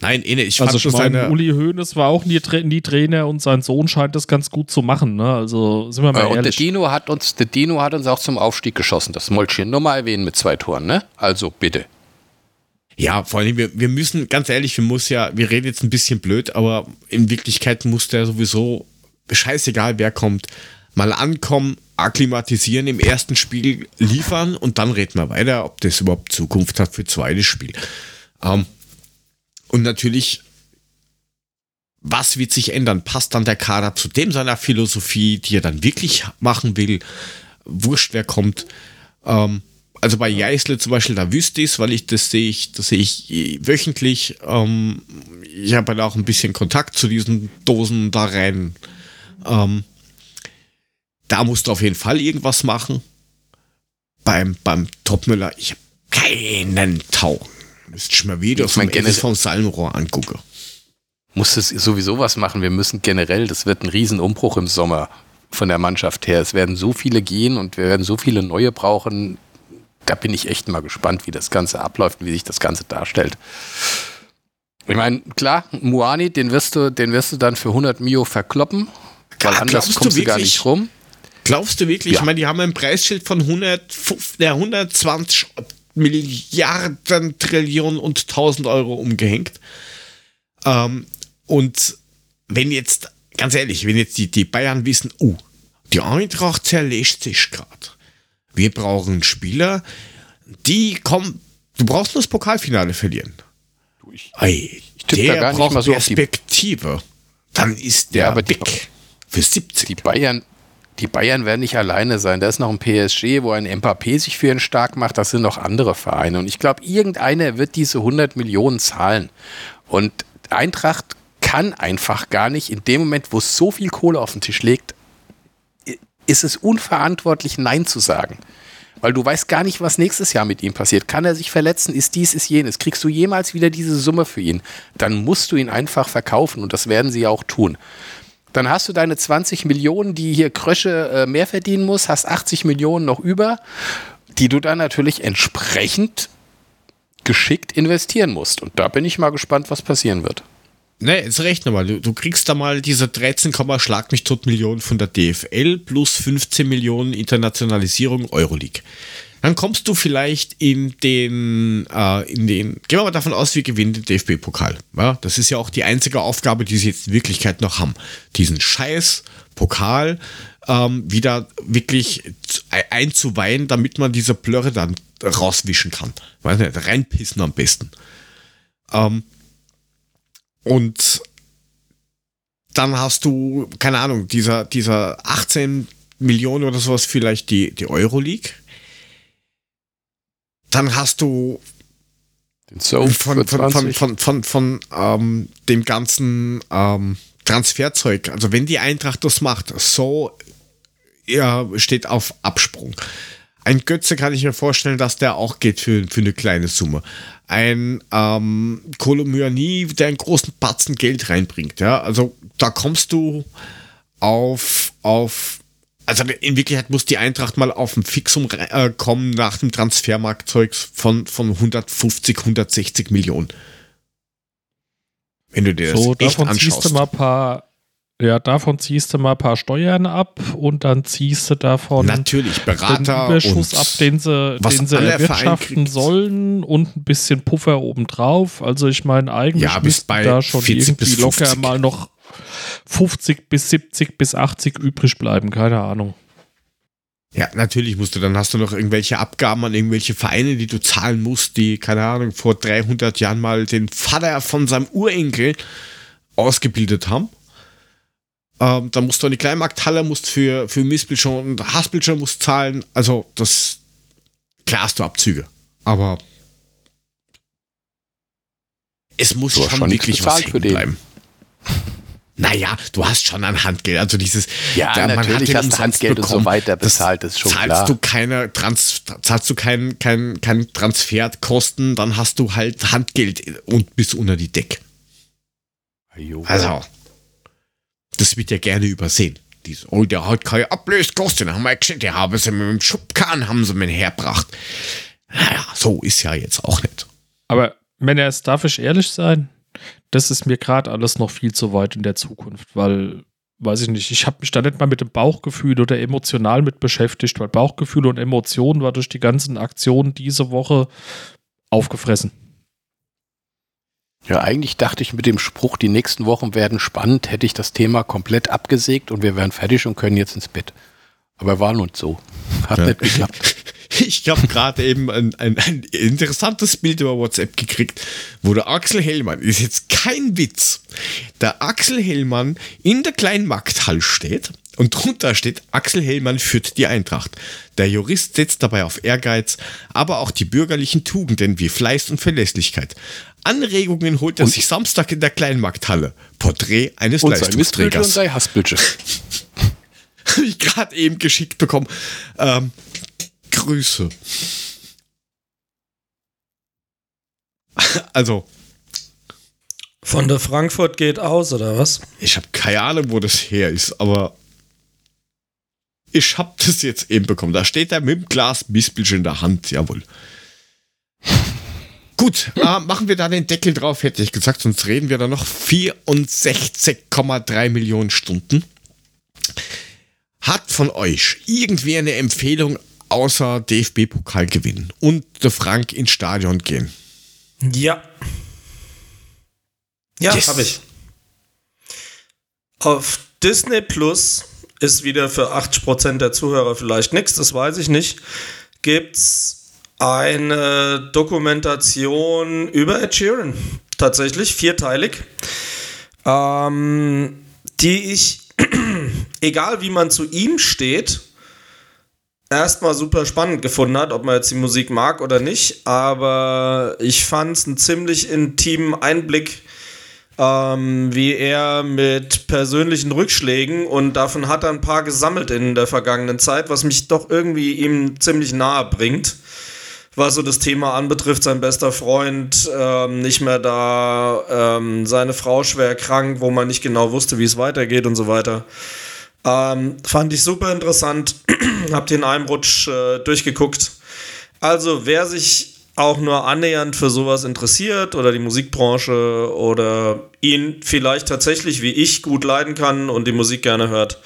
Nein, eh nicht. Ich also ich meine, Uli Hoeneß war auch nie, nie, Trainer und sein Sohn scheint das ganz gut zu machen. Ne? Also sind wir mal äh, ehrlich. Und der Dino, hat uns, der Dino hat uns auch zum Aufstieg geschossen. Das wollte ich hier nur mal erwähnen mit zwei Toren. Ne? Also bitte. Ja, vor allem, wir, wir müssen, ganz ehrlich, wir muss ja, wir reden jetzt ein bisschen blöd, aber in Wirklichkeit muss der sowieso scheißegal, wer kommt, mal ankommen, akklimatisieren, im ersten Spiel liefern und dann reden wir weiter, ob das überhaupt Zukunft hat für zweites Spiel. Ähm, und natürlich, was wird sich ändern? Passt dann der Kader zu dem seiner Philosophie, die er dann wirklich machen will? Wurscht, wer kommt. Ähm, also bei Jeißle zum Beispiel, da wüsste ich es, weil ich das sehe ich, das sehe ich wöchentlich. Ähm, ich habe halt auch ein bisschen Kontakt zu diesen Dosen da rein. Ähm, da musst du auf jeden Fall irgendwas machen. Beim, beim Topmüller, ich habe keinen Tau. Müsste ich mal wieder Ich vom, mein, generell- vom Salmrohr angucken. muss es sowieso was machen. Wir müssen generell, das wird ein Riesenumbruch im Sommer von der Mannschaft her. Es werden so viele gehen und wir werden so viele neue brauchen. Da bin ich echt mal gespannt, wie das Ganze abläuft, wie sich das Ganze darstellt. Ich meine, klar, Muani, den wirst du, den wirst du dann für 100 Mio verkloppen, weil Ah, anders glaubst du kommst du gar wirklich? nicht rum. Glaubst du wirklich? Ja. Ich meine, die haben ein Preisschild von 100, der 120 Milliarden, Trillionen und 1000 Euro umgehängt. Ähm, und wenn jetzt, ganz ehrlich, wenn jetzt die, die Bayern wissen, oh, die Eintracht zerlegt sich gerade. Wir brauchen Spieler, die kommen, du brauchst nur das Pokalfinale verlieren. Du, ich- tipp da der gar nicht braucht mal so auf die- Perspektive. Dann ist der Ja, aber die- weg. Für 70. Die Bayern, die Bayern werden nicht alleine sein. Da ist noch ein PSG, wo ein Mbappé sich für ihn stark macht. Das sind noch andere Vereine. Und ich glaube, irgendeiner wird diese 100 Millionen zahlen. Und Eintracht kann einfach gar nicht, in dem Moment, wo so viel Kohle auf den Tisch legt, i- ist es unverantwortlich, Nein zu sagen. Weil du weißt gar nicht, was nächstes Jahr mit ihm passiert. Kann er sich verletzen? Ist dies, ist jenes? Kriegst du jemals wieder diese Summe für ihn? Dann musst du ihn einfach verkaufen und das werden sie ja auch tun. Dann hast du deine 20 Millionen, die hier Krösche äh, mehr verdienen muss, hast 80 Millionen noch über, die du dann natürlich entsprechend geschickt investieren musst. Und da bin ich mal gespannt, was passieren wird. Ne, jetzt rechne mal. Du, du kriegst da mal diese 13, Schlag mich tot Millionen von der DFL plus 15 Millionen Internationalisierung Euroleague. Dann kommst du vielleicht in den, äh, in den, gehen wir mal davon aus, wir gewinnen den DFB-Pokal. Ja, das ist ja auch die einzige Aufgabe, die sie jetzt in Wirklichkeit noch haben. Diesen scheiß Pokal ähm, wieder wirklich zu- ein- einzuweihen, damit man diese Plörre dann rauswischen kann. Weiß nicht, reinpissen am besten. Ähm, und dann hast du, keine Ahnung, dieser, dieser 18 Millionen oder sowas vielleicht die, die Euroleague. Dann hast du von, von, von, 20. von, von, von ähm, dem ganzen ähm, Transferzeug, also wenn die Eintracht das macht, so ja, steht auf Absprung. Ein Götze kann ich mir vorstellen, dass der auch geht für, für eine kleine Summe. Ein ähm, Kolomyani, der einen großen Batzen Geld reinbringt. Ja? Also da kommst du auf, auf also in Wirklichkeit muss die Eintracht mal auf ein Fixum äh, kommen nach dem Transfermarktzeug von, von 150, 160 Millionen. Wenn du dir So, das echt davon ziehst anschaust. du mal ein paar, ja, davon ziehst du mal ein paar Steuern ab und dann ziehst du davon Natürlich, den Berater Überschuss und ab, den sie, was den sie erwirtschaften sollen und ein bisschen Puffer obendrauf. Also ich meine, eigentlich Ja, bis müssten bei da schon 40 irgendwie locker 50. mal noch 50 bis 70 bis 80 übrig bleiben, keine Ahnung. Ja, natürlich musst du, dann hast du noch irgendwelche Abgaben an irgendwelche Vereine, die du zahlen musst, die, keine Ahnung, vor 300 Jahren mal den Vater von seinem Urenkel ausgebildet haben. Ähm, dann musst du an die Kleinmarkthalle, musst für, für Missbildschirm und Hassbildschirm musst zahlen. Also, das, klar hast du Abzüge. Aber es muss schon wirklich was hängen bleiben. Naja, du hast schon ein Handgeld. Also dieses, Ja, da- man hat natürlich den hast Handgeld und so bekommen. weiter Das bezahlt, das ist schon zahlst klar. du keine Trans zahlst du kein, kein, kein Transferkosten, dann hast du halt Handgeld und bis unter die Deck. Jo. Also, das wird ja gerne übersehen. Dies, oh, der hat keine Ablöskosten, haben wir gesehen, der haben sie mit dem Schubkahn, haben sie mir hergebracht. Naja, so ist ja jetzt auch nicht. Aber wenn er es darf ich ehrlich sein, das ist mir gerade alles noch viel zu weit in der Zukunft, weil, weiß ich nicht, ich habe mich da nicht mal mit dem Bauchgefühl oder emotional mit beschäftigt, weil Bauchgefühl und Emotionen war durch die ganzen Aktionen diese Woche aufgefressen. Ja, eigentlich dachte ich mit dem Spruch, die nächsten Wochen werden spannend, hätte ich das Thema komplett abgesägt und wir wären fertig und können jetzt ins Bett. Aber war nun so. Hat nicht geklappt. Ich habe gerade eben ein, ein, ein interessantes Bild über WhatsApp gekriegt, wo der Axel Hellmann, ist jetzt kein Witz, der Axel Hellmann in der Kleinmarkthalle steht, Und drunter steht, Axel Hellmann führt die Eintracht. Der Jurist setzt dabei auf Ehrgeiz, aber auch die bürgerlichen Tugenden wie Fleiß und Verlässlichkeit. Anregungen holt er Und- sich Samstag in der Kleinmarkthalle. Porträt eines Und sei Mistbilde und Leistungsträgers. sei Hassbilde. Habe ich gerade eben geschickt bekommen. Ähm, Grüße. Also, Von der Frankfurt geht aus, oder was? ich habe keine Ahnung, wo das her ist, aber ich habe das jetzt eben bekommen. Da steht er mit dem Glas Mispelsch in der Hand, jawohl. Gut, äh, machen wir da den Deckel drauf, hätte ich gesagt, sonst reden wir da noch 64,3 Millionen Stunden. Hat von euch irgendwie eine Empfehlung außer DFB-Pokal gewinnen und der Frank ins Stadion gehen? Ja. Ja, Yes. habe ich. Auf Disney Plus ist wieder für 80% der Zuhörer vielleicht nichts, das weiß ich nicht. Gibt's eine Dokumentation über Ed Sheeran. Tatsächlich, vierteilig. Ähm, die ich, egal wie man zu ihm steht, erstmal super spannend gefunden hat, ob man jetzt die Musik mag oder nicht, aber ich fand es einen ziemlich intimen Einblick, ähm, wie er mit persönlichen Rückschlägen und davon hat er ein paar gesammelt in der vergangenen Zeit, was mich doch irgendwie ihm ziemlich nahe bringt. Was so das Thema anbetrifft, sein bester Freund ähm, nicht mehr da, ähm, seine Frau schwer krank, wo man nicht genau wusste, wie es weitergeht und so weiter. Ähm, fand ich super interessant. Hab den einem Rutsch äh, durchgeguckt. Also, wer sich auch nur annähernd für sowas interessiert oder die Musikbranche oder ihn vielleicht tatsächlich wie ich gut leiden kann und die Musik gerne hört,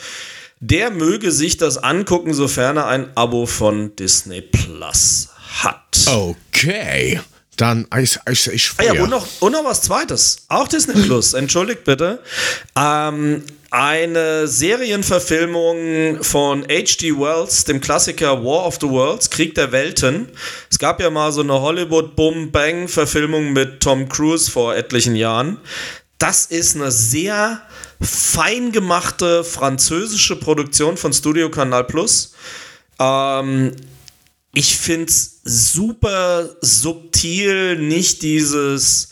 der möge sich das angucken, sofern er ein Abo von Disney Plus hat. Okay, dann ich, ich, ich Ah ja, und noch, und noch was Zweites. Auch Disney Plus, entschuldigt bitte. Ähm, eine Serienverfilmung von H.G. Wells, dem Klassiker War of the Worlds, Krieg der Welten. Es gab ja mal so eine Hollywood-Boom-Bang-Verfilmung mit Tom Cruise vor etlichen Jahren. Das ist eine sehr fein gemachte französische Produktion von Studio Canal Plus. Ähm, ich finde es super subtil, nicht dieses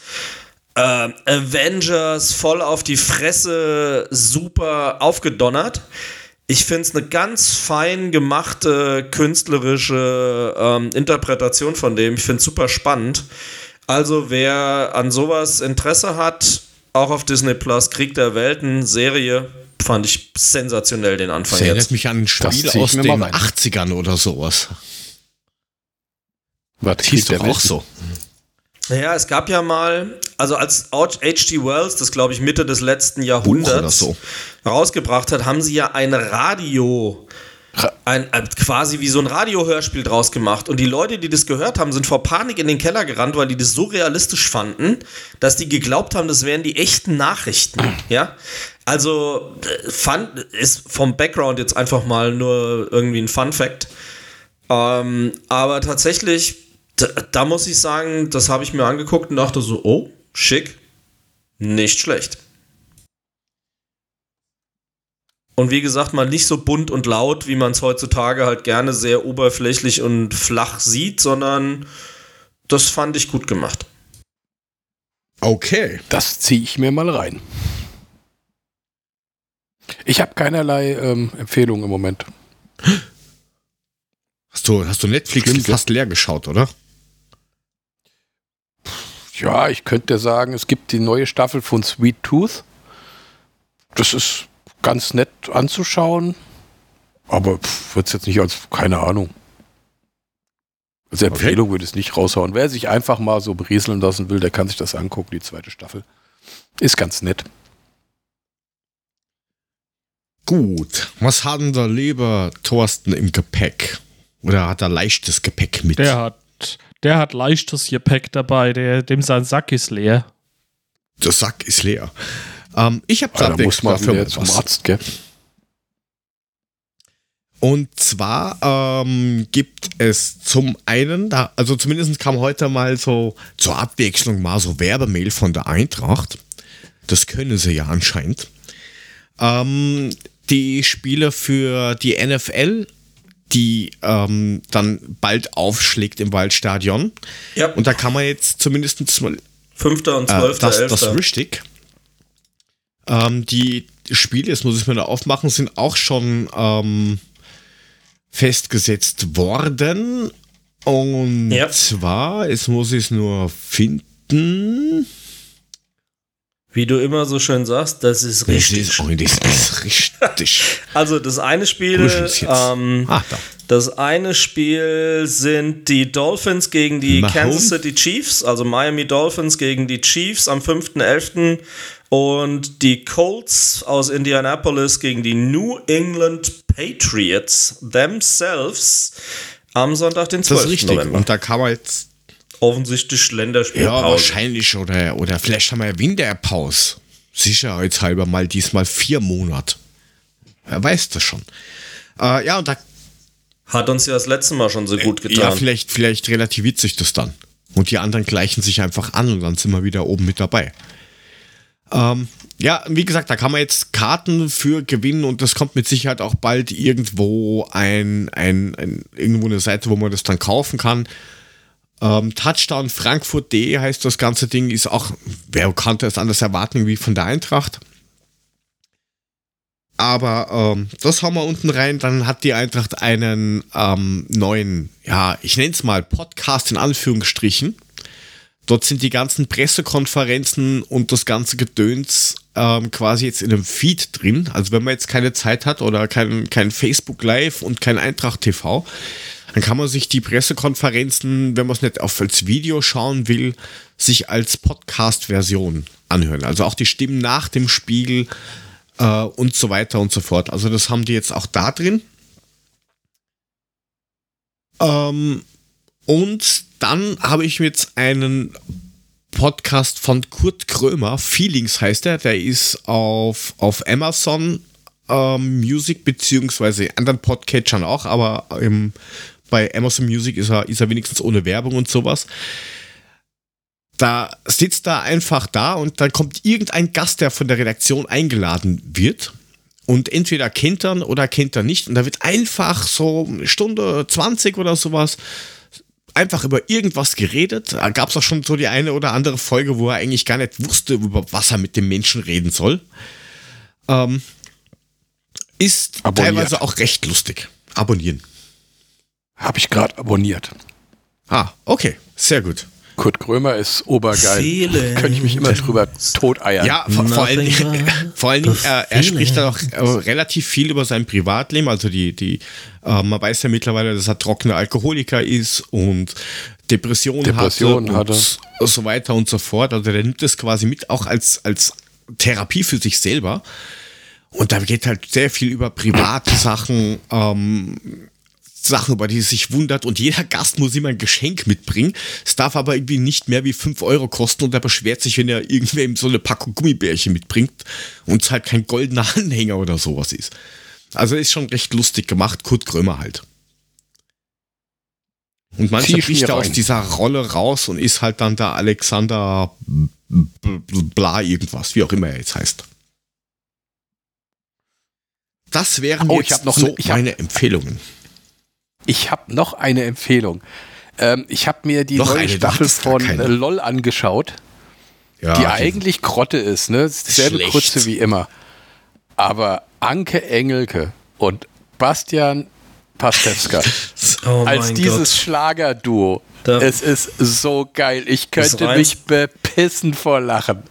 äh, Avengers voll auf die Fresse super aufgedonnert. Ich finde es eine ganz fein gemachte künstlerische ähm, Interpretation von dem. Ich finde es super spannend. Also wer an sowas Interesse hat, auch auf Disney Plus, Krieg der Welten, Serie, fand ich sensationell den Anfang Das erinnert jetzt. mich an ein Spiel aus den mal rein. 80ern oder sowas. Warte, Hieß doch auch Welten. so. Ja, es gab ja mal, also als H.G. Wells, das glaube ich Mitte des letzten Jahrhunderts, so. rausgebracht hat, haben sie ja ein Radio, Ra- ein, äh, quasi wie so ein Radiohörspiel draus gemacht. Und die Leute, die das gehört haben, sind vor Panik in den Keller gerannt, weil die das so realistisch fanden, dass die geglaubt haben, das wären die echten Nachrichten. Ja, also äh, fand, ist vom Background jetzt einfach mal nur irgendwie ein Fun Fact. Ähm, aber tatsächlich, da, da muss ich sagen, das habe ich mir angeguckt und dachte so, oh, schick, nicht schlecht. Und wie gesagt, mal nicht so bunt und laut, wie man es heutzutage halt gerne sehr oberflächlich und flach sieht, sondern das fand ich gut gemacht. Okay. Das ziehe ich mir mal rein. Ich habe keinerlei ähm, Empfehlungen im Moment. Hast du, hast du Netflix Stimmt, fast leer geschaut, oder? Ja, ich könnte sagen, es gibt die neue Staffel von Sweet Tooth. Das ist ganz nett anzuschauen, aber wird es jetzt nicht als, keine Ahnung. Als Empfehlung würde ich es nicht raushauen. Wer sich einfach mal so berieseln lassen will, der kann sich das angucken, die zweite Staffel. Ist ganz nett. Gut. Was hat denn der lieber Thorsten im Gepäck? Oder hat er leichtes Gepäck mit? Der hat, der hat leichtes Gepäck dabei, der, dem sein Sack ist leer. Der Sack ist leer. Ähm, ich habe da da muss man dafür zum. Arzt, gell? Und zwar ähm, gibt es zum einen, da, also zumindest kam heute mal so zur Abwechslung mal so Werbemail von der Eintracht. Das können sie ja anscheinend. Ähm, die Spiele für die NFL, die ähm, dann bald aufschlägt im Waldstadion. Ja. Und da kann man jetzt zumindest mal 5. und äh, 12. das, 11. das ist richtig. Ähm, die Spiele, jetzt muss ich es mir da aufmachen, sind auch schon ähm, festgesetzt worden. Und Ja. zwar, jetzt muss ich es nur finden. Wie du immer so schön sagst, das ist Das richtig. ist, oh, das ist richtig. Also das eine Spiel, ist ähm, Ah, da. das eine Spiel sind die Dolphins gegen die Mahomes. Kansas City Chiefs, also Miami Dolphins gegen die Chiefs am 5.11. und die Colts aus Indianapolis gegen die New England Patriots themselves am Sonntag, den 12. Das ist richtig. November. Und da kann man jetzt Offensichtlich Ja, Länderspielpause. wahrscheinlich. Oder, oder vielleicht haben wir ja Winterpause. Sicherheitshalber mal diesmal vier Monate. Wer weiß das schon. Äh, ja, und da, Hat uns ja das letzte Mal schon so gut ja, getan. vielleicht, vielleicht relativiert sich das dann. Und die anderen gleichen sich einfach an und dann sind wir wieder oben mit dabei. Ähm, ja, wie gesagt, da kann man jetzt Karten für gewinnen und das kommt mit Sicherheit auch bald irgendwo ein, ein, ein irgendwo eine Seite, wo man das dann kaufen kann. Ähm, Touchdown Frankfurt.de heißt das ganze Ding, ist auch, wer kannte es anders erwarten, wie von der Eintracht. Aber ähm, das haben wir unten rein. Dann hat die Eintracht einen ähm, neuen, ja, ich nenne es mal Podcast in Anführungsstrichen. Dort sind die ganzen Pressekonferenzen und das ganze Gedöns ähm, quasi jetzt in einem Feed drin. Also wenn man jetzt keine Zeit hat oder kein, kein Facebook Live und kein Eintracht TV, dann kann man sich die Pressekonferenzen, wenn man es nicht auf als Video schauen will, sich als Podcast-Version anhören. Also auch die Stimmen nach dem Spiel äh, und so weiter und so fort. Also das haben die jetzt auch da drin. Ähm, und dann habe ich jetzt einen Podcast von Kurt Krömer, Feelings heißt er, der ist auf, auf Amazon ähm, Music beziehungsweise anderen Podcatchern auch, aber im, bei Amazon Music ist er, ist er wenigstens ohne Werbung und sowas. Da sitzt er einfach da und dann kommt irgendein Gast, der von der Redaktion eingeladen wird. Und entweder kennt er oder kennt er nicht. Und da wird einfach so eine Stunde 20 oder sowas einfach über irgendwas geredet. Da gab es auch schon so die eine oder andere Folge, wo er eigentlich gar nicht wusste, über was er mit dem Menschen reden soll. Ähm, ist Abonniert. teilweise auch recht lustig. Abonnieren. Habe ich gerade abonniert. Ah, okay. Sehr gut. Kurt Krömer ist obergeil. Feeling. Könnte ich mich immer drüber toteiern. Ja, vor, vor allen Dingen, vor allen Dingen the äh, er spricht da noch äh, relativ viel über sein Privatleben. Also die, die, äh, man weiß ja mittlerweile, dass er trockener Alkoholiker ist und Depressionen, Depressionen hatte hatte. und so weiter und so fort. Also der nimmt das quasi mit, auch als, als Therapie für sich selber. Und da geht halt sehr viel über private Sachen, ähm, Sachen, über die es sich wundert. Und jeder Gast muss immer ein Geschenk mitbringen. Es darf aber irgendwie nicht mehr wie 5 Euro kosten. Und er beschwert sich, wenn er irgendwem so eine Packung Gummibärchen mitbringt und es halt kein goldener Anhänger oder sowas ist. Also ist schon recht lustig gemacht. Kurt Krömer halt. Und manchmal bricht er aus dieser Rolle raus und ist halt dann der Alexander Bla irgendwas, wie auch immer er jetzt heißt. Das wären Oh, jetzt noch so ne- meine Empfehlungen. Ich habe noch eine Empfehlung. Ähm, ich habe mir die Noch neue eine? Staffel von äh, LOL angeschaut, Ja, die eigentlich Grotte ist, ne? Selbe Schlecht. Grütze wie immer. Aber Anke Engelke und Bastian Pastewska Oh als dieses. Schlagerduo. Da- Es ist so geil. Ich könnte mich bepissen vor Lachen.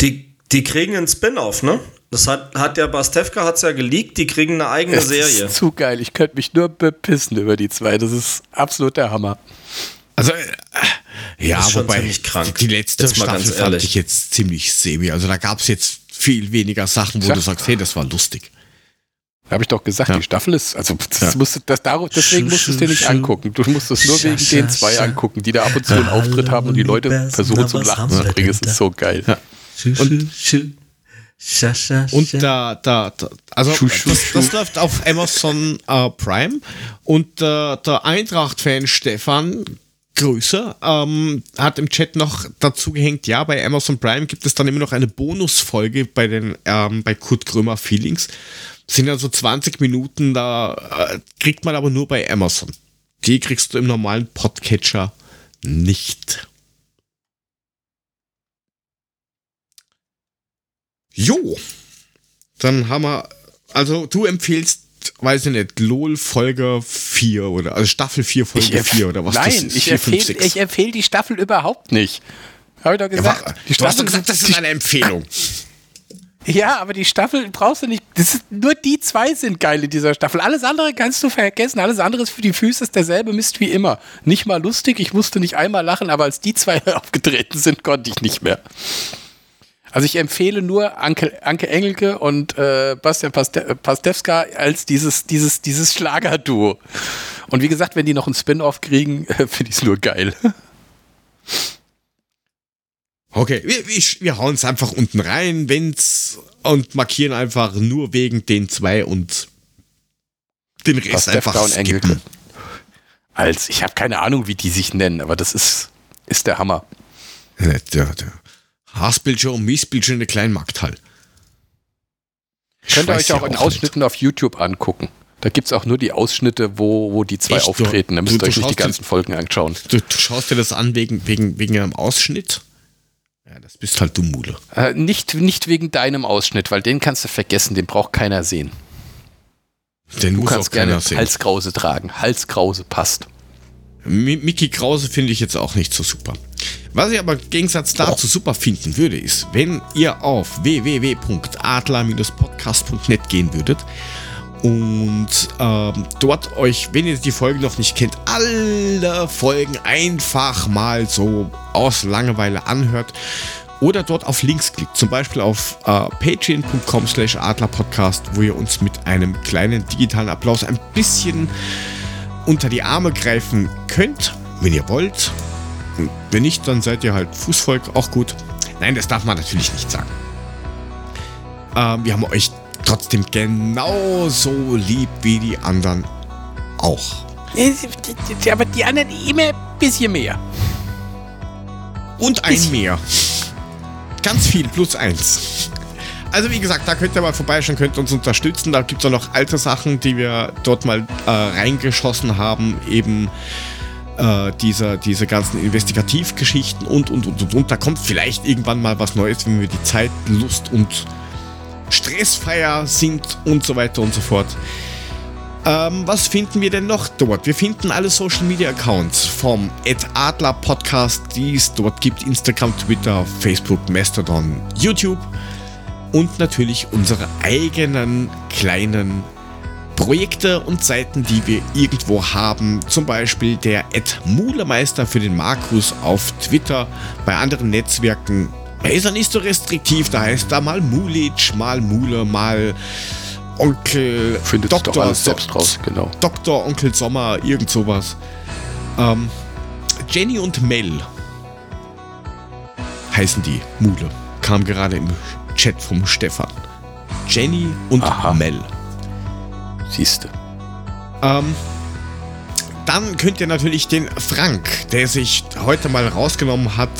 Die, die kriegen einen Spin-off, ne? Das hat, hat ja Bastevka hat's ja geleakt, die kriegen eine eigene Es Serie. ist zu geil. Ich könnte mich nur bepissen über die zwei. Das ist absolut der Hammer. Also, äh, ja, Ist schon wobei ziemlich krank. die letzte Jetzt mal Staffel ganz fand ehrlich. ich jetzt ziemlich semi. Also da gab es jetzt viel weniger Sachen, wo Tja. du sagst, hey, das war lustig. Habe ich doch gesagt, Ja. die Staffel ist, also das Ja. musst du, das, darauf, deswegen musst du es dir nicht angucken. Du musst es nur wegen den zwei angucken, die da ab und zu einen Auftritt haben und die Leute versuchen zum Lachen zu bringen. Es ist so geil. Und- Und da, da, da also Schuh, schuh, das, das schuh. läuft auf Amazon äh, Prime und äh, der Eintracht-Fan Stefan Grüße. Ähm, hat im Chat noch dazu gehängt, ja, bei Amazon Prime gibt es dann immer noch eine Bonusfolge bei den ähm, bei Kurt Krömer Feelings. Das sind ja so 20 Minuten, da äh, kriegt man aber nur bei Amazon. Die kriegst du im normalen Podcatcher nicht. Jo, dann haben wir, also du empfiehlst weiß ich nicht, LOL Folge 4 oder also Staffel 4 Folge 4 oder was nein, das ist. ich empfehle empfehl die Staffel überhaupt nicht. Habe ich doch gesagt. Ja, die du hast doch gesagt, das ist eine Empfehlung. Ja, aber die Staffel brauchst du nicht. Das ist, nur die zwei sind geil in dieser Staffel. Alles andere kannst du vergessen. Alles andere ist für die Füße ist derselbe Mist wie immer. Nicht mal lustig, ich musste nicht einmal lachen, aber als die zwei aufgetreten sind, konnte ich nicht mehr. Also ich empfehle nur Anke, Anke Engelke und äh, Bastian Paste Pastewska als dieses, dieses, dieses Schlagerduo. Und wie gesagt, wenn die noch einen Spin-off kriegen, finde ich es nur geil. Okay, wir, wir, wir hauen es einfach unten rein, wenn's und markieren einfach nur wegen den zwei und den Rest Pastewka einfach und Engelke. Als ich habe keine Ahnung, wie die sich nennen, aber das ist ist der Hammer. Ja, der, der. Haspelcher und Mispelcher in der kleinen Markthall. Könnt ihr euch auch in Ausschnitten nicht. auf YouTube angucken. Da gibt es auch nur die Ausschnitte, wo, wo die zwei Echt? auftreten. Da müsst ihr euch nicht die ganzen dir, Folgen anschauen. Du, du, schaust dir das an wegen, wegen, wegen einem Ausschnitt? Ja, das bist halt du Mule. Äh, nicht, nicht wegen deinem Ausschnitt, weil den kannst du vergessen, den braucht keiner sehen. Den du muss kannst auch gerne sehen. Halskrause tragen. Halskrause passt. Mickey Krause finde ich jetzt auch nicht so super. Was ich aber im Gegensatz dazu super finden würde, ist, wenn ihr auf www.adler-podcast.net gehen würdet und ähm, dort euch, wenn ihr die Folge noch nicht kennt, alle Folgen einfach mal so aus Langeweile anhört oder dort auf Links klickt, zum Beispiel auf äh, patreon.com slash adlerpodcast, wo ihr uns mit einem kleinen digitalen Applaus ein bisschen unter die Arme greifen könnt, wenn ihr wollt. Wenn nicht, dann seid ihr halt Fußvolk, auch gut. Nein, das darf man natürlich nicht sagen. Ähm, wir haben euch trotzdem genauso lieb wie die anderen auch. Aber die anderen immer ein bisschen mehr. Und ein mehr. Ganz viel, plus eins. Also wie gesagt, da könnt ihr mal vorbeischauen, könnt uns unterstützen. Da gibt es auch noch alte Sachen, die wir dort mal äh, reingeschossen haben. Eben äh, dieser, diese ganzen Investigativgeschichten und, und, und, und, und. Da kommt vielleicht irgendwann mal was Neues, wenn wir die Zeit, Lust und stressfreier sind und so weiter und so fort. Ähm, was finden wir denn noch dort? Wir finden alle Social Media Accounts vom Adler Podcast, die es dort gibt: Instagram, Twitter, Facebook, Mastodon, YouTube und natürlich unsere eigenen kleinen Projekte und Seiten, die wir irgendwo haben. Zum Beispiel der Ed Mulemeister für den Markus auf Twitter. Bei anderen Netzwerken ist er nicht so restriktiv. Da heißt er mal Mulic, mal Mule, mal Onkel Findet Doktor selbst raus, genau. Doktor Onkel Sommer, irgend sowas. Ähm, Jenny und Mel heißen die Mule. Kam gerade im Chat vom Stefan. Jenny und Aha. Mel. Siehste. Ähm, dann könnt ihr natürlich den Frank, der sich heute mal rausgenommen hat,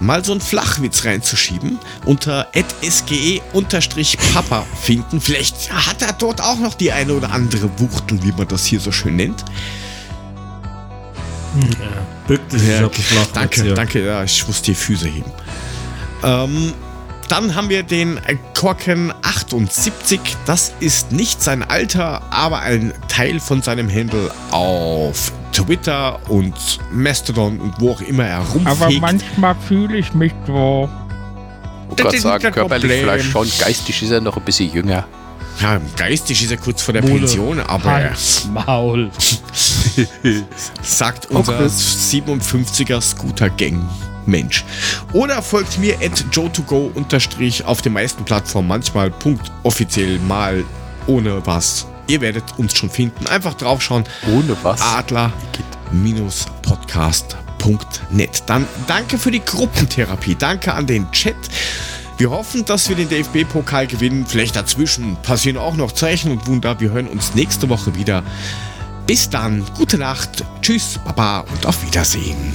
mal so einen Flachwitz reinzuschieben, unter sge-papa finden. Vielleicht hat er dort auch noch die eine oder andere Wuchtel, wie man das hier so schön nennt. Ja, bückt sich ja, Danke, danke, ja, ich muss die Füße heben. Ähm, dann haben wir den Korken 78. Das ist nicht sein Alter, aber ein Teil von seinem Handle auf Twitter und Mastodon und wo auch immer er rumfegt. Aber manchmal fühle ich mich so. Ich gerade sagen, körperlich Problem. vielleicht schon, geistig ist er noch ein bisschen jünger. Ja, geistig ist er kurz vor der Mole. Pension, aber. Hals, Maul. sagt unser okay. 57er Scooter Gang. Mensch. Oder folgt mir at joe2go unterstrich auf den meisten Plattformen, manchmal punktoffiziell, mal ohne was. Ihr werdet uns schon finden. Einfach draufschauen. Ohne was? Adler-podcast.net. Dann danke für die Gruppentherapie. Danke an den Chat. Wir hoffen, dass wir den DFB-Pokal gewinnen. Vielleicht dazwischen passieren auch noch Zeichen und Wunder. Wir hören uns nächste Woche wieder. Bis dann, gute Nacht, tschüss, Baba und auf Wiedersehen.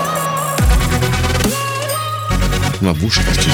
Czarna w uszach cię